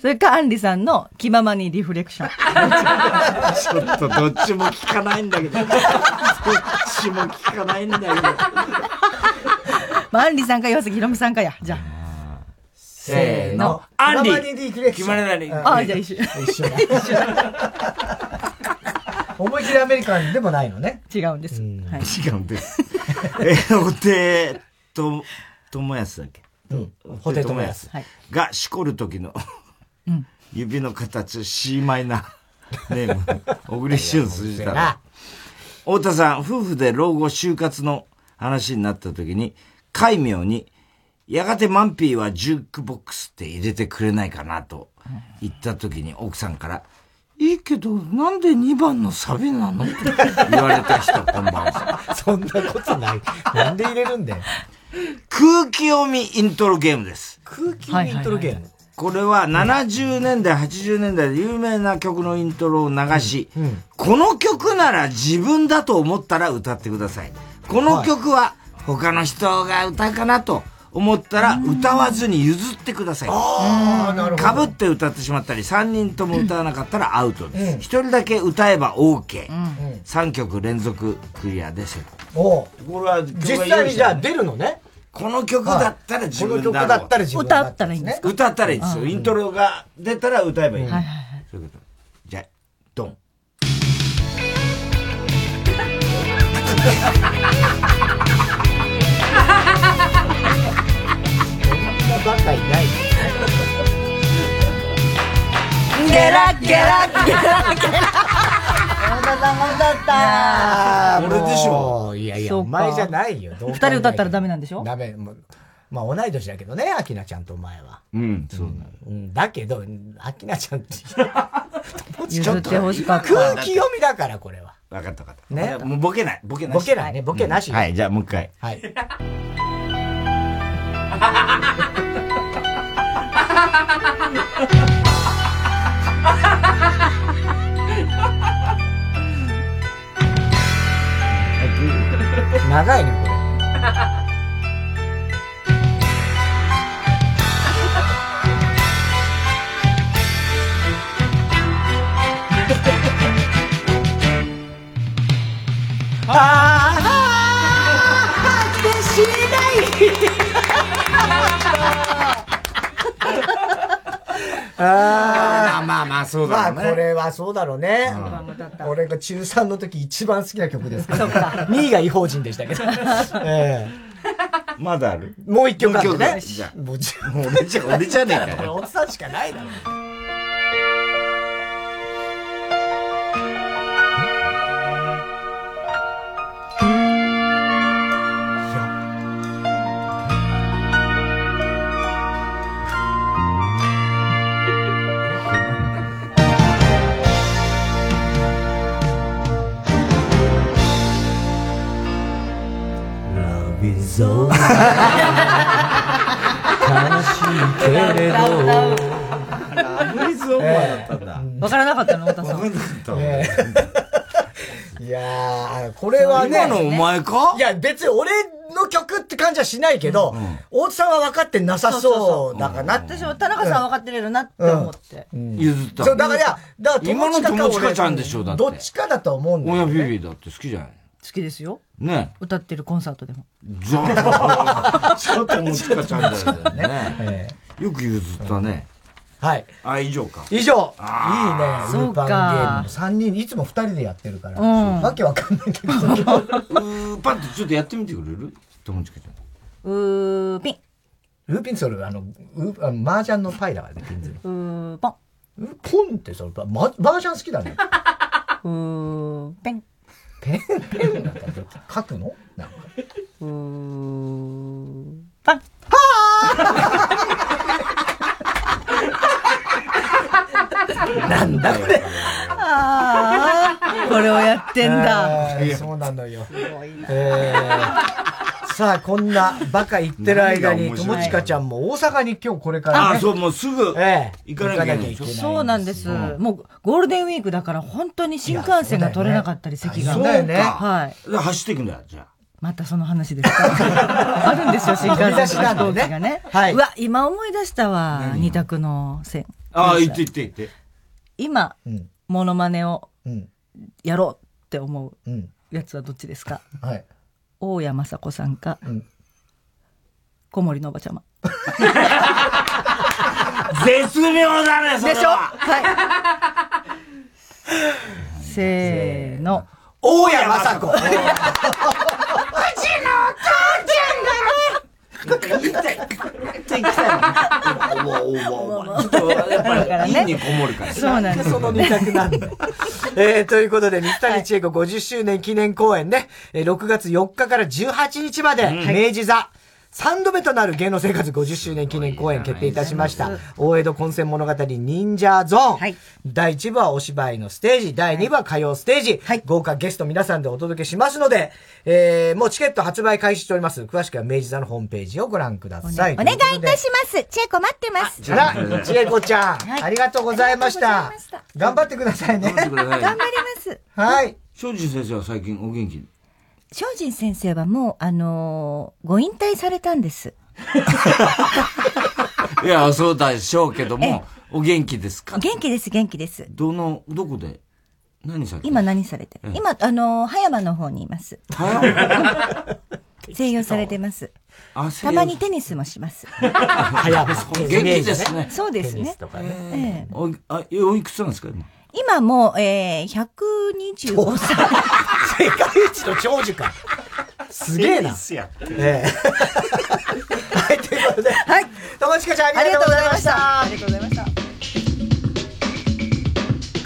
Speaker 16: それか、アンリさんの気ままにリフレクション。
Speaker 2: ちょっとどっちも聞かない。んだけど。どっちも聞かない。んだけど。
Speaker 16: まあ、アンリさんか岩崎宏美さんかや。じゃあ。
Speaker 1: せーの。
Speaker 2: アンリ
Speaker 1: 気
Speaker 2: ままに
Speaker 16: あ、じゃあ一緒。
Speaker 1: 一緒。思い切りアメリカンでもないのね。
Speaker 16: 違うんです。はい、
Speaker 2: 違うんです。え、おて、と、ともやすだっけ？
Speaker 1: うん。ホテともやす。
Speaker 2: が、しこる時の、指の形、C マイナー、ネーム、[LAUGHS] 小栗旬筋太郎。太田さん、夫婦で老後就活の話になった時に、海名に、やがてマンピーはジュークボックスって入れてくれないかなと言った時に奥さんから、いいけど、なんで2番のサビなの？って言われた人、こんばんは。[LAUGHS]
Speaker 1: そんなことない。なんで入れるんだよ。
Speaker 2: 空気読みイントロゲームです。
Speaker 1: 空気読みイントロゲーム。
Speaker 2: これは70年代、80年代で有名な曲のイントロを流し、この曲なら自分だと思ったら歌ってください。この曲は他の人が歌うかなと思ったら歌わずに譲ってください。かぶって歌ってしまったり、3人とも歌わなかったらアウトです。1人だけ歌えば OK。3曲連続クリアで成
Speaker 1: 功。
Speaker 2: これは
Speaker 1: 実際にじゃあ出るのね。
Speaker 2: この曲だったら自分だろう。
Speaker 1: この曲だったら自分
Speaker 16: 歌ったらいいんですか？
Speaker 2: 歌ったらいいですよ。イントロが出たら歌えばいい。はいはいはい。そういうこと。じゃあ、ドン。[LAUGHS]
Speaker 1: バカいない。
Speaker 16: ゲラゲラゲラゲラ。
Speaker 1: 太田さんも歌った
Speaker 2: 俺でしょ？
Speaker 1: いやいや、お前じゃないよ。
Speaker 16: 二人歌ったらダメなんでしょ？
Speaker 1: ダメ。まあ同い年だけどね、アキナちゃんとお前は。
Speaker 2: うん、そう
Speaker 1: だ。だけど、アキナちゃんって。[LAUGHS]
Speaker 16: 譲ってほしかった。
Speaker 1: 空気読みだから、これは。
Speaker 2: わかったわかった。
Speaker 1: ね？
Speaker 2: もうボケない。ボケなし。
Speaker 1: ボケないね。ボケなし。
Speaker 2: はい、じゃあもう一回。
Speaker 1: はい。[LAUGHS] 長いね、これ。ああ、あ
Speaker 2: あまあまあ、そうだ
Speaker 1: ね。まあ、これはそうだろうね。俺が中3の時一番好きな曲ですから。[LAUGHS] 2位が違法人でしたけど。[LAUGHS] え
Speaker 2: えまだある？
Speaker 1: もう一曲あるね。
Speaker 2: じゃ
Speaker 1: もう
Speaker 2: 俺じゃ、俺じゃねえか
Speaker 1: よ。[LAUGHS] おっさんしかないだろ。
Speaker 18: そう悲しいけれど
Speaker 2: ラブイズオーバーだったんだ。
Speaker 16: わからなかったの、太田さん。[LAUGHS]
Speaker 1: いやー、これはね。
Speaker 2: 今のお前か？
Speaker 1: いや、別に俺の曲って感じはしないけど、大津さんは分かってなさそうだからな。
Speaker 16: 私は田中さん分かってれるなって思って。
Speaker 2: 譲った。
Speaker 1: そう、だからいや、だから
Speaker 2: 今の友近ちゃんでしょ、だって。
Speaker 1: どっちかだと思うんだ
Speaker 2: よ。親ビビだって好きじゃない？
Speaker 16: 好きですよ。
Speaker 2: ね
Speaker 16: 歌ってるコンサートでも。
Speaker 2: じゃあ、[LAUGHS] ちょっと友近ちゃんだよね。よく譲ったね。
Speaker 1: はい。
Speaker 2: あ、以上か。
Speaker 1: 以上。いいね。
Speaker 2: あー
Speaker 1: ウーパンゲームの3人、いつも2人でやってるから。わけわかんないけど。
Speaker 2: うーパンってちょっとやってみてくれる？友近ちゃん。
Speaker 16: うーピン。
Speaker 1: ルーピンそれ、あの、ウーあの麻雀のパイだからね、ピンズの。
Speaker 16: うーポン。
Speaker 1: うポンってそれ、ま、麻雀好きだね。
Speaker 16: うーペン。
Speaker 1: ペン、ペンなんか書くの？なんか。
Speaker 16: うーパン。
Speaker 1: なんだこれ？
Speaker 16: ああ、これをやってんだ。
Speaker 1: あーそうなのよ。えーさあ、こんなバカ言ってる間に、友近ちゃんも大阪に今日これから、ね。
Speaker 2: あ、そう、もうすぐ
Speaker 1: ええ
Speaker 2: 行かなきゃいけない。
Speaker 16: そうなんです。もう、ゴールデンウィークだから本当に新幹線が取れなかったり、席が。
Speaker 2: そうだよね
Speaker 16: はい。
Speaker 2: で走っていくんだよ、じゃあ。
Speaker 16: またその話ですか？[LAUGHS] あるんですよ、新幹線と飛行機がね。
Speaker 1: はいう
Speaker 16: わ、今思い出したわ、二択の線。
Speaker 2: ああ、行って行って行って。
Speaker 16: 今、モノマネを
Speaker 1: うん
Speaker 16: やろうって思う
Speaker 1: うん
Speaker 16: やつはどっちですか？
Speaker 1: はい。
Speaker 16: 大谷雅子さんか、
Speaker 1: ん
Speaker 16: 小森のおばちゃま。[LAUGHS]
Speaker 2: 絶妙だね、それ
Speaker 16: でしょ？
Speaker 2: は。
Speaker 16: はい。せーの。
Speaker 1: 大谷雅子。
Speaker 16: うちのお
Speaker 2: ちょっ
Speaker 16: そうなんです
Speaker 1: その二択なんだ。えー、ということで、三谷千恵子50周年記念公演ね、えー6月4日から18日まで、明治座、3度目となる芸能生活50周年記念公演決定いたしました。大江戸混戦物語忍者ゾーン。第1部はお芝居のステージ、第2部は歌謡ステージ。豪華ゲスト皆さんでお届けしますので、えー、もうチケット発売開始しております。詳しくは明治座のホームページをご覧ください。
Speaker 19: お願いいたします。千恵子待ってます。
Speaker 1: あら、千恵子ちゃん、ありがとうございました。頑張ってくださいね。
Speaker 2: 頑張ってください
Speaker 19: 頑張ります。
Speaker 1: はい。
Speaker 2: 庄司先生は最近お元気？
Speaker 19: 精進先生はもう、あのーご引退されたんです。[LAUGHS]
Speaker 2: いや、そうでしょうけども、お元気ですか？
Speaker 19: 元気です、元気です。
Speaker 2: どの、どこで？何されて
Speaker 19: 今何されてる？
Speaker 2: ええ
Speaker 19: 今、あのー葉山の方にいます。静養されてます。
Speaker 2: あ
Speaker 19: たまにテニスもします。
Speaker 1: はやぶさ
Speaker 2: 元気ですね。
Speaker 19: そうですね。ええ
Speaker 2: おあおいくつなんですか？今
Speaker 19: 今もう、えー、125歳。
Speaker 1: 世界一の長寿か。すげえな。ええはい、ということで。はい。友近ちゃんありがとうございました。
Speaker 16: ありがとうございました。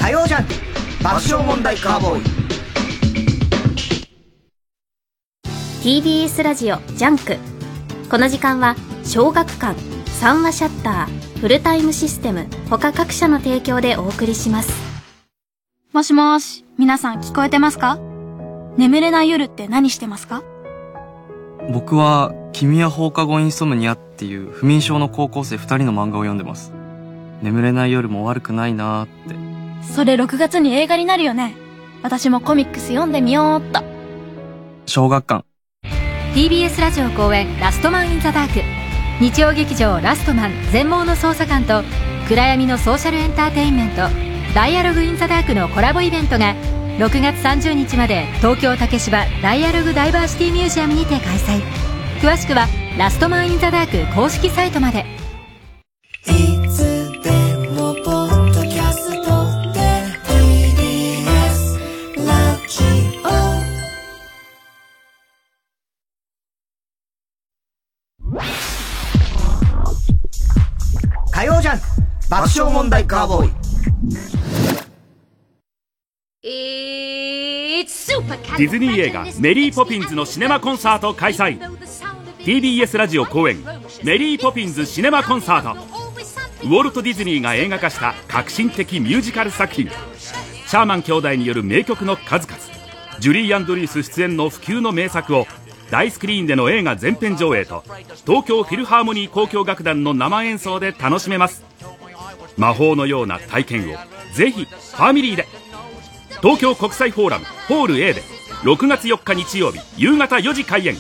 Speaker 1: 火曜ジャンク爆笑問題カーボーイ。
Speaker 13: TBS ラジオジャンクこの時間は小学館三和シャッターフルタイムシステム他各社の提供でお送りします
Speaker 20: もしもーし、皆さん聞こえてますか？眠れない夜って何してますか？
Speaker 21: 僕は、君は放課後インソムニアっていう不眠症の高校生二人の漫画を読んでます。眠れない夜も悪くないなーって。
Speaker 20: それ6月に映画になるよね。私もコミックス読んでみようっと。
Speaker 21: 小学館。
Speaker 10: TBS ラジオ公演ラストマンインザダーク日曜劇場ラストマン全盲の捜査官と暗闇のソーシャルエンターテインメントダイアログインザダークのコラボイベントが6月30日まで東京竹芝ダイアログダイバーシティミュージアムにて開催。詳しくはラストマンインザダーク公式サイトまで。
Speaker 22: いつでもポッドキャストで TBS ラジ
Speaker 1: 火曜ジャンク爆笑問題カーボーイ。
Speaker 8: ディズニー映画「メリー・ポピンズ」のシネマコンサート開催。TBS ラジオ公演「メリー・ポピンズシネマコンサート」ウォルト・ディズニーが映画化した革新的ミュージカル作品。シャーマン兄弟による名曲の数々。ジュリー・アンドリュース出演の不朽の名作を大スクリーンでの映画全編上映と東京フィルハーモニー交響楽団の生演奏で楽しめます。魔法のような体験をぜひファミリーで東京国際フォーラムホール A で6月4日日曜日夕方4時開演。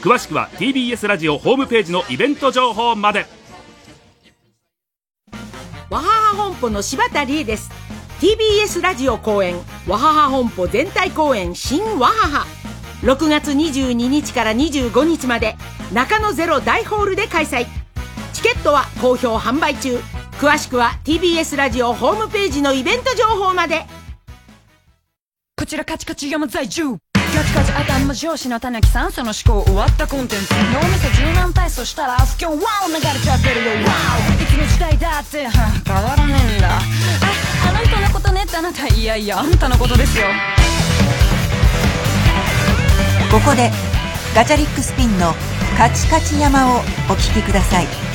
Speaker 8: 詳しくは TBS ラジオホームページのイベント情報まで。
Speaker 23: わはは本舗の柴田理恵です。TBS ラジオ公演わはは本舗全体公演新わはは。6月22日から25日まで中野ゼロ大ホールで開催。チケットは好評販売中。詳しくは TBS ラジオホームページのイベント情報まで。
Speaker 20: こちらカチカチ山在住。カチカチ頭上司のたぬきさんその思考終わったコンテンツ。脳みそ柔軟体操したら不況ワオ流れちゃってるよ。ワオいつの時代だって。変わらねえんだ。ああの人のことねってあなた。いやいやあんたのことですよ。
Speaker 9: ここでガチャリックスピンのカチカチ山をお聴きください。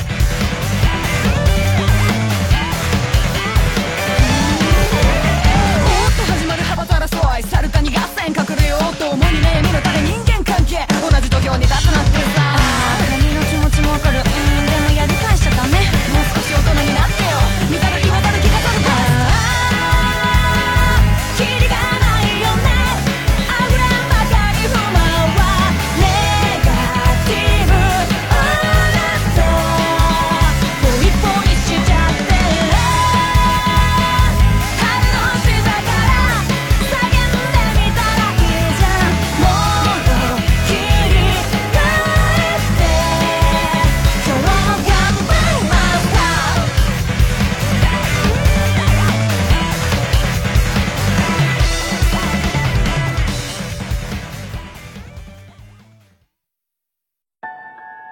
Speaker 20: 俵に立つなんてさ。あー君の気持ちもわかる。うんでもやり返しちゃダメ。もう少し大人に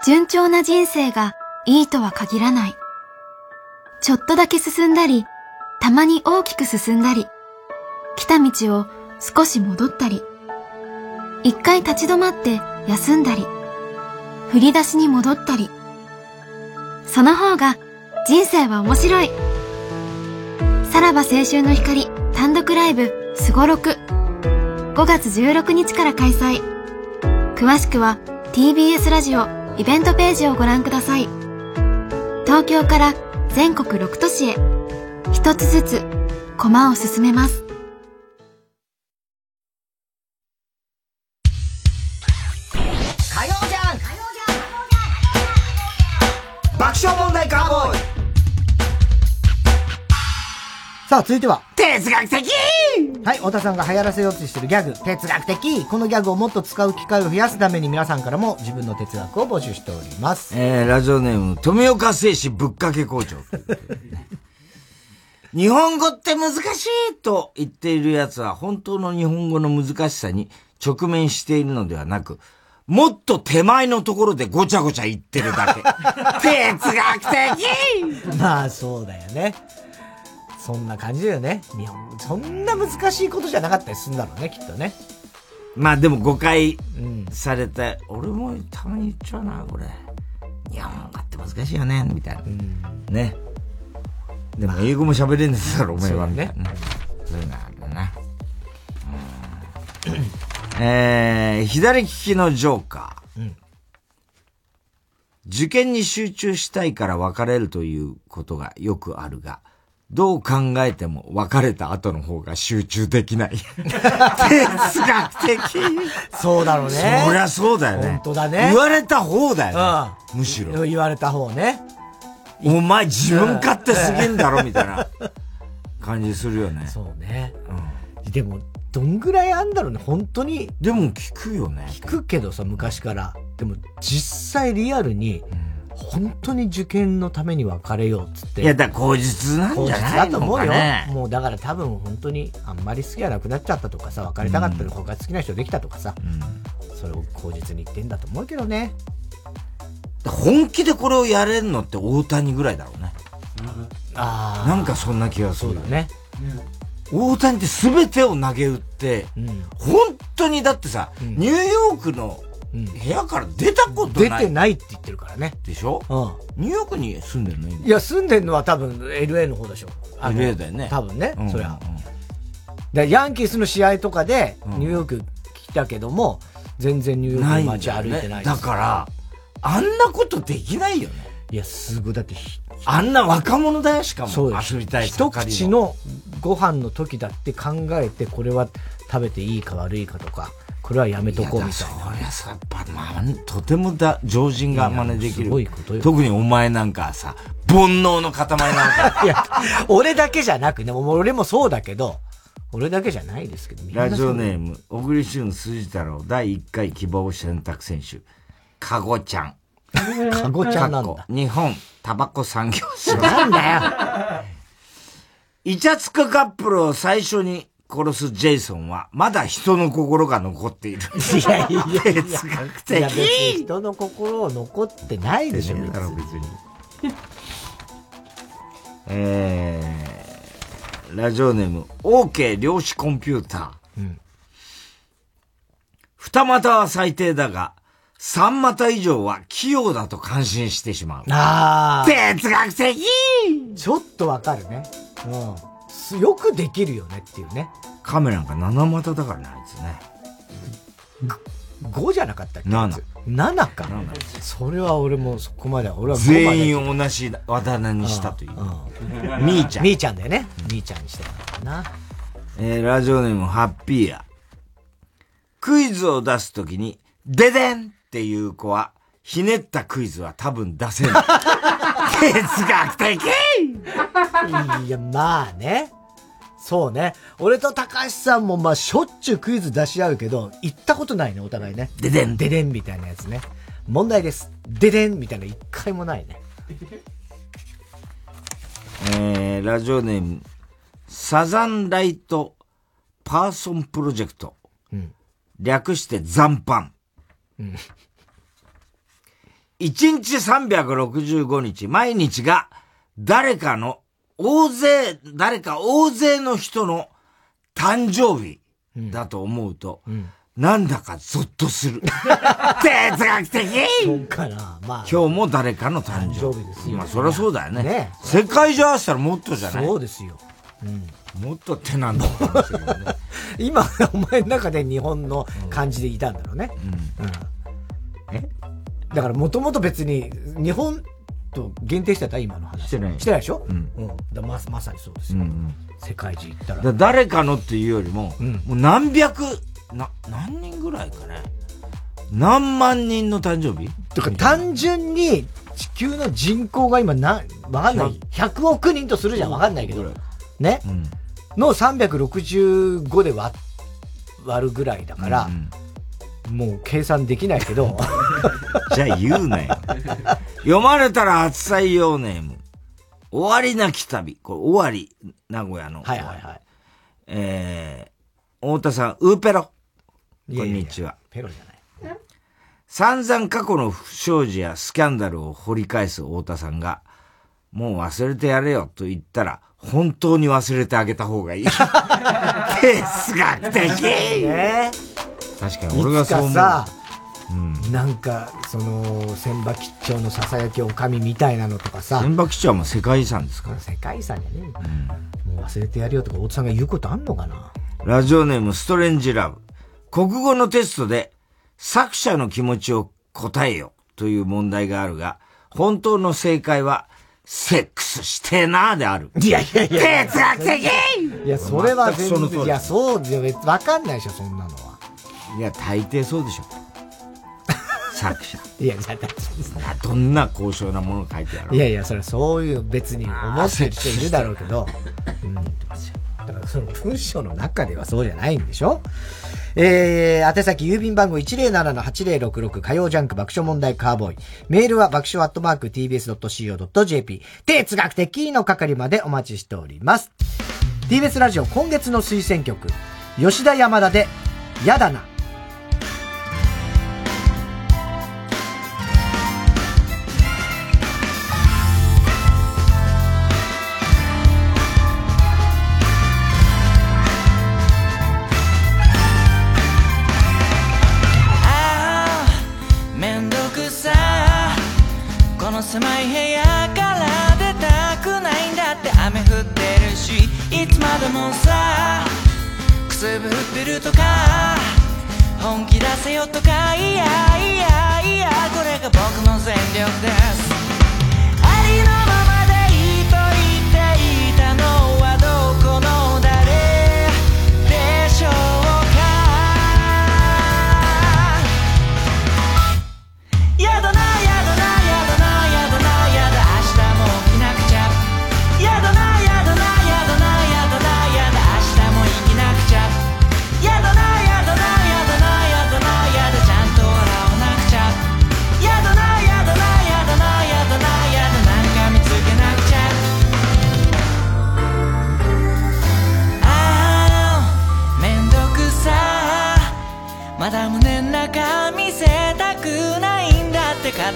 Speaker 3: 順調な人生がいいとは限らない。ちょっとだけ進んだり、たまに大きく進んだり、来た道を少し戻ったり、一回立ち止まって休んだり、振り出しに戻ったり。その方が人生は面白い。さらば青春の光単独ライブすごろく5月16日から開催。詳しくは TBS ラジオイベントページをご覧ください。東京から全国6都市へ一つずつ駒を進めます。
Speaker 1: さあ、続いては。
Speaker 2: 哲学的
Speaker 1: はい、太田さんが流行らせようとしてるギャグ、哲学的このギャグをもっと使う機会を増やすために皆さんからも自分の哲学を募集しております。
Speaker 2: えー、ラジオネーム、富岡製紙ぶっかけ工場。[LAUGHS] 日本語って難しいと言っている奴は本当の日本語の難しさに直面しているのではなく、もっと手前のところでごちゃごちゃ言ってるだけ。[LAUGHS] [LAUGHS] 哲学的
Speaker 1: まあ、そうだよね。そんな感じだよね。日本、そんな難しいことじゃなかったりするんだろうね、きっとね。
Speaker 2: まあでも誤解されて、俺もたまに言っちゃうな、これ。日本語って難しいよね、みたいな。ね。でも英語も喋れんですだろ、お前は、みたいな。そういうのあるな。うんえー、左利きのジョーカー。受験に集中したいから別れるということがよくあるが、どう考えても別れた後の方が集中できない。哲学的。
Speaker 1: そうだろうね。
Speaker 2: そりゃそうだよね。
Speaker 1: 本当だね。
Speaker 2: 言われた方だよね。むしろ。
Speaker 1: 言われた方ね。
Speaker 2: お前自分勝手すぎんだろ、みたいな感じするよね。
Speaker 1: そうね。でも、どんぐらいあんだろうね、本当に。
Speaker 2: でも聞くよね。
Speaker 1: 聞くけどさ、昔から。でも、実際リアルに、本当に受験のために別れようっつって。
Speaker 2: いや、だから口実なんじゃないのかね。
Speaker 1: だと思うよ。もうだから多分本当にあんまり好きがなくなっちゃったとかさ、別れたかったら他好きな人できたとかさ、それを口実に言ってんだと思うけどね。
Speaker 2: 本気でこれをやれるのって大谷ぐらいだろうね。
Speaker 1: あ
Speaker 2: なんかそんな気がする。
Speaker 1: そうだね。
Speaker 2: 大谷って全てを投げ打って、本当にだってさ、ニューヨークの部屋から出たことない。
Speaker 1: 出てないって言ってるからね。
Speaker 2: でしょ？
Speaker 1: うん。
Speaker 2: ニューヨークに住んでるの今
Speaker 1: いや、住んでんのは多分 LA の方でしょ。
Speaker 2: LA だよね
Speaker 1: 多分ね、
Speaker 2: うん
Speaker 1: そりゃ。でヤンキースの試合とかで、ニューヨーク来たけども、全然ニューヨークの街歩いてない
Speaker 2: だから、あんなことできないよね。
Speaker 1: いや、すごい。だって、
Speaker 2: あんな若者だよ、しかも。
Speaker 1: そうよ
Speaker 2: 遊びたい
Speaker 1: 一口のご飯の時だって考えて、これは食べていいか悪いかとか、これはやめとこうみたいな。
Speaker 2: そりゃさ、やっぱ、まあ、とてもだ、常人が真似できる。
Speaker 1: すごいことよ
Speaker 2: 特にお前なんかさ、煩悩の塊なんか。[LAUGHS]
Speaker 1: いや、俺だけじゃなくね、俺もそうだけど、俺だけじゃないですけど、
Speaker 2: ラジオネー
Speaker 1: ム。
Speaker 2: ム、小栗旬辻太郎第1回希望選択選手、かごちゃん。[LAUGHS]
Speaker 1: かごちゃんなんだ。
Speaker 2: 日本タバコ産業省。
Speaker 1: なんだよ。
Speaker 2: イチャつくカップルを最初に殺すジェイソンは、まだ人の心が残っている。
Speaker 1: いやいやいや。
Speaker 2: 哲学的
Speaker 1: いや別に人の心を残ってないでしょ、別
Speaker 2: だから別に。えー、ラジオネーム、OK 量子コンピューター。
Speaker 1: うん
Speaker 2: 二股は最低だが、三股以上は器用だと感心してしまう。
Speaker 1: ああ。
Speaker 2: 哲学的
Speaker 1: ちょっとわかるね。うんす。よくできるよねっていうね。
Speaker 2: カメラが七股だからね、あいつね。
Speaker 1: 5じゃなかったっけ
Speaker 2: ？7。
Speaker 1: 7か。それは俺もそこまで、俺は5まで
Speaker 2: 全員同じあだ名にしたという。[LAUGHS] みーちゃん。
Speaker 1: みーちゃんだよね。みーちゃんにしてたな。
Speaker 2: えー、ラジオネームハッピーや。クイズを出すときに、ででんっていう子は、ひねったクイズは多分出せない。哲学的
Speaker 1: いや、まあね。そうね。俺と高橋さんもまあしょっちゅうクイズ出し合うけど、行ったことないね、お互いね。
Speaker 2: ででん。
Speaker 1: ででんみたいなやつね。問題です。ででんみたいな一回もないね。
Speaker 2: えー、ラジオネーム、サザンライトパーソンプロジェクト。
Speaker 1: うん
Speaker 2: 略して残飯。
Speaker 1: うん
Speaker 2: 1日365日、毎日が誰かの大勢、誰か大勢の人の誕生日だと思うと、なんだかゾッとする。[LAUGHS] 哲学的
Speaker 1: そうかな。まあ。
Speaker 2: 今日も誰かの誕生日。
Speaker 1: ですよ
Speaker 2: まあ、そりゃそうだよね。
Speaker 1: ね
Speaker 2: 世界中合わせたらもっとじゃない？
Speaker 1: そうですよ。うん。
Speaker 2: もっと手なんだと思うんですけどね。[LAUGHS]
Speaker 1: 今、お前の中で日本の感じでいたんだろうね。うん。えだからもともと別に、日本と限定してた今の話。
Speaker 2: してない
Speaker 1: してないでしょ？
Speaker 2: うん
Speaker 1: うん。だままさにそうですよ。
Speaker 2: うんうん
Speaker 1: 世界中行ったら。
Speaker 2: だ誰かのっていうよりも、もう何百、な、何人ぐらいかね。何万人の誕生日？
Speaker 1: とか単純に地球の人口が今な、わかんない。100億人とするじゃん、わかんないけど。ね、の365で割割るぐらいだから、もう計算できないけど。[LAUGHS]
Speaker 2: じゃあ言うなよ。読まれたら初採用ネーム。終わりなき旅。これ終わり、名古屋の。
Speaker 1: はいはいはい。
Speaker 2: えー、太田さん、ウーペロ。こんにちは。
Speaker 1: ペロじゃない。
Speaker 2: 散々過去の不祥事やスキャンダルを掘り返す太田さんが、もう忘れてやれよと言ったら、本当に忘れてあげた方がいい。哲学的
Speaker 1: ね
Speaker 2: 確かに俺がそう思う。うん
Speaker 1: なんか、その、千葉吉兆のささやきおかみみたいなのとかさ。
Speaker 2: 千葉吉兆はもう世界遺産ですから。
Speaker 1: 世界遺産じゃねえもう忘れてやるよとか、大津さんが言うことあんのかな
Speaker 2: ラジオネームストレンジラブ。国語のテストで作者の気持ちを答えよという問題があるが、本当の正解は、セックスしてえなーである。
Speaker 1: いやいやいや。
Speaker 2: 哲学的
Speaker 1: いや、それは全然、いや、そう、わかんないでしょ、そんなのは。
Speaker 2: いや、大抵そうでしょ。作者。[LAUGHS]
Speaker 1: いや、じゃあ、
Speaker 2: どんな高尚なものを書いてやろう。
Speaker 1: いやいや、それはそういう別に思ってる人いるだろうけど、うん。だからその文章の中ではそうじゃないんでしょ？えー、宛先郵便番号107-8066火曜ジャンク爆笑問題カーボーイ。メールは爆笑アットマーク tbs.co.jp。哲学的の係までお待ちしております。TBS ラジオ今月の推薦曲、吉田山田で、やだな。
Speaker 24: もさ。くすぶってるとか。本気出せよとか。いやいやいや。これが僕の全力です。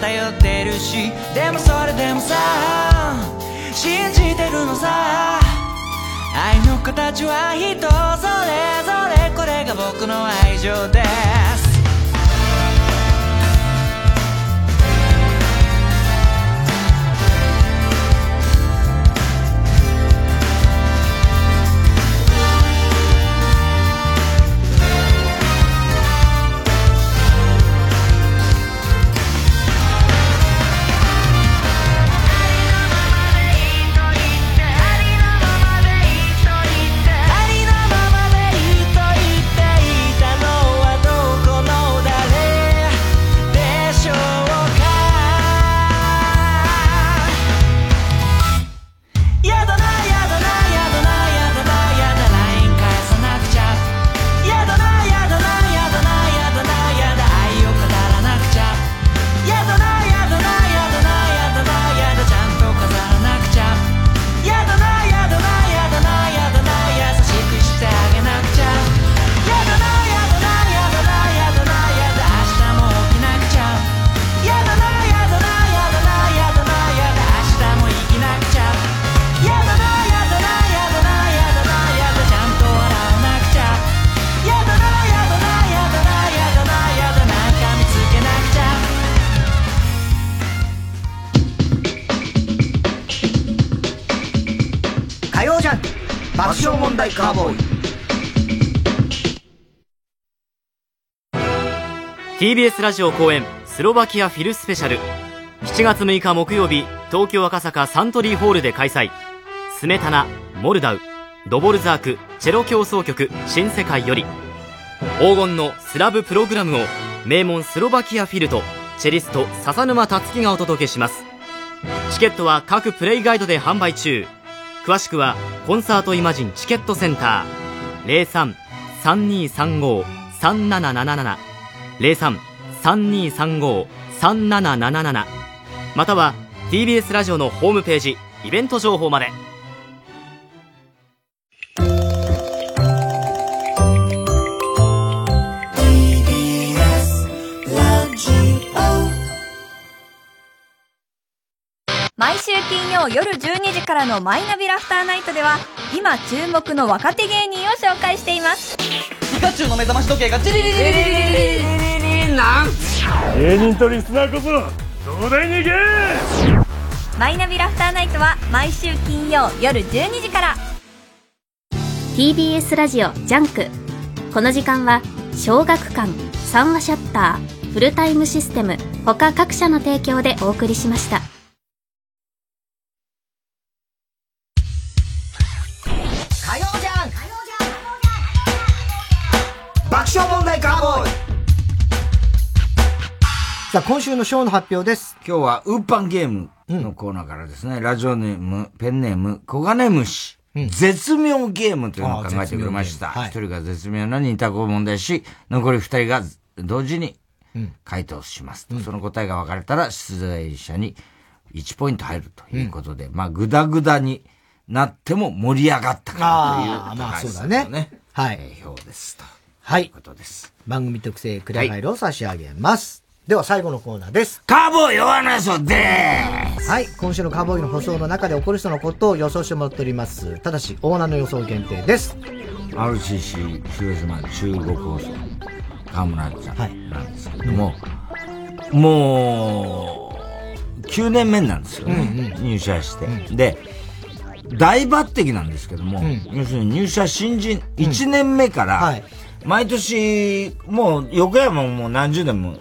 Speaker 24: 偏ってるしでもそれでもさ信じてるのさ。愛の形は人それぞれこれが僕の愛情です。
Speaker 25: TBS ラジオ公演スロバキアフィルスペシャル。7月6日木曜日東京赤坂サントリーホールで開催。スメタナモルダウ。ドボルザークチェロ協奏曲新世界より。黄金のスラブプログラムを名門スロバキアフィルとチェリスト笹沼達樹がお届けします。チケットは各プレイガイドで販売中。詳しくはコンサートイマジンチケットセンター。03-3235-3777 03-3235-3777または TBS ラジオのホームページイベント情報まで。
Speaker 26: 金曜夜12時からのマイナビラフターナイトでは今注目の若手芸人を紹介しています。
Speaker 27: ピカチュウの目覚まし時計がチリリリリリリリリリリなん
Speaker 28: 芸人とリスナーこそ東大に行け
Speaker 26: マイナビラフターナイトは毎週金曜夜12時から
Speaker 13: TBS ラジオジャンクこの時間は小学館三和シャッターフルタイムシステム他各社の提供でお送りしました
Speaker 1: さあ、今週のショーの発表です。
Speaker 2: 今日は、ウーパンゲームのコーナーからですね、ラジオネーム、ペンネーム、小金虫。絶妙ゲームというのを考えてくれました。一、人が絶妙な二択を問題し、残り二人が同時に回答しますと、その答えが分かれたら、出題者に1ポイント入るということで、まあ、ぐだぐだになっても盛り上がったからという、
Speaker 1: まあそうだね。はい。
Speaker 2: 表ですと。
Speaker 1: はい。
Speaker 2: ことです。
Speaker 1: 番組特製クリアファイルを差し上げます。では最後のコーナーです。
Speaker 2: カーボーイ弱なそで
Speaker 1: はい。今週のカーボーイの放送の中で起こる人のことを予想してもらっております。ただし、オーナーの予想限定です。
Speaker 2: RCC 広島中国放送、河村ちゃんなんですけども、もう、9年目なんですよね。入社して。で、大抜擢なんですけども、要するに入社新人1年目から、毎年、もう横山ももう何十年も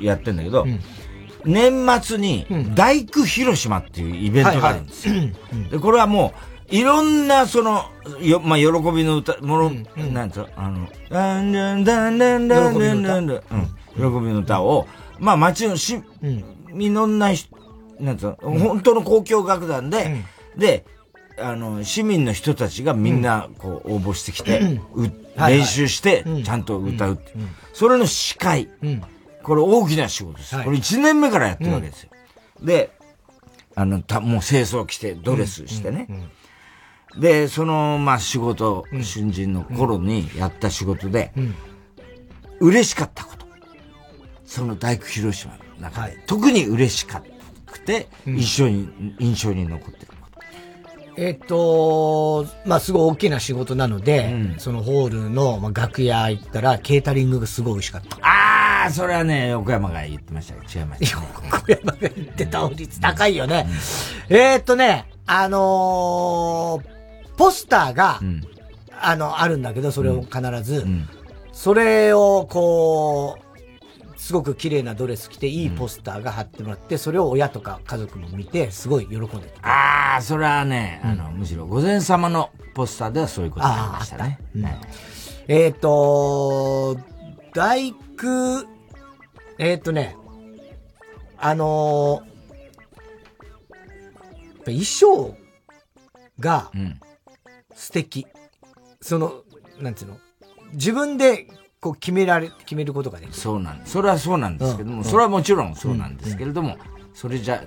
Speaker 2: やってんだけど、年末に大工広島っていうイベントがあるんですよ。で、これはもう、いろんな、その、よ、まあ、喜びの歌、もの、なんつうの、あの、だんだんだんだんだんだんだんだん、うん、喜びの歌を、まあ、町のし、みのんな人、なんつうの、本当の交響楽団で、で、あの、市民の人たちがみんな、こう、応募してきて、う練習して、ちゃんと歌うって。それの司会。これ大きな仕事です。これ1年目からやってるわけですよ。で、あの、た、もう清掃着て、ドレスしてね。で、その、まあ、仕事、新人の頃にやった仕事で、嬉しかったこと。その大工広島の中で、特に嬉しかった。くて、一緒に、印象に残ってる。
Speaker 1: えっと、まあ、すごい大きな仕事なので、そのホールの、まあ、楽屋行ったら、ケータリングがすごい美味しかった。
Speaker 2: ああ、それはね、横山が言ってました違いました。
Speaker 1: 横山が言ってた率高いよね。えー、っとね、あのー、ポスターが、あの、あるんだけど、それを必ず、それをこう、すごく綺麗なドレス着て、いいポスターが貼ってもらって、それを親とか家族も見て、すごい喜んでた。
Speaker 2: ああ、それはね、あの、むしろ、御前様のポスターではそういうことがありましたね。
Speaker 1: えっ、と、大工、えっ、とね、あのー、衣装が素敵。その、なんつうの？自分でこう決められ、決めることができる。
Speaker 2: そうなんそれはそうなんですけども、それはもちろんそうなんですけれども、それじゃ、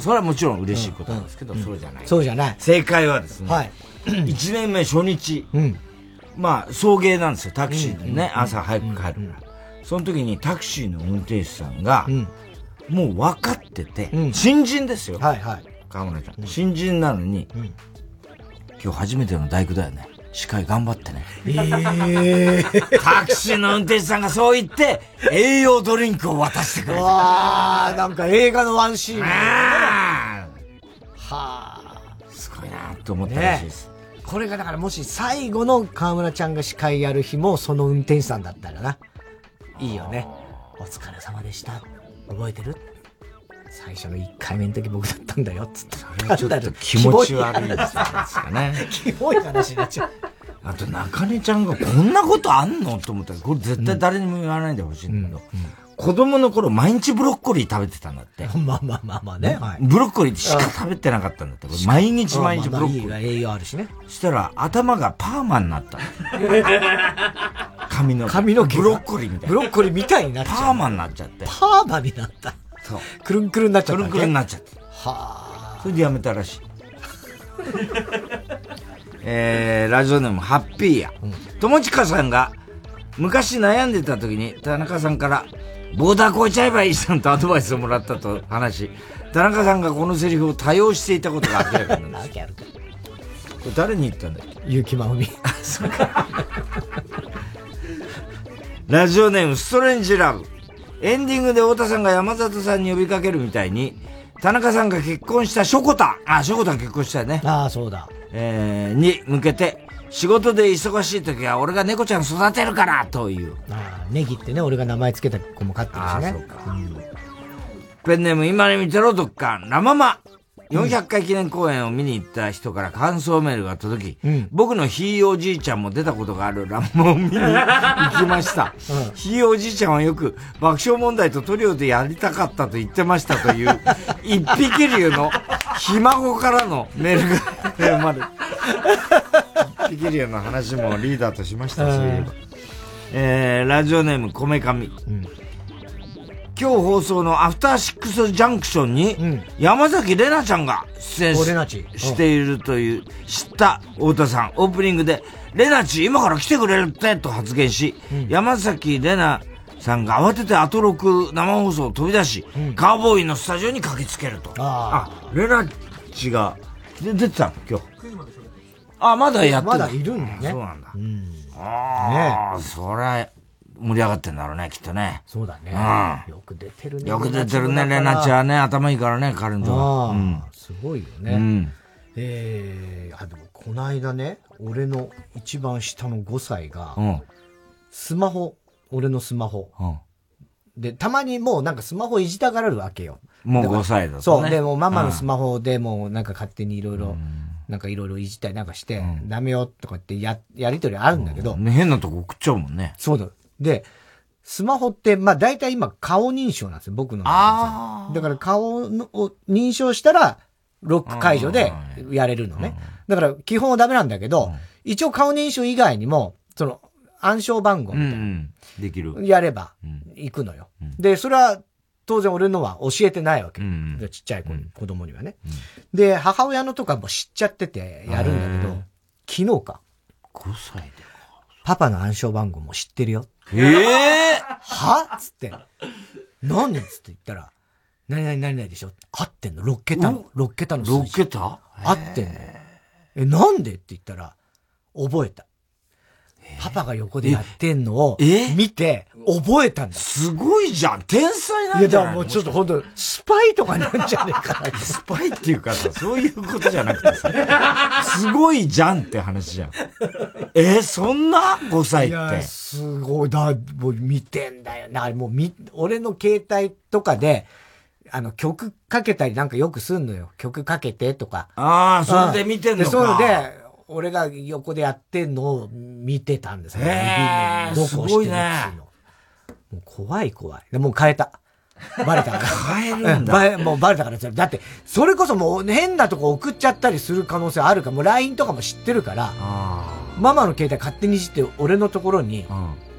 Speaker 2: それはもちろん嬉しいことなんですけど、そうじゃない。
Speaker 1: そうじゃない。
Speaker 2: 正解はですね、
Speaker 1: はい。
Speaker 2: 1年目初日、まあ、送迎なんですよ、タクシーでね、朝早く帰るから。その時にタクシーの運転手さんが、もう分かってて、新人ですよ。
Speaker 1: はいはい。
Speaker 2: 河村ちゃん。新人なのに、今日初めての大工だよね。司会頑張ってね。
Speaker 1: ええ
Speaker 2: タクシーの運転手さんがそう言って、栄養ドリンクを渡してくれた。
Speaker 1: わー、なんか映画のワンシーン。
Speaker 2: は
Speaker 1: あ。
Speaker 2: すごいなと思ったらしいです。
Speaker 1: これがだからもし最後の河村ちゃんが司会やる日もその運転手さんだったらな。いいよね。お疲れ様でした。覚えてる？最初の1回目の時僕だったんだよ、つって。そ
Speaker 2: れはちょっと気持ち悪いですかね。
Speaker 1: キモい話になっちゃう。
Speaker 2: あと、中根ちゃんがこんなことあんのと思ったら、これ絶対誰にも言わないでほしいんだけど、子供の頃毎日ブロッコリー食べてたんだって。
Speaker 1: まあまあまあまあね。はい
Speaker 2: ブロッコリーしか食べてなかったんだって。毎日毎日ブロッコリー。
Speaker 1: が栄養あるしね。
Speaker 2: したら頭がパーマになったの。[LAUGHS] 髪の毛。
Speaker 1: 髪の毛が
Speaker 2: ブロッコリーみたいな。
Speaker 1: ブロッコリーみたいになっちゃう。
Speaker 2: パーマになっちゃって。
Speaker 1: パーマになった。
Speaker 2: そう。
Speaker 1: くるんくるんになっちゃった。
Speaker 2: くるんくるんになっちゃって。
Speaker 1: は
Speaker 2: それでやめたらしい。[LAUGHS] えー、ラジオネームハッピーや。友近さんが昔悩んでた時に田中さんからボーダー超えちゃえばいいじゃんとアドバイスをもらったと話し、田中さんがこのセリフを多用していたことが明らかになりました。これ誰に言ったんだっけ？
Speaker 1: 結城まふみ。
Speaker 2: ラジオネームストレンジラブ。エンディングで太田さんが山里さんに呼びかけるみたいに、田中さんが結婚したショコタン、あ、ショコタン結婚したよね。
Speaker 1: ああ、そうだ。
Speaker 2: えー、に向けて、仕事で忙しい時は俺が猫ちゃん育てるからという。
Speaker 1: ああ、ネギってね、俺が名前つけた子も飼ってるしね。
Speaker 2: ああそうかペンネーム今に見てろどっか、ラママ。400回記念公演を見に行った人から感想メールが届き、僕のひいおじいちゃんも出たことがあるラママを見に行きました。ひいおじいちゃんはよく爆笑問題とトリオでやりたかったと言ってましたという、[LAUGHS] 一匹竜のひ孫からのメールが生まれる。一匹竜の話もリーダーとしましたし、えー、ラジオネームこめかみ。今日放送のアフターシックスジャンクションに、山崎怜奈ちゃんが出演ししているという、知った太田さん、オープニングで、レナチ今から来てくれるってと発言し、山崎怜奈さんが慌ててアトロク生放送を飛び出し、カーボーイのスタジオに駆けつけると。あレナチが、で出てたの今日。あ、まだやって
Speaker 1: まだいるんだね。
Speaker 2: そうなんだ。ああ、そりゃ、盛り上がってんだろうね、きっとね。
Speaker 1: そうだね。
Speaker 2: うん
Speaker 1: よく出てるね。
Speaker 2: よく出てるね、レナチはね、頭いいからね、彼女は。
Speaker 1: ああ
Speaker 2: うん。
Speaker 1: すごいよね。
Speaker 2: うん
Speaker 1: えー、あ、でもこの間ね、俺の一番下の5歳が、
Speaker 2: うん。
Speaker 1: スマホ、俺のスマホ。
Speaker 2: うん
Speaker 1: で、たまにもうなんかスマホいじたがらるわけよ。
Speaker 2: もう
Speaker 1: だから
Speaker 2: 5歳だとね
Speaker 1: そう。で、もうママのスマホでもうなんか勝手にいろいろ、なんかいろいろいじったりなんかして、ダメよとかってや、やりとりあるんだけど。
Speaker 2: ね、変なとこ送っちゃうもんね。
Speaker 1: そうだ。で、スマホって、まあ大体今顔認証なんですよ、僕の。
Speaker 2: あ
Speaker 1: だから顔のを認証したら、ロック解除でやれるのね。だから基本はダメなんだけど、一応顔認証以外にも、その、暗証番号みたいな。
Speaker 2: うんうん。できる。
Speaker 1: やれば、行くのよ。で、それは、当然俺のは教えてないわけ。
Speaker 2: ん
Speaker 1: ちっちゃい子に、子供にはね。で、母親のとかも知っちゃっててやるんだけど、昨日か。
Speaker 2: 5歳で。
Speaker 1: パパの暗証番号も知ってるよ。
Speaker 2: ええ [LAUGHS]
Speaker 1: は？っつって。何？つって言ったら、何々何々でしょ？合ってんの ?6 桁の。6桁の数字。
Speaker 2: 6桁？
Speaker 1: 合ってんの。え、なんで？って言ったら、覚えた。パパが横でやってんのを見て、覚えたんだ。
Speaker 2: すごいじゃん天才なん
Speaker 1: いや、
Speaker 2: じゃない
Speaker 1: だからもうちょっと本当スパイとかなんじゃねえかな。
Speaker 2: スパイっていうかさ、そういうことじゃなくてさ、すごいじゃんって話じゃん。えーそんな ?5 歳って。
Speaker 1: すごい。だ、もう見てんだよな。もうみ、俺の携帯とかで、あの、曲かけたりなんかよくすんのよ。曲かけてとか。
Speaker 2: ああ、それで見てんのか。
Speaker 1: でそうで、俺が横でやってんのを見てたんですよ。
Speaker 2: へーすごいね
Speaker 1: もう怖い怖い。でもう変えた。バレたから。[LAUGHS]
Speaker 2: 変えるんだ
Speaker 1: もうバレたからだって、それこそもう変なとこ送っちゃったりする可能性あるから、もう LINE とかも知ってるから、ママの携帯勝手にいじって俺のところに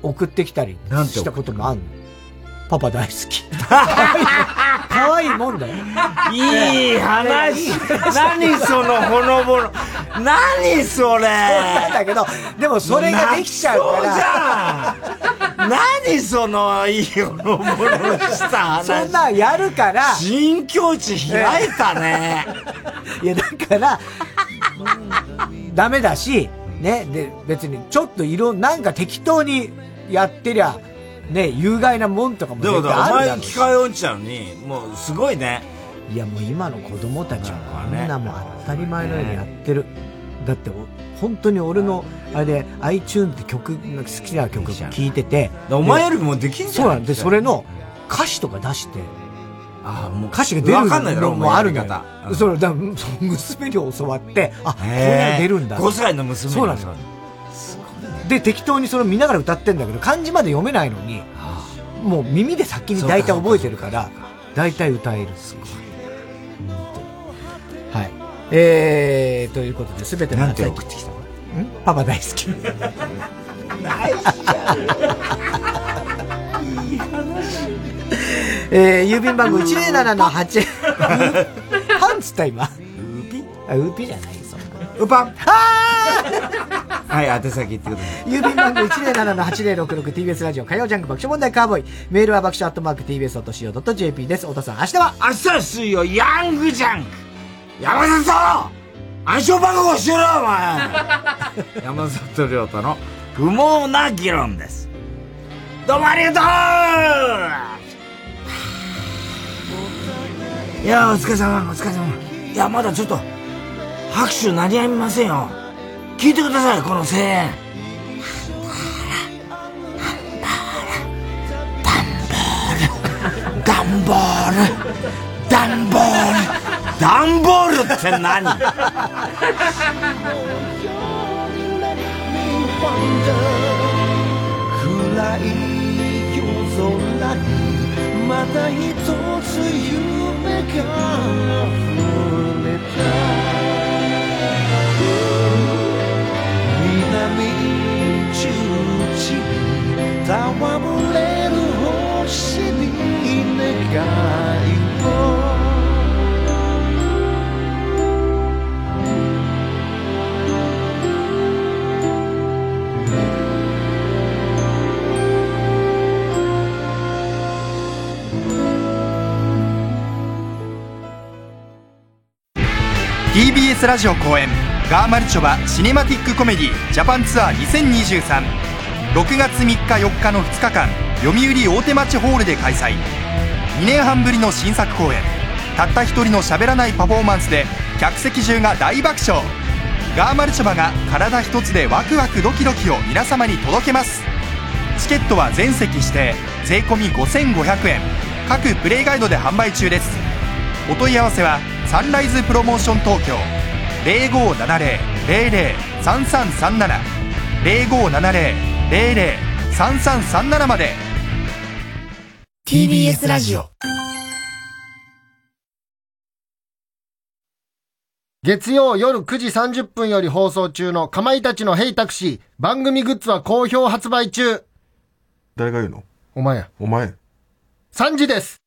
Speaker 1: 送ってきたりしたこともあんの。パパ大好き。[LAUGHS] 可愛いもんだよ。
Speaker 2: いい話 [LAUGHS] 何そのほのぼの。何それ
Speaker 1: そうだけど、でもそれができちゃうから。
Speaker 2: 何そのいいほのぼのした話。
Speaker 1: そんなんやるから。
Speaker 2: 新境地開いたね。
Speaker 1: いや、だから、ダメだし、ね、で、別にちょっと色、なんか適当にやってりゃ、ね、有害なもんとかも
Speaker 2: でも
Speaker 1: 絶対あ
Speaker 2: お前機械音痴なのに、もうすごいね。
Speaker 1: いやもう今の子供たちはこんなもん当たり前のようにやってる。だってお、本当に俺の、あれで iTunes って曲、好きな曲聴いてて。
Speaker 2: お前よりもできんじゃん。
Speaker 1: そうなんで、それの歌詞とか出して、
Speaker 2: あもう
Speaker 1: 歌詞が出る
Speaker 2: わかんないだろ
Speaker 1: のもあるのよ
Speaker 2: お前やり方。
Speaker 1: それだ娘に教わって、あ、こういうの出るんだ。
Speaker 2: 5歳の娘に。
Speaker 1: そうなんですよ。で、適当にそれを見ながら歌ってんだけど、漢字まで読めないのに、もう耳で先に大体覚えてるから、大体歌える。はい。えー、ということで、すべての
Speaker 2: なんて
Speaker 1: 夏
Speaker 2: 送ってきた？の
Speaker 1: んパパ大好き。えー、郵便番号107の8、パンつった今。ウーピあ、ウーピじゃないよ、そんな。
Speaker 2: ウパン
Speaker 1: は
Speaker 2: はい、宛先言ってください。
Speaker 1: 郵便番号 107-8066TBS ラジオ火曜ジャンク爆笑問題カーボーイ。メールは爆笑アットマーク TBS.CO.JP です。太田さん、明日は？
Speaker 2: 明日は水曜、ヤングジャンク山里暗証番号しろよ、お前 [LAUGHS] 山里亮太の不毛な議論です。どうもありがとういや、お疲れ様、お疲れ様。いや、まだちょっと、拍手鳴りやみませんよ。聞いてください、この声援。ダンボールダンボールダンボールって何？
Speaker 24: 暗い夜空にまた一つ夢が溢れた。南中地に戯れる星に願い
Speaker 6: TBS ラジオ公演ガーマルチョバシネマティックコメディジャパンツアー20236月3日4日の2日間読売大手町ホールで開催。2年半ぶりの新作公演。たった一人の喋らないパフォーマンスで客席中が大爆笑。ガーマルチョバが体一つでワクワクドキドキを皆様に届けます。チケットは全席指定税込5500円。各プレイガイドで販売中です。お問い合わせはサンライズプロモーション東京。0570-003337 0570-003337まで。
Speaker 24: TBS ラジオ
Speaker 29: 月曜夜9時30分より放送中のかまいたちのヘイタクシー。番組グッズは好評発売中。
Speaker 30: 誰が言うの？
Speaker 29: お前や。
Speaker 30: お前。
Speaker 29: 3時です